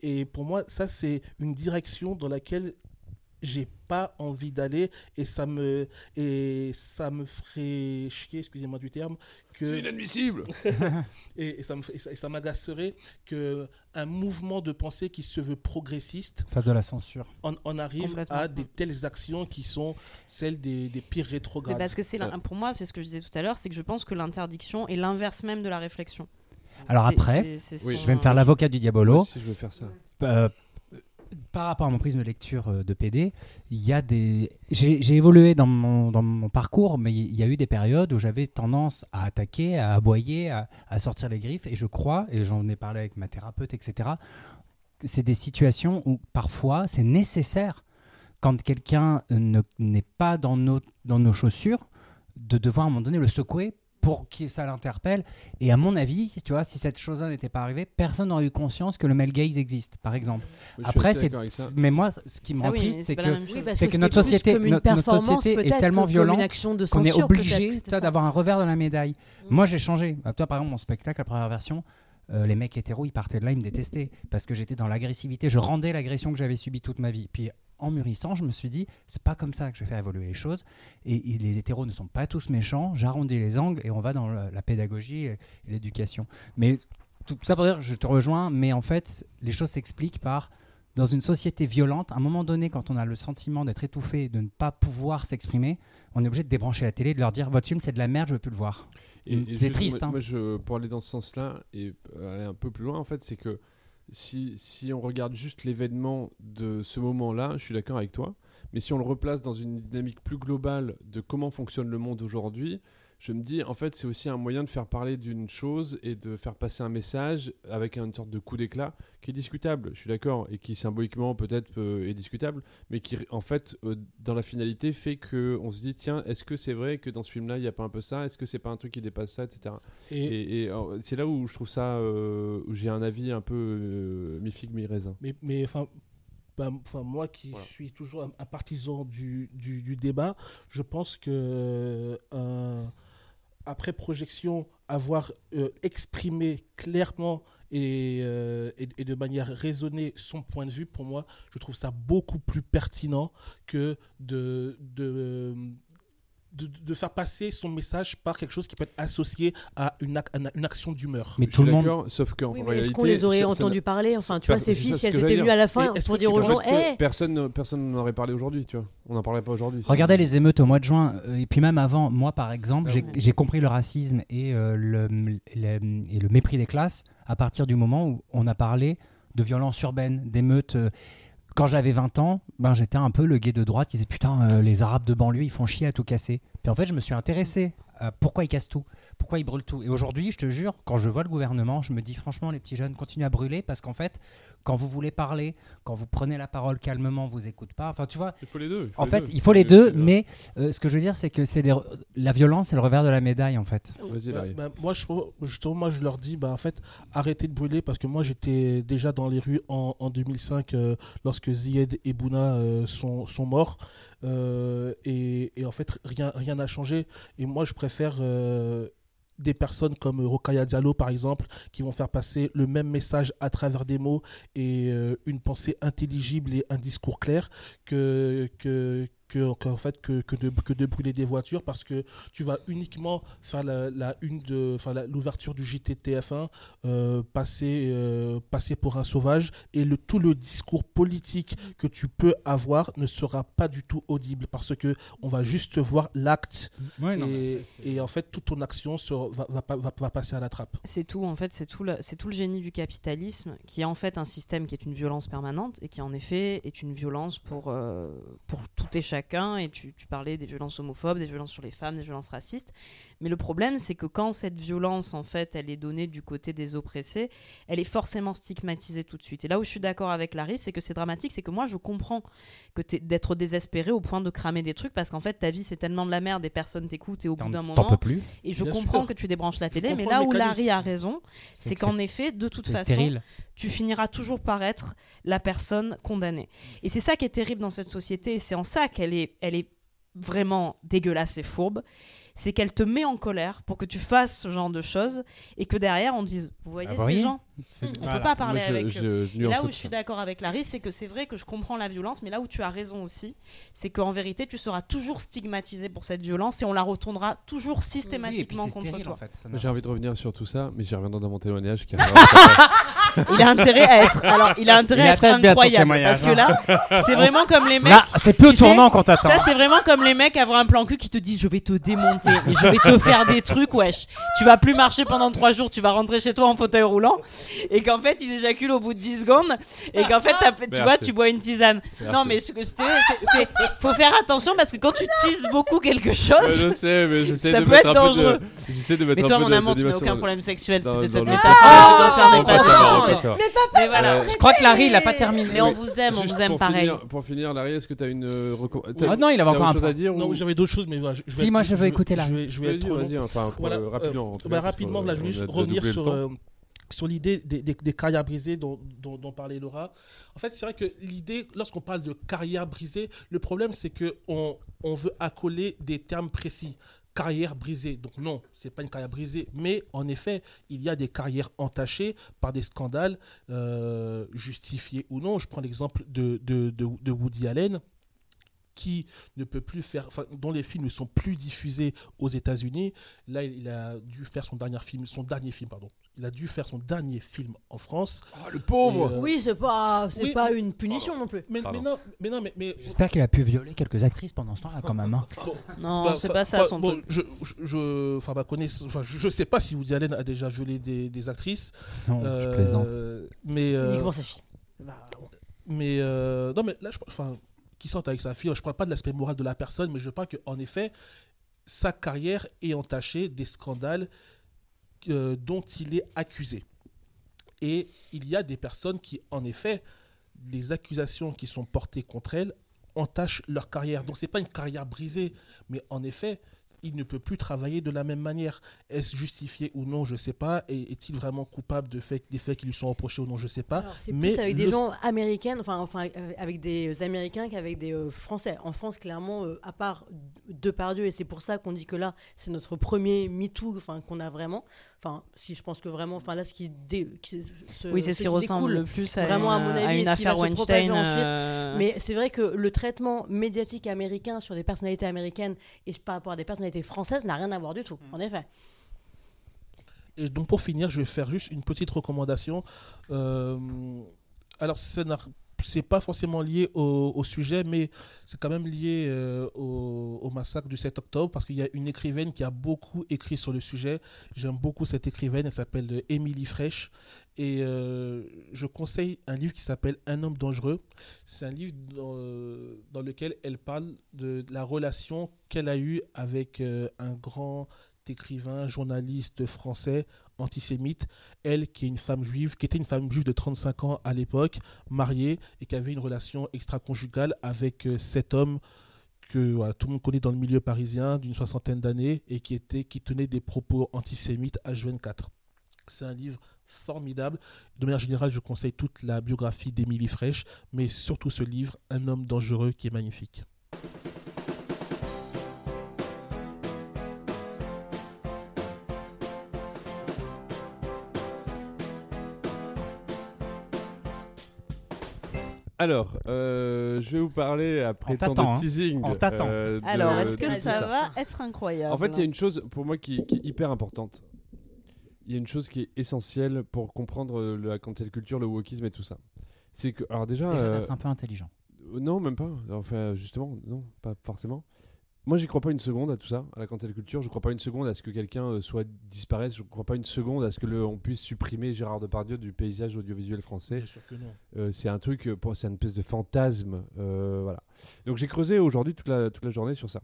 Et pour moi, ça, c'est une direction dans laquelle j'ai pas envie d'aller et ça me et ça me ferait chier excusez-moi du terme que C'est inadmissible et, et ça me et ça, et ça m'agacerait que un mouvement de pensée qui se veut progressiste Face de la censure. en, en arrive à des telles actions qui sont celles des, des pires Mais rétrogrades parce que c'est l'in- pour moi, c'est ce que je disais tout à l'heure, c'est que je pense que l'interdiction est l'inverse même de la réflection. Alors après, Oui. son- je vais me faire l'avocat du diabolo. Si je veux faire ça. Euh, par rapport à mon prisme de lecture euh, de PD, il y a des. J'ai évolué dans mon, dans mon parcours, mais il y a eu des périodes où j'avais tendance à attaquer, à aboyer, à, à sortir les griffes. Et je crois, et j'en ai parlé avec ma thérapeute, etc., c'est des situations où parfois c'est nécessaire, quand quelqu'un ne- n'est pas dans nos, dans nos chaussures, de devoir à un moment donné le secouer pour que ça l'interpelle. Et à mon avis, tu vois, si cette chose-là n'était pas arrivée, personne n'aurait eu conscience que le male gaze existe, par exemple. Je Après, c'est. Mais moi, ce qui me rend triste, c'est que c'est que notre société- une notre- société est tellement violente qu'on est obligé d'avoir un revers de la médaille. Mm. Moi, j'ai changé. Bah, toi, par exemple, mon spectacle, la première version, euh, les mecs hétéros, ils partaient de là, ils me détestaient parce que j'étais dans l'agressivité. Je rendais l'agression que j'avais subie toute ma vie. Puis en mûrissant, je me suis dit, c'est pas comme ça que je vais faire évoluer les choses. Et, les hétéros ne sont pas tous méchants. J'arrondis les angles et on va dans la, pédagogie et, l'éducation. Mais tout ça pour dire, je te rejoins, mais en fait, les choses s'expliquent par dans une société violente, à un moment donné, quand on a le sentiment d'être étouffé de ne pas pouvoir s'exprimer, on est obligé de débrancher la télé et de leur dire votre film c'est de la merde, je veux plus le voir. Mm, c'est juste, triste, Moi, hein. moi, je, pour aller dans ce sens-là et aller un peu plus loin, en fait, c'est que si, si on regarde juste l'événement de ce moment-là, je suis d'accord avec toi. Mais si on le replace dans une dynamique plus globale de comment fonctionne le monde aujourd'hui, je me dis, en fait, c'est aussi un moyen de faire parler d'une chose et de faire passer un message avec une sorte de coup d'éclat qui est discutable, je suis d'accord, et qui symboliquement peut-être euh, est discutable, mais qui, en fait, euh, dans la finalité, fait que on se dit, tiens, est-ce que c'est vrai que dans ce film-là, il n'y a pas un peu ça? Est-ce que c'est pas un truc qui dépasse ça, etc. Et, Et, et, alors, c'est là où je trouve ça, euh, où j'ai un avis un peu euh, mi-figue, mi-raisin. Mais, mais enfin, bah, enfin, moi qui Voilà. suis toujours un, un partisan du, du, du débat, je pense que euh, après projection, avoir euh, exprimé clairement et, euh, et, de manière raisonnée son point de vue, pour moi, je trouve ça beaucoup plus pertinent que de, de, de faire passer son message par quelque chose qui peut être associé à une, ac- à une action d'humeur. Mais tout le monde. sauf qu'en Oui, réalité, est-ce qu'on les aurait entendus parler Enfin, tu vois, ces filles, si elles étaient venues à la fin pour dire aux gens, hé, Personne, personne n'en aurait parlé aujourd'hui, tu vois. On n'en parlerait pas aujourd'hui. Regardez les émeutes au mois de juin, euh, et puis même avant, moi par exemple, Ah j'ai compris le racisme et, euh, le, le- et le mépris des classes à partir du moment où on a parlé de violence urbaine, d'émeutes. euh. Quand j'avais 20 ans, ben, j'étais un peu le gay de droite qui disait putain, euh, les Arabes de banlieue, ils font chier à tout casser. Puis en fait, je me suis intéressé à pourquoi ils cassent tout, pourquoi ils brûlent tout? Et aujourd'hui, je te jure, quand je vois le gouvernement, je me dis franchement, les petits jeunes, continuent à brûler parce qu'en fait, quand vous voulez parler, quand vous prenez la parole calmement, vous écoute pas. Enfin, tu vois, Il faut les deux. en fait, il faut les deux, mais euh, ce que je veux dire, c'est que c'est des la violence, c'est le revers de la médaille, en fait. Vas-y, Bah, Larry. bah, moi, je, justement, moi, je leur dis, bah, en fait, arrêtez de brûler parce que moi, j'étais déjà dans les rues en, en 2005 euh, lorsque Zied et Bouna euh, sont, sont morts. Euh, et, et en fait, rien rien n'a changé. Et moi, je préfère euh, des personnes comme Rokaya Diallo, par exemple, qui vont faire passer le même message à travers des mots et euh, une pensée intelligible et un discours clair que, qu'en fait, que, que, de, que de brûler des voitures parce que tu vas uniquement faire la, la une de, l'ouverture du JTTF1, euh, passer, euh, passer pour un sauvage et le, tout le discours politique que tu peux avoir ne sera pas du tout audible parce que on va juste voir l'acte et, et en fait toute ton action sera- va, va, va, va passer à la trappe. C'est tout, en fait, c'est tout, le, c'est tout le génie du capitalisme, qui est en fait un système qui est une violence permanente et qui en effet est une violence pour, euh, pour tout et chacun. Et tu, tu parlais des violences homophobes, des violences sur les femmes, des violences racistes. Mais le problème, c'est que quand cette violence, en fait, elle est donnée du côté des oppressés, elle est forcément stigmatisée tout de suite. Et là où je suis d'accord avec Larry, c'est que c'est dramatique, c'est que moi, je comprends que d'être désespéré au point de cramer des trucs parce qu'en fait, ta vie, c'est tellement de la merde, des personnes t'écoutent et au bout d'un T'en peux moment, plus. et je Bien comprends sûr. que tu débranches la télé, mais là où. Larry a raison, c'est que qu'en effet, de toute c'est façon, stérile. Tu finiras toujours par être la personne condamnée. Et c'est ça qui est terrible dans cette société, et c'est en ça qu'elle est, elle est vraiment dégueulasse et fourbe, c'est qu'elle te met en colère pour que tu fasses ce genre de choses, et que derrière on dise, vous voyez Ah, ces voyez gens, on peut pas parler je- avec eux. je là où je suis d'accord avec Larry, c'est que c'est vrai que je comprends la violence, mais là où tu as raison aussi, c'est qu'en vérité, tu seras toujours stigmatisé pour cette violence et on la retournera toujours systématiquement contre toi. J'ai envie de revenir sur tout ça, mais j'y reviendrai dans mon témoignage juste après. Il a intérêt à être, alors il a intérêt Il à être incroyable parce que là, c'est vraiment comme les mecs. Là, c'est sais, tournant qu'on t'attend. Ça, c'est vraiment comme les mecs avoir un plan cul qui te disent je vais te démonter et je vais te faire des trucs, wesh. Tu vas plus marcher pendant trois jours, tu vas rentrer chez toi en fauteuil roulant et qu'en fait ils éjaculent au bout de 10 secondes et qu'en fait tu vois, tu bois une tisane. Non, mais ce que je te- c'est- faut faire attention parce que quand tu teases beaucoup quelque chose, je sais, mais j'essaie de peut mettre être un peu dangereux. de. J'essaie de mettre mais un toi, peu mon amour, tu n'as aucun problème sexuel. C'était cette métaphore. Mais voilà. Euh, Je crois que Larry, il a pas terminé. Mais on vous aime, on vous aime pareil. Pour finir, Larry, est-ce que tu as une. euh, Ah non, il va t'as encore un chose à dire Non, j'avais d'autres choses, mais Si, moi, je veux vais- écouter la- Je vais, être euh, rapidement. en tout bah, rapidement, là, je euh, vais on juste revenir sur, euh, sur l'idée des, des, des carrières brisées dont, dont, dont parlait Laura. En fait, c'est vrai que l'idée, lorsqu'on parle de carrière brisée, le problème, c'est qu'on on veut accoler des termes précis. Carrière brisée. Donc non, c'est pas une carrière brisée, mais en effet, il y a des carrières entachées par des scandales euh, justifiés ou non. Je prends l'exemple de, Woody Allen qui ne peut plus faire, dont les films ne sont plus diffusés aux États-Unis. Là, il a dû faire son dernier film, son dernier film, pardon. Il a dû faire son dernier film en France. Oh, le pauvre euh, Oui, c'est pas, c'est oui, pas une punition non plus. Mais, non, mais non, mais, mais- J'espère qu'il a pu violer quelques actrices pendant ce temps-là, quand même. hein. Non, Bah, c'est pas ça son bon, truc. Je, je, je- enfin, enfin, je, je sais pas si Woody Allen a déjà violé des, des actrices. Non, je Euh, plaisante. Mais, euh, Uniquement sa fille. mais euh, non, mais là, je, enfin, qui sortent avec sa fille, je parle pas de l'aspect moral de la personne, mais je parle qu'en effet, sa carrière est entachée des scandales euh, dont il est accusé. Et il y a des personnes qui, en effet, les accusations qui sont portées contre elles entachent leur carrière. Donc c'est pas une carrière brisée, mais en effet, il ne peut plus travailler de la même manière. Est-ce justifié ou non, je sais pas. Et est-il vraiment coupable de fait, des faits qui lui sont reprochés ou non, je sais pas. Alors, c'est mais plus avec des gens américains, enfin, enfin euh, avec des Américains qu'avec des euh, Français. En France, clairement, euh, à part Depardieu, et c'est pour ça qu'on dit que là, c'est notre premier MeToo, qu'on a vraiment. Enfin, si je pense que vraiment, enfin là, ce qui, dé, qui se, Oui, c'est ce qui ressemble le plus à, vraiment, à mon avis, à une ce qui va affaire Weinstein. ensuite. euh, Mais c'est vrai que le traitement médiatique américain sur des personnalités américaines et par rapport à des personnalités françaises n'a rien à voir du tout, Mm. en effet. Et donc pour finir, je vais faire juste une petite recommandation. Euh, alors ça n'a- c'est pas forcément lié au, sujet, mais c'est quand même lié euh, au, massacre du 7 octobre parce qu'il y a une écrivaine qui a beaucoup écrit sur le sujet. J'aime beaucoup cette écrivaine, elle s'appelle euh, Émilie Fraîche. Et euh, je conseille un livre qui s'appelle Un homme dangereux. C'est un livre dans, lequel elle parle de, la relation qu'elle a eue avec un grand écrivain, journaliste français, antisémite, elle qui est une femme juive, qui était une femme juive de 35 ans à l'époque, mariée, et qui avait une relation extra-conjugale avec euh, cet homme que tout le monde connaît dans le milieu parisien, d'une soixantaine d'années, et qui, était, qui tenait des propos antisémites H24. C'est un livre formidable. De manière générale, je conseille toute la biographie d'Émilie Fraîche, mais surtout ce livre, Un homme dangereux, qui est magnifique. Alors, euh, je vais vous parler après tant de hein. teasing. T'attend. euh, de- Alors, est-ce que ça ça. va être incroyable En fait, il y a une chose pour moi qui, qui est hyper importante. Il y a une chose qui est essentielle pour comprendre euh, la cancel culture, le wokisme et tout ça. C'est que, alors déjà, Déjà euh, d'être un peu intelligent. non, même pas. Enfin, justement, non, pas forcément. Moi, j'y crois pas une seconde à tout ça, à la cancel culture. Je crois pas une seconde à ce que quelqu'un euh, soit disparaisse. Je crois pas une seconde à ce que le, on puisse supprimer Gérard Depardieu du paysage audiovisuel français. Bien sûr que non. Euh, c'est un truc, euh, c'est une espèce de fantasme, euh, voilà. Donc j'ai creusé aujourd'hui toute la, toute la journée sur ça.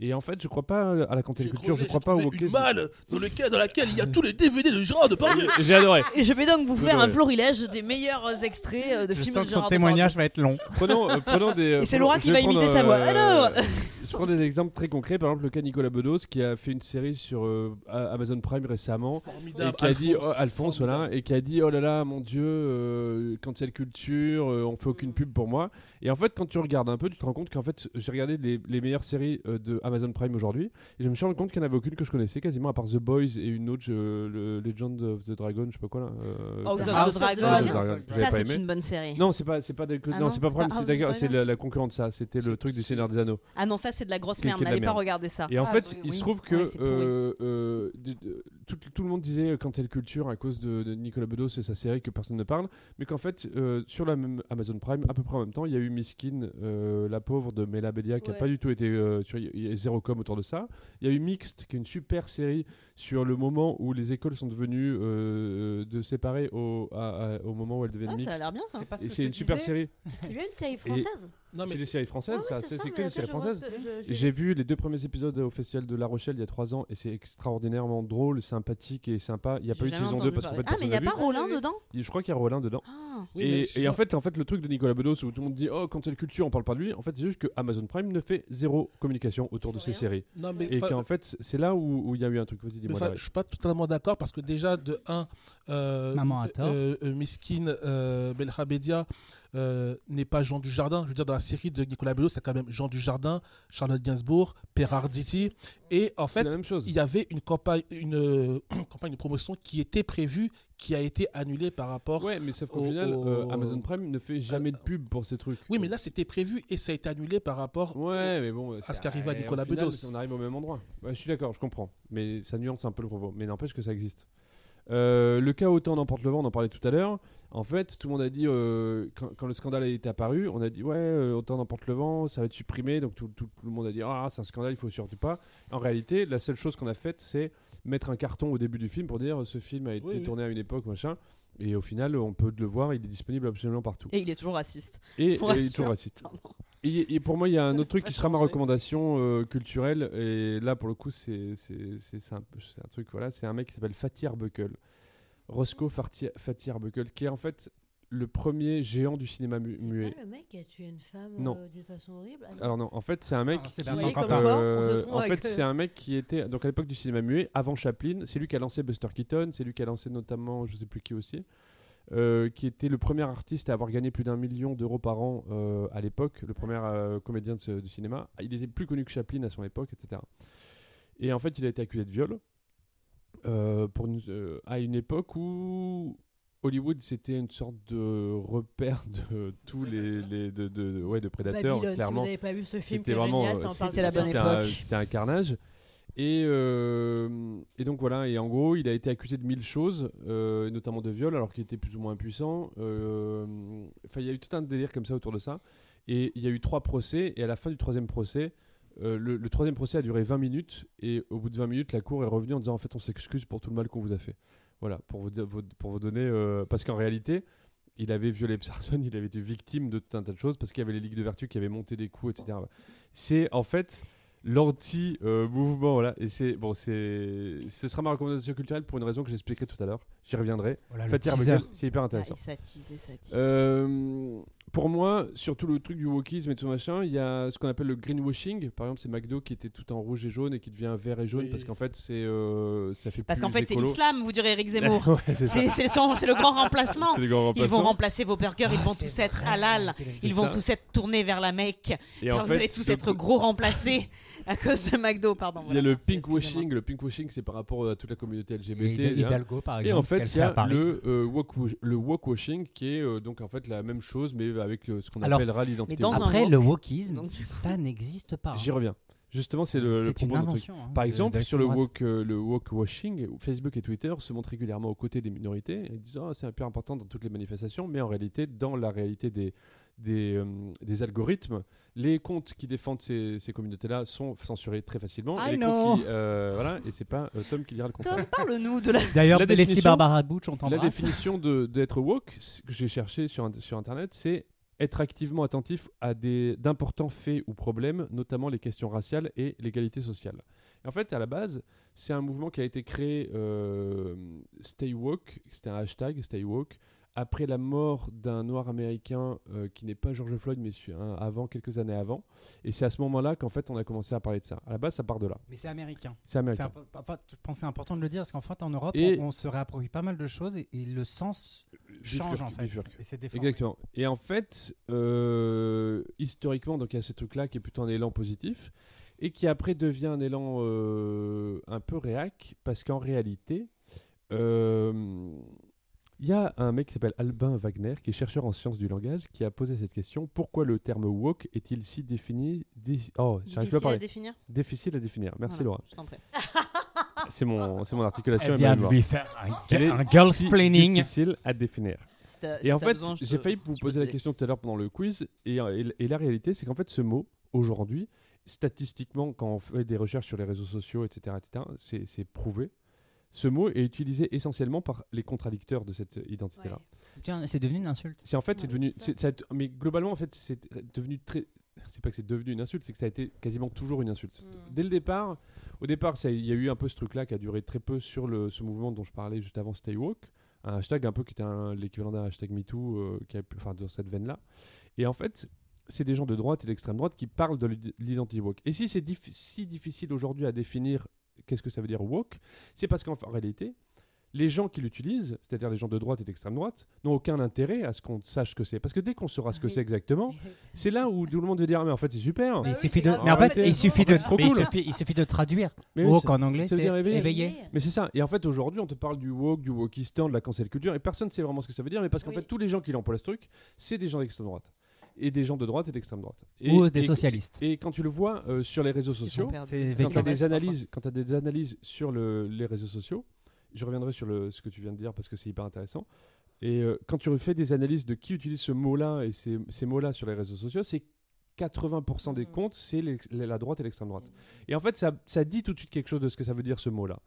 Et en fait, je crois pas à la J'ai culture, creusé- je crois pas au malle dans, lequel, dans laquelle il y a tous les DVD de Gérard Depardieu. J'ai adoré. Et je vais donc vous faire un florilège des meilleurs extraits de Je films sens de que son témoignage va être long. Prenons, euh, prenons des. euh, Et c'est Laura qui je va imiter sa voix. Alors Je prends des exemples très concrets. Par exemple, le cas Nicolas Bedos qui a fait une série sur euh, Amazon Prime récemment. Et Formidable. qui a dit, oh, Alphonse, voilà, et qui a dit, oh là là, mon Dieu, euh, cancel culture, euh, on fait aucune pub pour moi. Et en fait, quand tu regardes un peu, tu te rends compte qu'en fait, j'ai regardé les, les meilleures séries euh, de Amazon Prime aujourd'hui, et je me suis rendu compte qu'il n'y en avait aucune que je connaissais quasiment, à part The Boys et une autre, le Legend of the Dragon, je sais pas quoi là. House of the Dragon. Ça, pas c'est une bonne série. Non, c'est pas, c'est pas, Ah c'est pas pas c'est la, la concurrente de ça. C'était le truc du Seigneur des Anneaux. Ah non, ça, c'est de la grosse merde. N'allez pas regarder ça. Et en Ah, fait, oui, il oui. se trouve que Ouais, euh, euh, tout, tout le monde disait cancel culture à cause de, de Nicolas Bedos et sa série que personne ne parle, mais qu'en fait, euh, sur la même Amazon Prime, à peu près en même temps, il y a eu Miskin, euh, la pauvre de Mela Bedia, qui n'a Ouais. pas du tout été euh, sur il y a zéro com autour de ça. Il y a eu Mixed, qui est une super série sur le moment où les écoles sont devenues euh, de séparer au, à- à- au moment où elles deviennent Ah, ça a mixtes. l'air bien ça. Et c'est une super série. C'est bien une série française. C'est des séries françaises, Ouais, ça. C'est que des séries françaises. J'ai vu les deux premiers épisodes au festival de La Rochelle il y a trois ans et c'est extraordinairement drôle, sympathique et sympa. Il n'y a pas eu de saison 2 entendu parce qu'en fait. Ah, mais il n'y a pas. Rollin dedans? Je crois qu'il y a Rollin dedans. Ah. Oui, et, en fait, en fait, le truc de Nicolas Bedos où tout le monde dit oh quand c'est le culture on parle pas de lui. En fait, c'est juste que Amazon Prime ne fait zéro communication autour de ces Rien. séries et qu'en fait c'est là où il y a eu un truc. Vas-y dis-moi. David. je suis pas totalement d'accord parce que déjà, de 1, Maman a tort. Miskin, euh, Belkhabedia, euh, n'est pas Jean Dujardin. Je veux dire, dans la série de Nicolas Bello, c'est quand même Jean Dujardin, Charlotte Gainsbourg, Per Arditi. Et en fait, il y avait une campagne, une euh, campagne de promotion qui était prévue, qui a été annulée par rapport. Ouais, mais sauf qu'au au- final, euh, au- Amazon Prime ne fait jamais Euh, de pub pour ces trucs. Oui, mais là, c'était prévu et ça a été annulé par rapport. Ouais, mais bon. à ce c'est- qui arrive à euh, Nicolas Bedos. On arrive au même endroit. Ouais, je suis d'accord, je comprends. Mais ça nuance un peu le propos. Mais n'empêche que ça existe. Euh, le cas Autant n'emporte le vent, on en parlait tout à l'heure. En fait, tout le monde a dit, euh, quand, quand le scandale est apparu, on a dit, ouais, euh, Autant n'emporte le vent, ça va être supprimé. Donc tout, tout- tout le monde a dit, ah, c'est un scandale, il faut surtout pas. En réalité, la seule chose qu'on a faite, c'est mettre un carton au début du film pour dire, ce film a été Oui, oui. tourné à une époque, machin. Et au final, on peut le voir, il est disponible absolument partout. Et il est toujours raciste. Et, il est toujours raciste. Et, et pour moi, il y a un autre truc qui sera ma recommandation euh, culturelle. Et là, pour le coup, c'est un, truc. Voilà, c'est un mec qui s'appelle Fatih Arbuckle. Roscoe Fatih Fatih Arbuckle, qui est en fait le premier géant du cinéma mu- C'est muet. pas le mec qui a tué une femme Non. euh, d'une façon horrible? Ah non. Alors non, en fait, c'est un mec Ah, qui, euh, en fait, c'est un mec qui était donc à l'époque du cinéma muet, avant Chaplin. C'est lui qui a lancé Buster Keaton, c'est lui qui a lancé notamment, je sais plus qui aussi, euh, qui était le premier artiste à avoir gagné plus d'un million d'euros par an euh, à l'époque, le premier euh, comédien de ce- du cinéma. Il était plus connu que Chaplin à son époque, etc. Et en fait, il a été accusé de viol pour une- euh, à une époque où Hollywood c'était une sorte de repère de tous les, les de, de- de- ouais de prédateurs Babylone, clairement si vous n'avez pas vu ce film, c'était vraiment euh, c'était la bonne temps. c'était un- époque. c'était un carnage. Et, euh, et donc voilà. Et en gros il a été accusé de mille choses euh, notamment de viol alors qu'il était plus ou moins impuissant. Euh, enfin il y a eu tout un délire comme ça autour de ça. Et il y a eu trois procès et à la fin du troisième procès euh, le, troisième procès a duré 20 minutes et au bout de 20 minutes la cour est revenue en disant en fait on s'excuse pour tout le mal qu'on vous a fait voilà pour vous, pour vous donner euh, parce qu'en réalité il avait violé personne, il avait été victime de tout un tas de choses parce qu'il y avait les ligues de vertu qui avaient monté des coups, etc. C'est en fait l'anti-mouvement, voilà. Et c'est bon, c'est ce sera ma recommandation culturelle pour une raison que j'expliquerai tout à l'heure. J'y reviendrai. Voilà, teaser. Arbuckle, c'est hyper Ah, intéressant. s'attise. Euh, pour moi, surtout le truc du wokisme et tout machin, il y a ce qu'on appelle le greenwashing. Par exemple, c'est McDo qui était tout en rouge et jaune et qui devient vert et jaune Oui. parce qu'en fait, c'est euh, ça fait Parce qu'en fait, c'est l'islam, vous direz Eric Zemmour. Ouais, c'est le grand remplacement. Ils vont remplacer vos burgers, ils Ah, vont tous être halal. Ils vont ça. tous être tournés vers la Mecque. Et en vous fait, allez tous être gros remplacés à cause de McDo, pardon. Il y a le pinkwashing. Le pinkwashing, c'est par rapport à toute la communauté LGBT. Hid-. Hidalgo, par exemple. Fait, il y a le, euh, woke- le wokewashing qui est euh, donc en fait la même chose, mais avec le- ce qu'on Alors, appellera l'identité. mais dans woke. Après, woke, le wokisme, ça n'existe pas. hein. J'y reviens. Justement, c'est le, le propos truc. hein, Par exemple, sur le woke, euh, le wokewashing, Facebook et Twitter se montrent régulièrement aux côtés des minorités et disent oh, c'est un peu important dans toutes les manifestations, mais en réalité, dans la réalité des, des, euh, des algorithmes, les comptes qui défendent ces, ces communautés-là sont censurés très facilement. I et les know. comptes qui, euh, voilà, et c'est pas euh, Tom qui dira le contraire. Tom, parle-nous de la. D'ailleurs, La Leslie définition- Barbara Butch, on La définition de- d'être woke, ce que j'ai cherché sur, sur Internet, c'est être activement attentif à des- d'importants faits ou problèmes, notamment les questions raciales et l'égalité sociale. Et en fait, à la base, c'est un mouvement qui a été créé, euh, Stay Woke, c'était un hashtag, Stay Woke, après la mort d'un noir américain euh, qui n'est pas George Floyd, mais un- avant, quelques années avant. Et c'est à ce moment-là qu'en fait, on a commencé à parler de ça. À la base, ça part de là. Mais c'est américain. C'est américain. je pense que c'est important de le dire parce qu'en fait en Europe Et- on, on se réapproprie pas mal de choses et, et le sens change en fait. Et c'est. Exactement. Et en fait, euh, historiquement, donc il y a ce truc-là qui est plutôt un élan positif et qui après devient un élan euh, un peu réac parce qu'en réalité, euh, il y a un mec qui s'appelle Albin Wagner, qui est chercheur en sciences du langage, qui a posé cette question pourquoi le terme woke est-il si défini Oh, j'arrive pas à Difficile à parler. définir Difficile à définir. Merci Voilà, Laura. Je t'en prie. C'est mon, c'est mon articulation. Elle vient de lui faire un, est un girls si planning. Difficile à définir. Si Et si en fait, besoin, j'ai te- failli vous poser la question tout à l'heure pendant le quiz. Et, euh, et- et la réalité, c'est qu'en fait, ce mot, aujourd'hui, statistiquement, quand on fait des recherches sur les réseaux sociaux, etc., etc., c'est c'est prouvé. Ce mot est utilisé essentiellement par les contradicteurs de cette identité-là. C'est devenu une insulte. C'est en fait, c'est devenu, ça. ça mais globalement, en fait, c'est devenu très. C'est pas que c'est devenu une insulte, c'est que ça a été quasiment toujours une insulte. Mm. Dès le départ, au départ, il y a eu un peu ce truc-là qui a duré très peu sur le, ce mouvement dont je parlais juste avant, Stay Woke, un hashtag un peu qui était l'équivalent d'un hashtag MeToo, euh, qui a pu- enfin dans cette veine-là. Et en fait, c'est des gens de droite et d'extrême droite qui parlent de l'id- l'identité woke. Et si c'est dif- si difficile aujourd'hui à définir qu'est-ce que ça veut dire woke, c'est parce qu'en réalité, les gens qui l'utilisent, c'est-à-dire les gens de droite et d'extrême droite, n'ont aucun intérêt à ce qu'on sache ce que c'est. Parce que dès qu'on saura ce que Oui. c'est exactement, c'est là où tout le monde va dire, Ah, mais en fait, c'est super. Mais il oui, suffit c'est de, mais en fait, il suffit de, il suffit, il suffit de traduire. Mais Woke en anglais, c'est éveillé. éveillé. Mais c'est ça. Et en fait, aujourd'hui, on te parle du woke, du wokistan, de la cancel culture, et personne ne sait vraiment ce que ça veut dire. Mais parce qu'en Oui. fait, tous les gens qui emploient ce truc, c'est des gens d'extrême droite. Et des gens de droite et d'extrême droite. Et, Ou des et- socialistes. Et quand tu le vois euh, sur les réseaux sociaux, quand tu as des analyses, quand as des analyses sur le- les réseaux sociaux, je reviendrai sur le, ce que tu viens de dire parce que c'est hyper intéressant. Et euh, quand tu refais des analyses de qui utilise ce mot-là et ces, ces mots-là sur les réseaux sociaux, c'est 80% des Mhm. comptes, c'est la droite et l'extrême droite. Et en fait, ça, ça dit tout de suite quelque chose de ce que ça veut dire ce mot-là.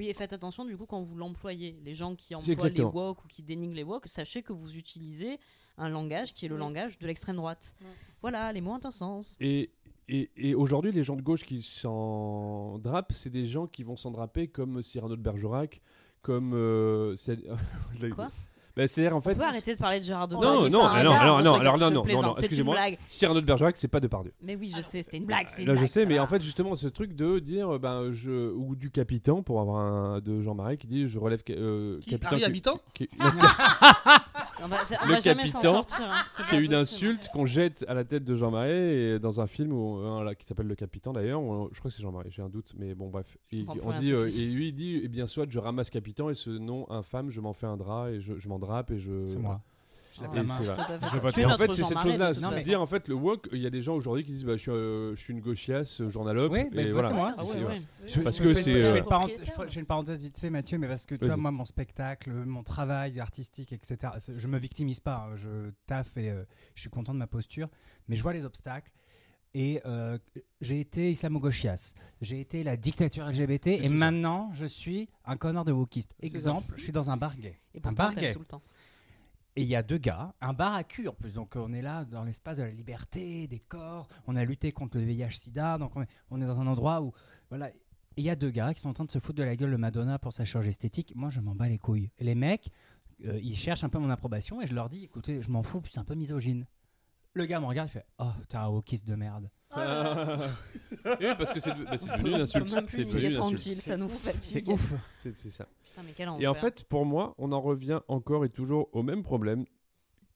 Oui, et faites attention du coup quand vous l'employez. Les gens qui emploient les woke ou qui dénigrent les woke, sachez que vous utilisez un langage qui est le Oui. langage de l'extrême droite. Voilà, les mots ont un sens. Et, et, et aujourd'hui, les gens de gauche qui s'en drapent, c'est des gens qui vont s'en draper comme Cyrano de Bergerac, comme. euh, Quoi? Bah, C'est-à-dire, en On fait. peut arrêter de parler de Gérard Non, Depardieu. non, un alors, hasard, alors, non, alors, non, non, non, c'est une excusez-moi. Cyrano de Bergerac, c'est pas Depardieu. Mais oui, je sais, c'était une blague. Là, je blague, sais, mais en fait, justement, ce truc de dire, euh, ben, je, ou du capitaine, pour avoir un de Jean Marais qui dit, je relève euh, Qui capitaine. Harry qui- Habitant qui- On va, c'est- on Le va jamais s'en capitaine sortir. hein, c'est qui est pas une possible. insulte qu'on jette à la tête de Jean Marais et dans un film où, euh, là, qui s'appelle Le Capitaine d'ailleurs. où, Je crois que c'est Jean Marais, j'ai un doute, mais bon, bref. Et, on dit, euh, et lui, il dit, eh bien, soit je ramasse Capitaine et ce nom infâme, je m'en fais un drap et je, je m'en drape et je. C'est moi. Je lève la main. Je en fait, c'est cette chose-là, de toute c'est façon. dire en fait le woke. Il y a des gens aujourd'hui qui disent bah, je, suis, euh, je suis une gauchiasse, journalope. Oui, mais et bah, voilà. c'est moi. Ah ouais, C'est- ouais. Je- Parce je que fais une- c'est, euh, je fais une parenthèse vite fait, Mathieu, mais parce que tu vois, Vas-y. moi, mon spectacle, mon travail artistique, etc., je me victimise pas. hein, Je taffe et euh, je suis content de ma posture, mais je vois les obstacles. Et euh, j'ai été islamo-gauchias, j'ai été la dictature LGBT, et maintenant je suis un connard de wokiste. Exemple, je suis dans un bar gay. Et un bar gay. tout le temps. Et il y a deux gars, un bar à cul en plus. Donc on est là dans l'espace de la liberté, des corps. On a lutté contre le VIH-Sida. Donc on est, on est dans un endroit où. Voilà. Et il y a deux gars qui sont en train de se foutre de la gueule de Madonna pour sa chirurgie esthétique. Moi, je m'en bats les couilles. Et les mecs, euh, ils cherchent un peu mon approbation et je leur dis écoutez, je m'en fous, puis c'est un peu misogyne. Le gars me regarde, il fait Oh, t'es un wokiste de merde. oui, parce que c'est bah, c'est devenu une insulte. C'est devenu tranquille, ça nous C'est fatigue. ouf. C'est c'est ça. Putain, mais quel Et en fait, pour moi, on en revient encore et toujours au même problème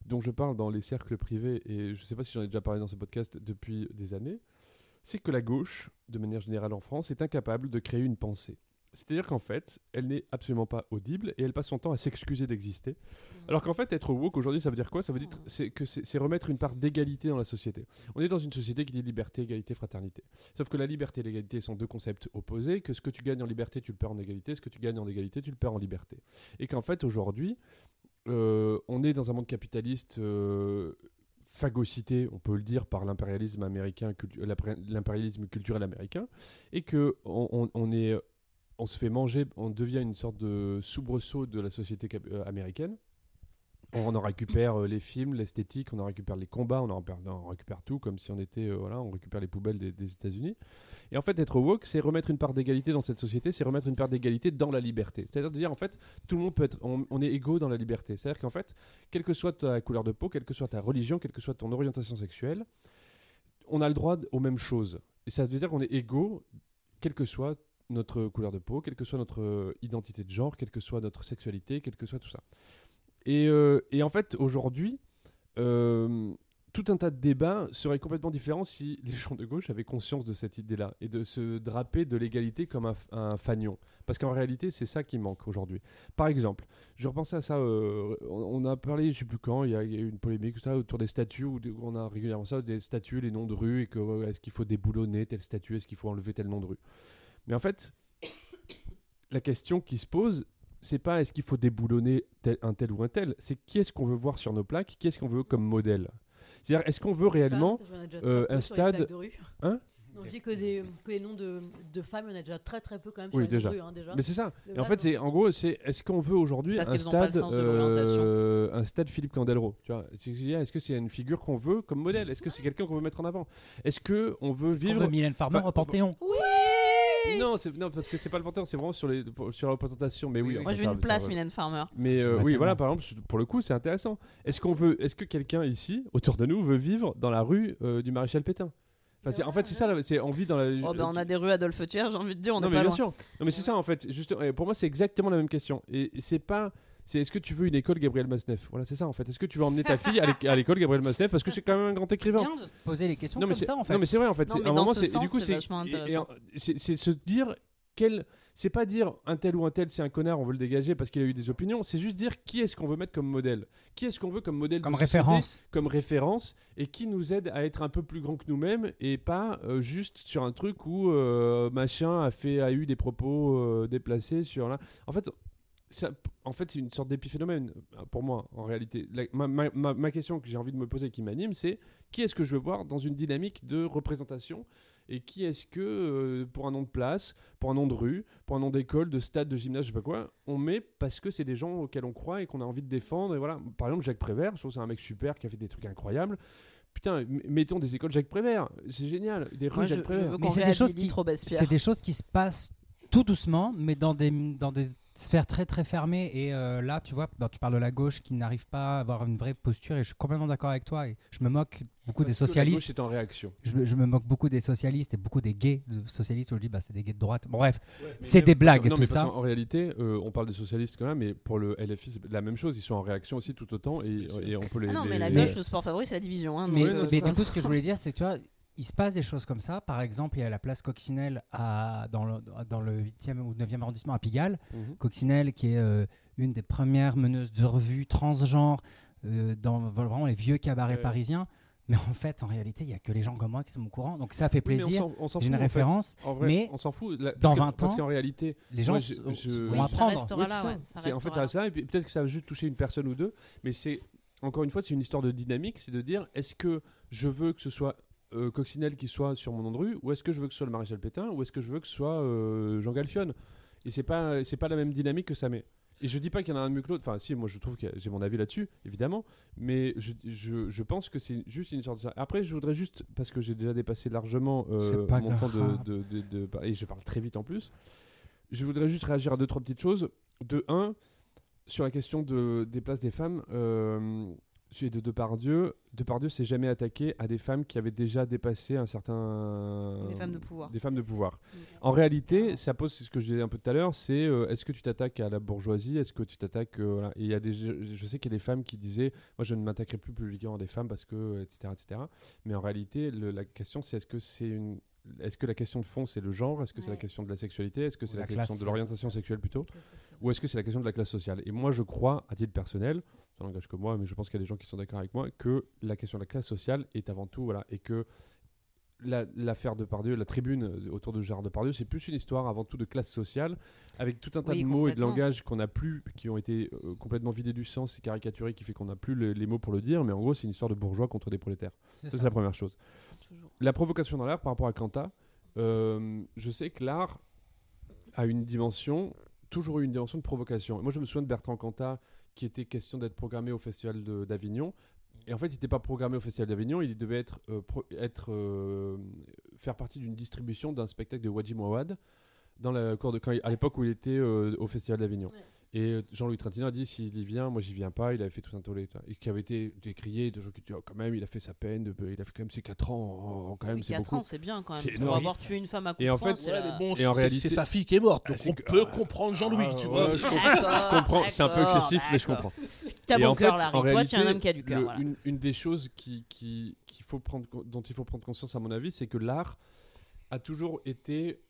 dont je parle dans les cercles privés, et je ne sais pas si j'en ai déjà parlé dans ce podcast depuis des années, c'est que la gauche, de manière générale en France, est incapable de créer une pensée. C'est-à-dire qu'en fait, elle n'est absolument pas audible et elle passe son temps à s'excuser d'exister. Alors qu'en fait, être woke aujourd'hui, ça veut dire quoi? Ça veut dire c'est que c'est remettre une part d'égalité dans la société. On est dans une société qui dit liberté, égalité, fraternité. Sauf que la liberté et l'égalité sont deux concepts opposés, que ce que tu gagnes en liberté, tu le perds en égalité, ce que tu gagnes en égalité, tu le perds en liberté. Et qu'en fait, aujourd'hui, euh, on est dans un monde capitaliste euh, phagocyté, on peut le dire, par l'impérialisme américain, cultu- culturel américain, et que on, on- on est, on se fait manger, on devient une sorte de soubresaut de la société euh, américaine. On en récupère euh, les films, l'esthétique, on en récupère les combats, on en récupère, tout comme si on était, euh, voilà, on récupère les poubelles des, États-Unis. Et en fait, être woke, c'est remettre une part d'égalité dans cette société, c'est remettre une part d'égalité dans la liberté. C'est-à-dire de dire, en fait, tout le monde peut être, on, on est égaux dans la liberté. C'est-à-dire qu'en fait, quelle que soit ta couleur de peau, quelle que soit ta religion, quelle que soit ton orientation sexuelle, on a le droit aux mêmes choses. Et ça veut dire qu'on est égaux, quelle que soit notre couleur de peau, quelle que soit notre euh, identité de genre, quelle que soit notre sexualité, quelle que soit tout ça. Et, euh, en fait, aujourd'hui, euh, tout un tas de débats seraient complètement différents si les gens de gauche avaient conscience de cette idée-là et de se draper de l'égalité comme un, un fanion. Parce qu'en réalité, c'est ça qui manque aujourd'hui. Par exemple, je repensais à ça, on, a parlé, je sais plus quand, il y, a eu une polémique ça, autour des statues, où, on a régulièrement ça, des statues, les noms de rues, et est-ce qu'il faut déboulonner telle statue, est-ce qu'il faut enlever tel nom de rue? Mais en fait, la question qui se pose, c'est pas est-ce qu'il faut déboulonner tel- un tel ou un tel, c'est qui est-ce qu'on veut voir sur nos plaques, qui est-ce qu'on veut comme modèle? C'est-à-dire, est-ce qu'on veut réellement Femmes, euh, un stade- plaques de rue. Hein? Non, je dis que, des, que les noms de, de femmes, il y en a déjà très très peu quand même Oui, sur les déjà. hein, déjà. Mais c'est ça. De Et en fait, c'est en gros, c'est est-ce qu'on veut aujourd'hui un stade, euh, un stade Philippe Candelro Tu vois? Est-ce que c'est une figure qu'on veut comme modèle? Est-ce que c'est quelqu'un qu'on veut mettre en avant? Est-ce que on veut On vivre veut Mylène Farmer Enfin, au Panthéon? Non, c'est non parce que c'est pas le Panthéon, c'est vraiment sur les pour- sur la représentation. Mais oui. Oui, oui. enfin, Moi, je veux ça- une ça place. Mylène Farmer. Mais euh, oui, voilà, par exemple, pour le coup, c'est intéressant. Est-ce qu'on veut, est-ce que quelqu'un ici, autour de nous, veut vivre dans la rue euh, du maréchal Pétain? Enfin, c'est- en fait, c'est ça, là, c'est on vit dans la. Oh, ben, on a des rues Adolphe Thiers, j'ai envie de dire, on non, est mais pas bien loin. sûr. Non, mais c'est ça en fait. Juste, pour moi, c'est exactement la même question. Et c'est pas. C'est est-ce que tu veux une école Gabriel Masneff? Voilà, c'est ça en fait. Est-ce que tu veux emmener ta fille à l'éc- à l'école Gabriel Masneff? Parce que c'est quand même un grand écrivain Bien de se poser les questions non, mais comme c'est ça en fait. non, mais c'est vrai en fait. Non, mais à un moment, ce sens, du coup, c'est c'est se dire quel. C'est pas dire un tel ou un tel c'est un connard, on veut le dégager parce qu'il a eu des opinions. C'est juste dire qui est-ce qu'on veut mettre comme modèle? Qui est-ce qu'on veut comme modèle de Comme société, référence. comme référence et qui nous aide à être un peu plus grand que nous-mêmes et pas euh, juste sur un truc où euh, machin a fait a eu des propos euh, déplacés sur là. En fait, ça, en fait, c'est une sorte d'épiphénomène euh, pour moi en réalité. La- ma, ma- ma- ma question que j'ai envie de me poser et qui m'anime, c'est qui est-ce que je veux voir dans une dynamique de représentation et qui est-ce que euh, pour un nom de place, pour un nom de rue, pour un nom d'école, de stade, de gymnase, je sais pas quoi, on met parce que c'est des gens auxquels on croit et qu'on a envie de défendre et voilà. Par exemple, Jacques Prévert, je trouve que c'est un mec super qui a fait des trucs incroyables. Putain, mettons des écoles Jacques Prévert, c'est génial, des rues Moi, Jacques je Prévert. Mais c'est des choses qui-. C'est des choses qui se passent tout doucement, mais dans des, dans des sphères très très fermées. Et euh, là, tu vois, bah, tu parles de la gauche qui n'arrive pas à avoir une vraie posture, et je suis complètement d'accord avec toi. Et je me moque beaucoup des la socialistes. gauche est en réaction. Je, me- je me moque beaucoup des socialistes et beaucoup des gays de socialistes où je dis bah c'est des gays de droite. Bon, bref, Mais c'est des blagues et non, tout mais ça. En réalité, euh, on parle des socialistes quand même, mais pour le LFI, c'est la même chose. Ils sont en réaction aussi tout autant et, et on peut les. Ah non, mais les- la les- gauche, le sport favori, c'est la division. hein, Mais, donc, euh, mais ça- du coup, ce que je voulais dire, c'est que tu vois, il se passe des choses comme ça. Par exemple, il y a la place Coccinelle à, dans, le, dans le 8e ou 9e arrondissement à Pigalle. Mhm. Coccinelle, qui est euh, une des premières meneuses de revue transgenre euh, dans vraiment les vieux cabarets Ouais. parisiens. Mais en fait, en réalité, il n'y a que les gens comme moi qui sont au courant. Donc ça fait Oui, plaisir. s'en J'ai une fout, en fait. référence. En vrai, mais on s'en fout. Parce dans que- 20 Parce ans, qu'en réalité, Les gens Moi, s- je- vont je- Oui, apprendre. là, ouais, ça. ça C'est- en fait, restera ça là. reste là, et peut-être que ça va juste toucher une personne ou deux, mais c'est encore une fois, c'est une histoire de dynamique, c'est de dire est-ce que je veux que ce soit euh, Coccinelle qui soit sur mon nom de rue, ou est-ce que je veux que ce soit le maréchal Pétain, ou est-ce que je veux que ce soit euh, Jean Galfionne Et c'est pas, c'est pas la même dynamique que ça met. Et je dis pas qu'il y en a un de mieux que l'autre. Enfin, si, moi je trouve que j'ai mon avis là-dessus, évidemment. Mais je, je, je pense que c'est juste une sorte de. Après, je voudrais juste, parce que j'ai déjà dépassé largement euh, mon temps de, de, de- de- Et je parle très vite en plus. Je voudrais juste réagir à deux, trois petites choses. De un, sur la question de, des places des femmes, euh, celui de Depardieu, Depardieu s'est jamais attaqué à des femmes qui avaient déjà dépassé un certain. Des femmes de pouvoir. Des femmes de pouvoir. En réalité, ça pose ce que je disais un peu tout à l'heure, c'est euh, est-ce que tu t'attaques à la bourgeoisie, est-ce que tu t'attaques euh, voilà. Et il y a des, je, sais qu'il y a des femmes qui disaient, moi je ne m'attaquerai plus publiquement à des femmes parce que euh, etc etc. Mais en réalité, le- la question c'est est-ce que c'est une est-ce que la question de fond c'est le genre? Est-ce que c'est la question de la sexualité? Est-ce que c'est la la question de l'orientation sexuelle plutôt? Ou est-ce que c'est la question de la classe sociale? Et moi je crois, à titre personnel, ça n'engage que moi, mais je pense qu'il y a des gens qui sont d'accord avec moi, que la question de la classe sociale est avant tout, voilà, et que la- l'affaire de Pardieu, la tribune autour de Gérard Depardieu, c'est plus une histoire avant tout de classe sociale, avec tout un tas Oui, de mots et de langages qu'on n'a plus, qui ont été euh, complètement vidés du sens et caricaturés, qui fait qu'on n'a plus le- les mots pour le dire, mais en gros c'est une histoire de bourgeois contre des prolétaires. Ça. c'est la première chose. Toujours. La provocation dans l'art par rapport à Kanta, euh, je sais que l'art a une dimension, toujours eu une dimension de provocation. Et moi, je me souviens de Bertrand Cantat, qui était question d'être programmé au Festival d'Avignon. Et en fait, il n'était pas programmé au Festival d'Avignon, il devait être, euh, pro- être euh, faire partie d'une distribution d'un spectacle de Wadji Mouawad dans la cour de quand à l'époque où il était au Festival d'Avignon. Ouais. Et euh, Jean-Louis Trintignant a dit s'il y vient, moi j'y viens pas. Il avait fait tout un tollé, et qui avait été décrié de gens qui disaient oh, quand même, il a fait sa peine, il a fait quand même ses 4 ans, oh, quand même, Oui, c'est 4 beaucoup. ans, c'est bien quand même. Pour avoir tué une femme à coups Et en fait, c'est Ouais, la- mais bon, Et en c'est- réalité- c'est sa fille qui est morte. Ah, Donc c'est on que- peut ah, comprendre Jean-Louis, Ah, tu ouais, vois. je comprends, je comprends, c'est un peu excessif, mais je comprends. T'as Et bon cœur, Larry. en Toi, tu es un homme qui a du cœur. une, une des choses qui, qui, qu'il faut prendre, co- dont il faut prendre conscience, à mon avis, c'est que l'art a toujours été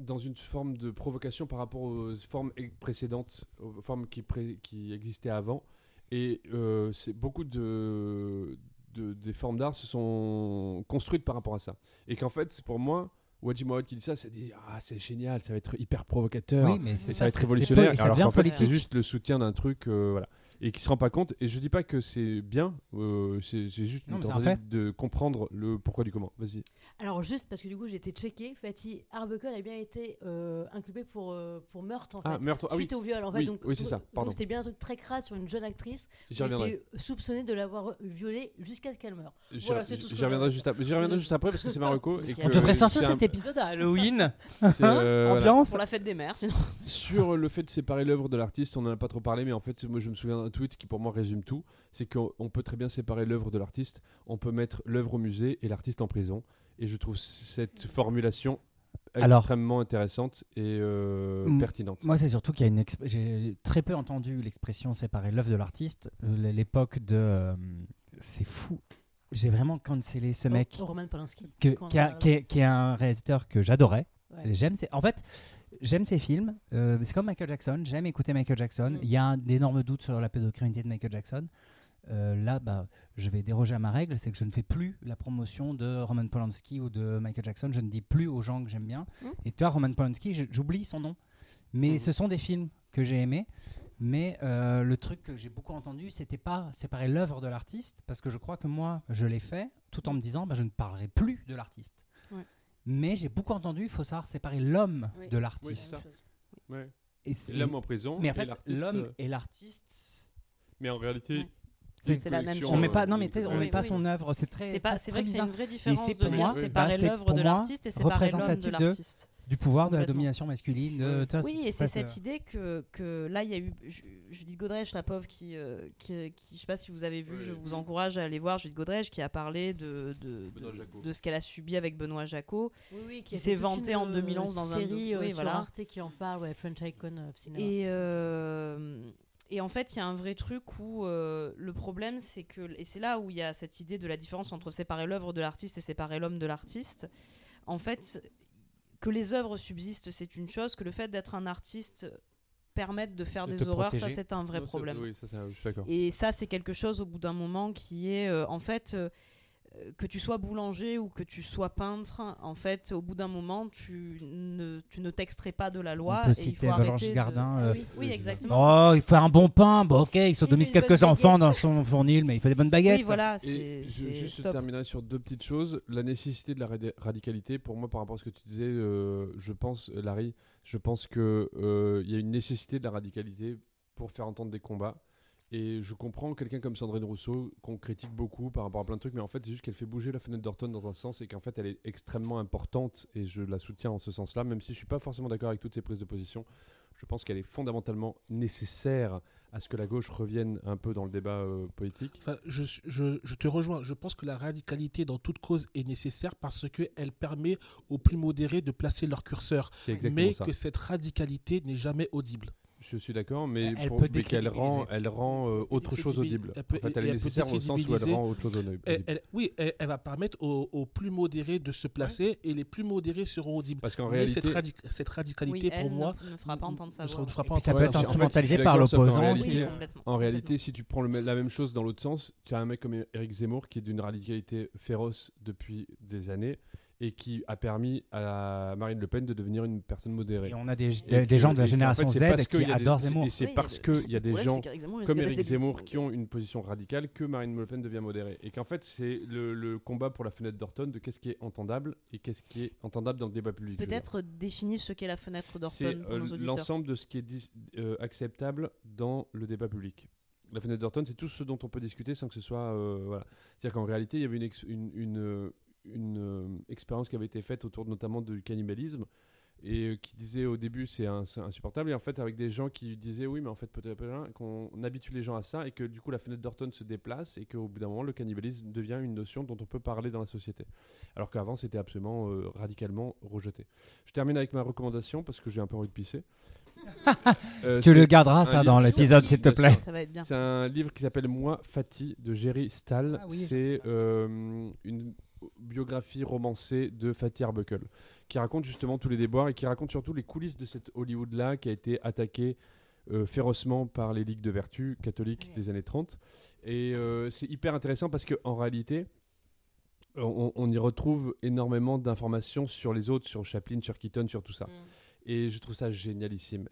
dans une forme de provocation par rapport aux formes précédentes, aux formes qui, pré- qui existaient avant. Et euh, c'est beaucoup de, de- des formes d'art se sont construites par rapport à ça. Et qu'en fait, c'est pour moi, Wadji Mouawad qui dit ça, c'est dit ah c'est génial, ça va être hyper provocateur. Oui, mais ça va être révolutionnaire, et ça alors qu'en fait c'est juste le soutien d'un truc, euh, voilà, et qui se rend pas compte. Et je dis pas que c'est bien, euh, c'est juste Non, une tentative de comprendre le pourquoi du comment. Vas-y. Alors juste parce que du coup j'ai été checké, Fatih Arbuckle a bien été euh, inculpé pour, euh, pour meurtre en fait. Ah meurtre, ah oui, Suite au viol en fait. Oui, donc, oui, c'est ça, donc pardon. c'était bien un truc très crade sur une jeune actrice qui était soupçonnée de l'avoir violée jusqu'à ce qu'elle meure. J'y Voilà, c'est tout ce que j'y reviendrai juste après. Reviendrai juste après parce que c'est Marocco et On que On devrait sortir cet épisode à Halloween. c'est, euh. Ambiance. Pour la fête des mères, sinon. Sur le fait de séparer l'œuvre de l'artiste, on n'en a pas trop parlé, mais en fait, moi je me souviens d'un tweet qui pour moi résume tout. C'est qu'on on peut très bien séparer l'œuvre de l'artiste. On peut mettre l'œuvre au musée et l'artiste en prison. Et je trouve cette formulation Alors- extrêmement intéressante et euh, pertinente. Moi, c'est surtout qu'il y a une. J'ai très peu entendu l'expression séparer l'œuvre de l'artiste. Euh, L'époque de. euh, c'est fou. J'ai vraiment cancellé ce mec Oh, Roman Polanski. que- Quand on qui, a- parle- qui est, qui est un réalisateur que j'adorais. Ouais. J'aime En fait, j'aime ses films. Euh, c'est comme Michael Jackson. J'aime écouter Michael Jackson. Mm. Il y a d'énormes doutes sur la pédocriminalité de Michael Jackson. Euh, là, bah, je vais déroger à ma règle, c'est que je ne fais plus la promotion de Roman Polanski ou de Michael Jackson. Je ne dis plus aux gens que j'aime bien. Mm. Et toi, Roman Polanski, j'oublie son nom. Mais Mm. ce sont des films que j'ai aimés. Mais euh, le truc que j'ai beaucoup entendu, c'était pas séparer l'œuvre de l'artiste, parce que je crois que moi, je l'ai fait, tout en me disant, bah, je ne parlerai plus de l'artiste. Ouais. Mais j'ai beaucoup entendu, il faut savoir séparer l'homme Oui. de Oui, l'artiste. c'est ça. Ouais. Et c'est- L'homme en prison mais en et fait, l'artiste. l'homme euh, et l'artiste, Mais en réalité, c'est la même chose. on met euh, pas, non mais on Oui, met pas oui. son œuvre, c'est très, C'est pas, c'est vrai que c'est une vraie différence c'est de pour moi, séparer l'œuvre de l'artiste et séparer l'homme de- l'artiste. Du pouvoir de la domination masculine. De, Oui, et c'est cette idée que, que là, il y a eu Ju- Judith Godrèche, la pauvre, qui, euh, qui, qui- je sais pas si vous avez vu, Oui, je oui. vous encourage à aller voir Judith Godrèche, qui a parlé de, de, Benoît de, ce qu'elle a subi avec Benoît Jacot. Oui, oui, qui a s'est vanté en euh, 2011 dans un série euh, oui, sur voilà. Arte qui en parle, ouais, French Icon of Cinema. Et, euh, et en fait, il y a un vrai truc où euh, le problème, c'est que, et c'est là où il y a cette idée de la différence entre séparer l'œuvre de l'artiste et séparer l'homme de l'artiste. En fait, que les œuvres subsistent, c'est une chose, que le fait d'être un artiste permette de faire De des horreurs, ça c'est un vrai Non, problème. Oui, ça, ça, je suis d'accord. Et ça, c'est quelque chose au bout d'un moment qui est, euh, en fait, euh, que tu sois boulanger ou que tu sois peintre, en fait, au bout d'un moment, tu ne, tu ne t'extrais pas de la loi. On peut et il citer faut Blanche arrêter de- Gardin. euh, Oui. Oui, Oui, exactement. Oh, il fait un bon pain. Bon, ok, il sodomise Il quelques enfants baguette. dans son fournil, mais il fait des bonnes baguettes. Oui, voilà, Et c'est je, juste stop. terminerai sur deux petites choses. La nécessité de la radi- radicalité, pour moi, par rapport à ce que tu disais, euh, je pense, euh, Larry, je pense qu'il y a une nécessité de la radicalité pour faire entendre des combats. Et je comprends quelqu'un comme Sandrine Rousseau qu'on critique beaucoup par rapport à plein de trucs, mais en fait, c'est juste qu'elle fait bouger la fenêtre d'Orton dans un sens et qu'en fait, elle est extrêmement importante et je la soutiens en ce sens-là, même si je suis pas forcément d'accord avec toutes ses prises de position. Je pense qu'elle est fondamentalement nécessaire à ce que la gauche revienne un peu dans le débat euh, politique. Enfin, je, je, je te rejoins. Je pense que la radicalité dans toute cause est nécessaire parce qu'elle permet aux plus modérés de placer leur curseur. C'est exactement Mais ça. que cette radicalité n'est jamais audible. Je suis d'accord, mais, Elle pour- peut mais qu'elle rend, elle rend euh, autre chose audible. elle peut- en fait, elle est elle peut nécessaire au sens où elle rend autre chose audible. Elle- elle- oui, elle, elle va permettre aux, aux plus modérés de se placer et les plus modérés seront audibles. Parce qu'en réalité, cette, radi- cette radicalité, Oui, pour elle moi, ne, fera pas entendre sa voix. ça entendre peut être instrumentalisé par l'opposant. réalité- Oui, complètement. en réalité, si tu prends le- la même chose dans l'autre sens, tu as un mec comme Eric Zemmour qui est d'une radicalité féroce depuis des années et qui a permis à Marine Le Pen de devenir une personne modérée. Et on a des, gens de la génération fait, c'est Z qui adorent c'est- Zemmour. Et c'est Oui, parce qu'il y a des gens c'est comme rester Zemmour qui ont une position radicale que Marine Le Pen devient modérée. Et qu'en fait, c'est le, le combat pour la fenêtre d'Orton de qu'est-ce qui est entendable et qu'est-ce qui est entendable dans le débat public. Peut-être définir ce qu'est la fenêtre c'est d'Orton pour euh, nos auditeurs. l'ensemble de ce qui est dis- euh, acceptable dans le débat public. La fenêtre d'Orton, c'est tout ce dont on peut discuter sans que ce soit. euh, voilà. C'est-à-dire qu'en réalité, il y avait une, ex- une, une, euh, une, euh, expérience qui avait été faite autour notamment du cannibalisme et euh, qui disait au début c'est ins- c'est insupportable et en fait avec des gens qui disaient oui mais en fait peut-être pas qu'on habitue les gens à ça et que du coup la fenêtre d'Orton se déplace et qu'au bout d'un moment le cannibalisme devient une notion dont on peut parler dans la société alors qu'avant c'était absolument euh, radicalement rejeté je termine avec ma recommandation parce que j'ai un peu envie de pisser Euh, Tu le garderas ça dans l'épisode s'il te plaît. C'est un livre qui s'appelle Moi Fatih de Jerry Stahl. Ah oui. C'est euh, une biographie romancée de Fatih Arbuckle qui raconte justement tous les déboires et qui raconte surtout les coulisses de cette Hollywood-là qui a été attaquée euh, férocement par les ligues de vertu catholiques des années 30. Et euh, c'est hyper intéressant parce qu'en réalité, on, on y retrouve énormément d'informations sur les autres, sur Chaplin, sur Keaton, sur tout ça. Et je trouve ça génialissime.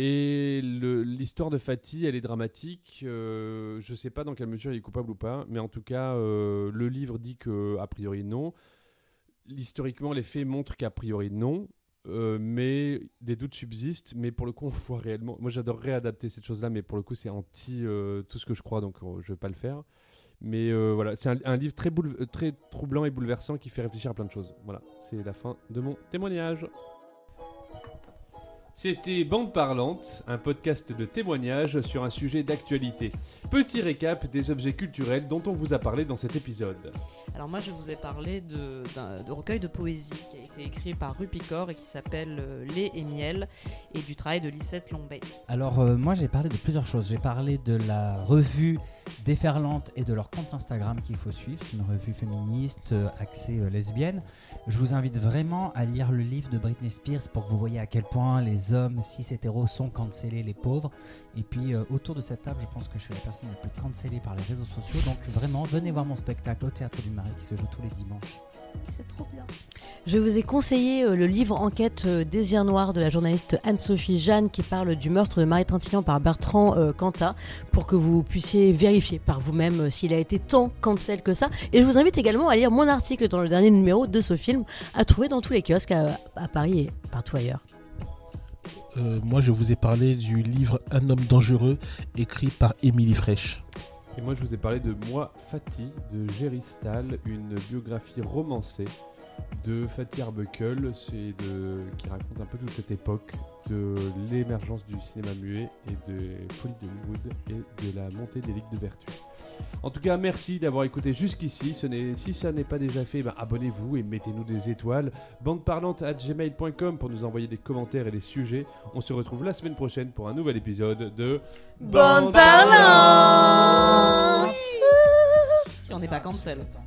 Et l'histoire de Fatih, elle est dramatique. Euh, je sais pas dans quelle mesure il est coupable ou pas, mais en tout cas, euh, le livre dit que a priori non. Historiquement, les faits montrent qu'a priori non. Euh, mais des doutes subsistent, mais pour le coup, on voit réellement. Moi, j'adorerais adapter cette chose-là, mais pour le coup, c'est anti tout ce que je crois, donc je vais pas le faire. Mais voilà, c'est un, livre très troublant et bouleversant qui fait réfléchir à plein de choses. Voilà, c'est la fin de mon témoignage. C'était Bande Parlante, un podcast de témoignages sur un sujet d'actualité. Petit récap des objets culturels dont on vous a parlé dans cet épisode. Alors moi je vous ai parlé de, d'un de recueil de poésie qui a été écrit par Rupicor et qui s'appelle euh, Lait et miel et du travail de Lisette Lombay. Alors euh, moi j'ai parlé de plusieurs choses. J'ai parlé de la revue Déferlante et de leur compte Instagram qu'il faut suivre. C'est une revue féministe euh, axée euh, lesbienne. Je vous invite vraiment à lire le livre de Britney Spears pour que vous voyez à quel point les hommes cis hétéros sont cancellés, les pauvres. Et puis euh, autour de cette table, je pense que je suis la personne la plus cancellée par les réseaux sociaux. Donc vraiment, venez voir mon spectacle au Théâtre du Marais qui se joue tous les dimanches. C'est trop bien. Je vous ai conseillé euh, le livre Enquête euh, Désir Noir de la journaliste Anne-Sophie Jeanne qui parle du meurtre de Marie Trintignant par Bertrand Cantat pour que vous puissiez vérifier par vous-même euh, s'il a été tant cancel que ça. Et je vous invite également à lire mon article dans le dernier numéro de ce film à trouver dans tous les kiosques à, à Paris et partout ailleurs. Euh, moi, je vous ai parlé du livre Un homme dangereux, écrit par Émilie Fraîche. Et moi je vous ai parlé de Moi Fatih de Jerry Stahl, une biographie romancée de Fatih Arbuckle, c'est de qui raconte un peu toute cette époque de l'émergence du cinéma muet et de Folie de Hollywood et de la montée des ligues de vertu. En tout cas, merci d'avoir écouté jusqu'ici. Ce si ça n'est pas déjà fait, ben, abonnez-vous et mettez-nous des étoiles. Bandeparlante à gmail.com pour nous envoyer des commentaires et des sujets. On se retrouve la semaine prochaine pour un nouvel épisode de Bonne parlante Si on n'est pas cancel. Attends.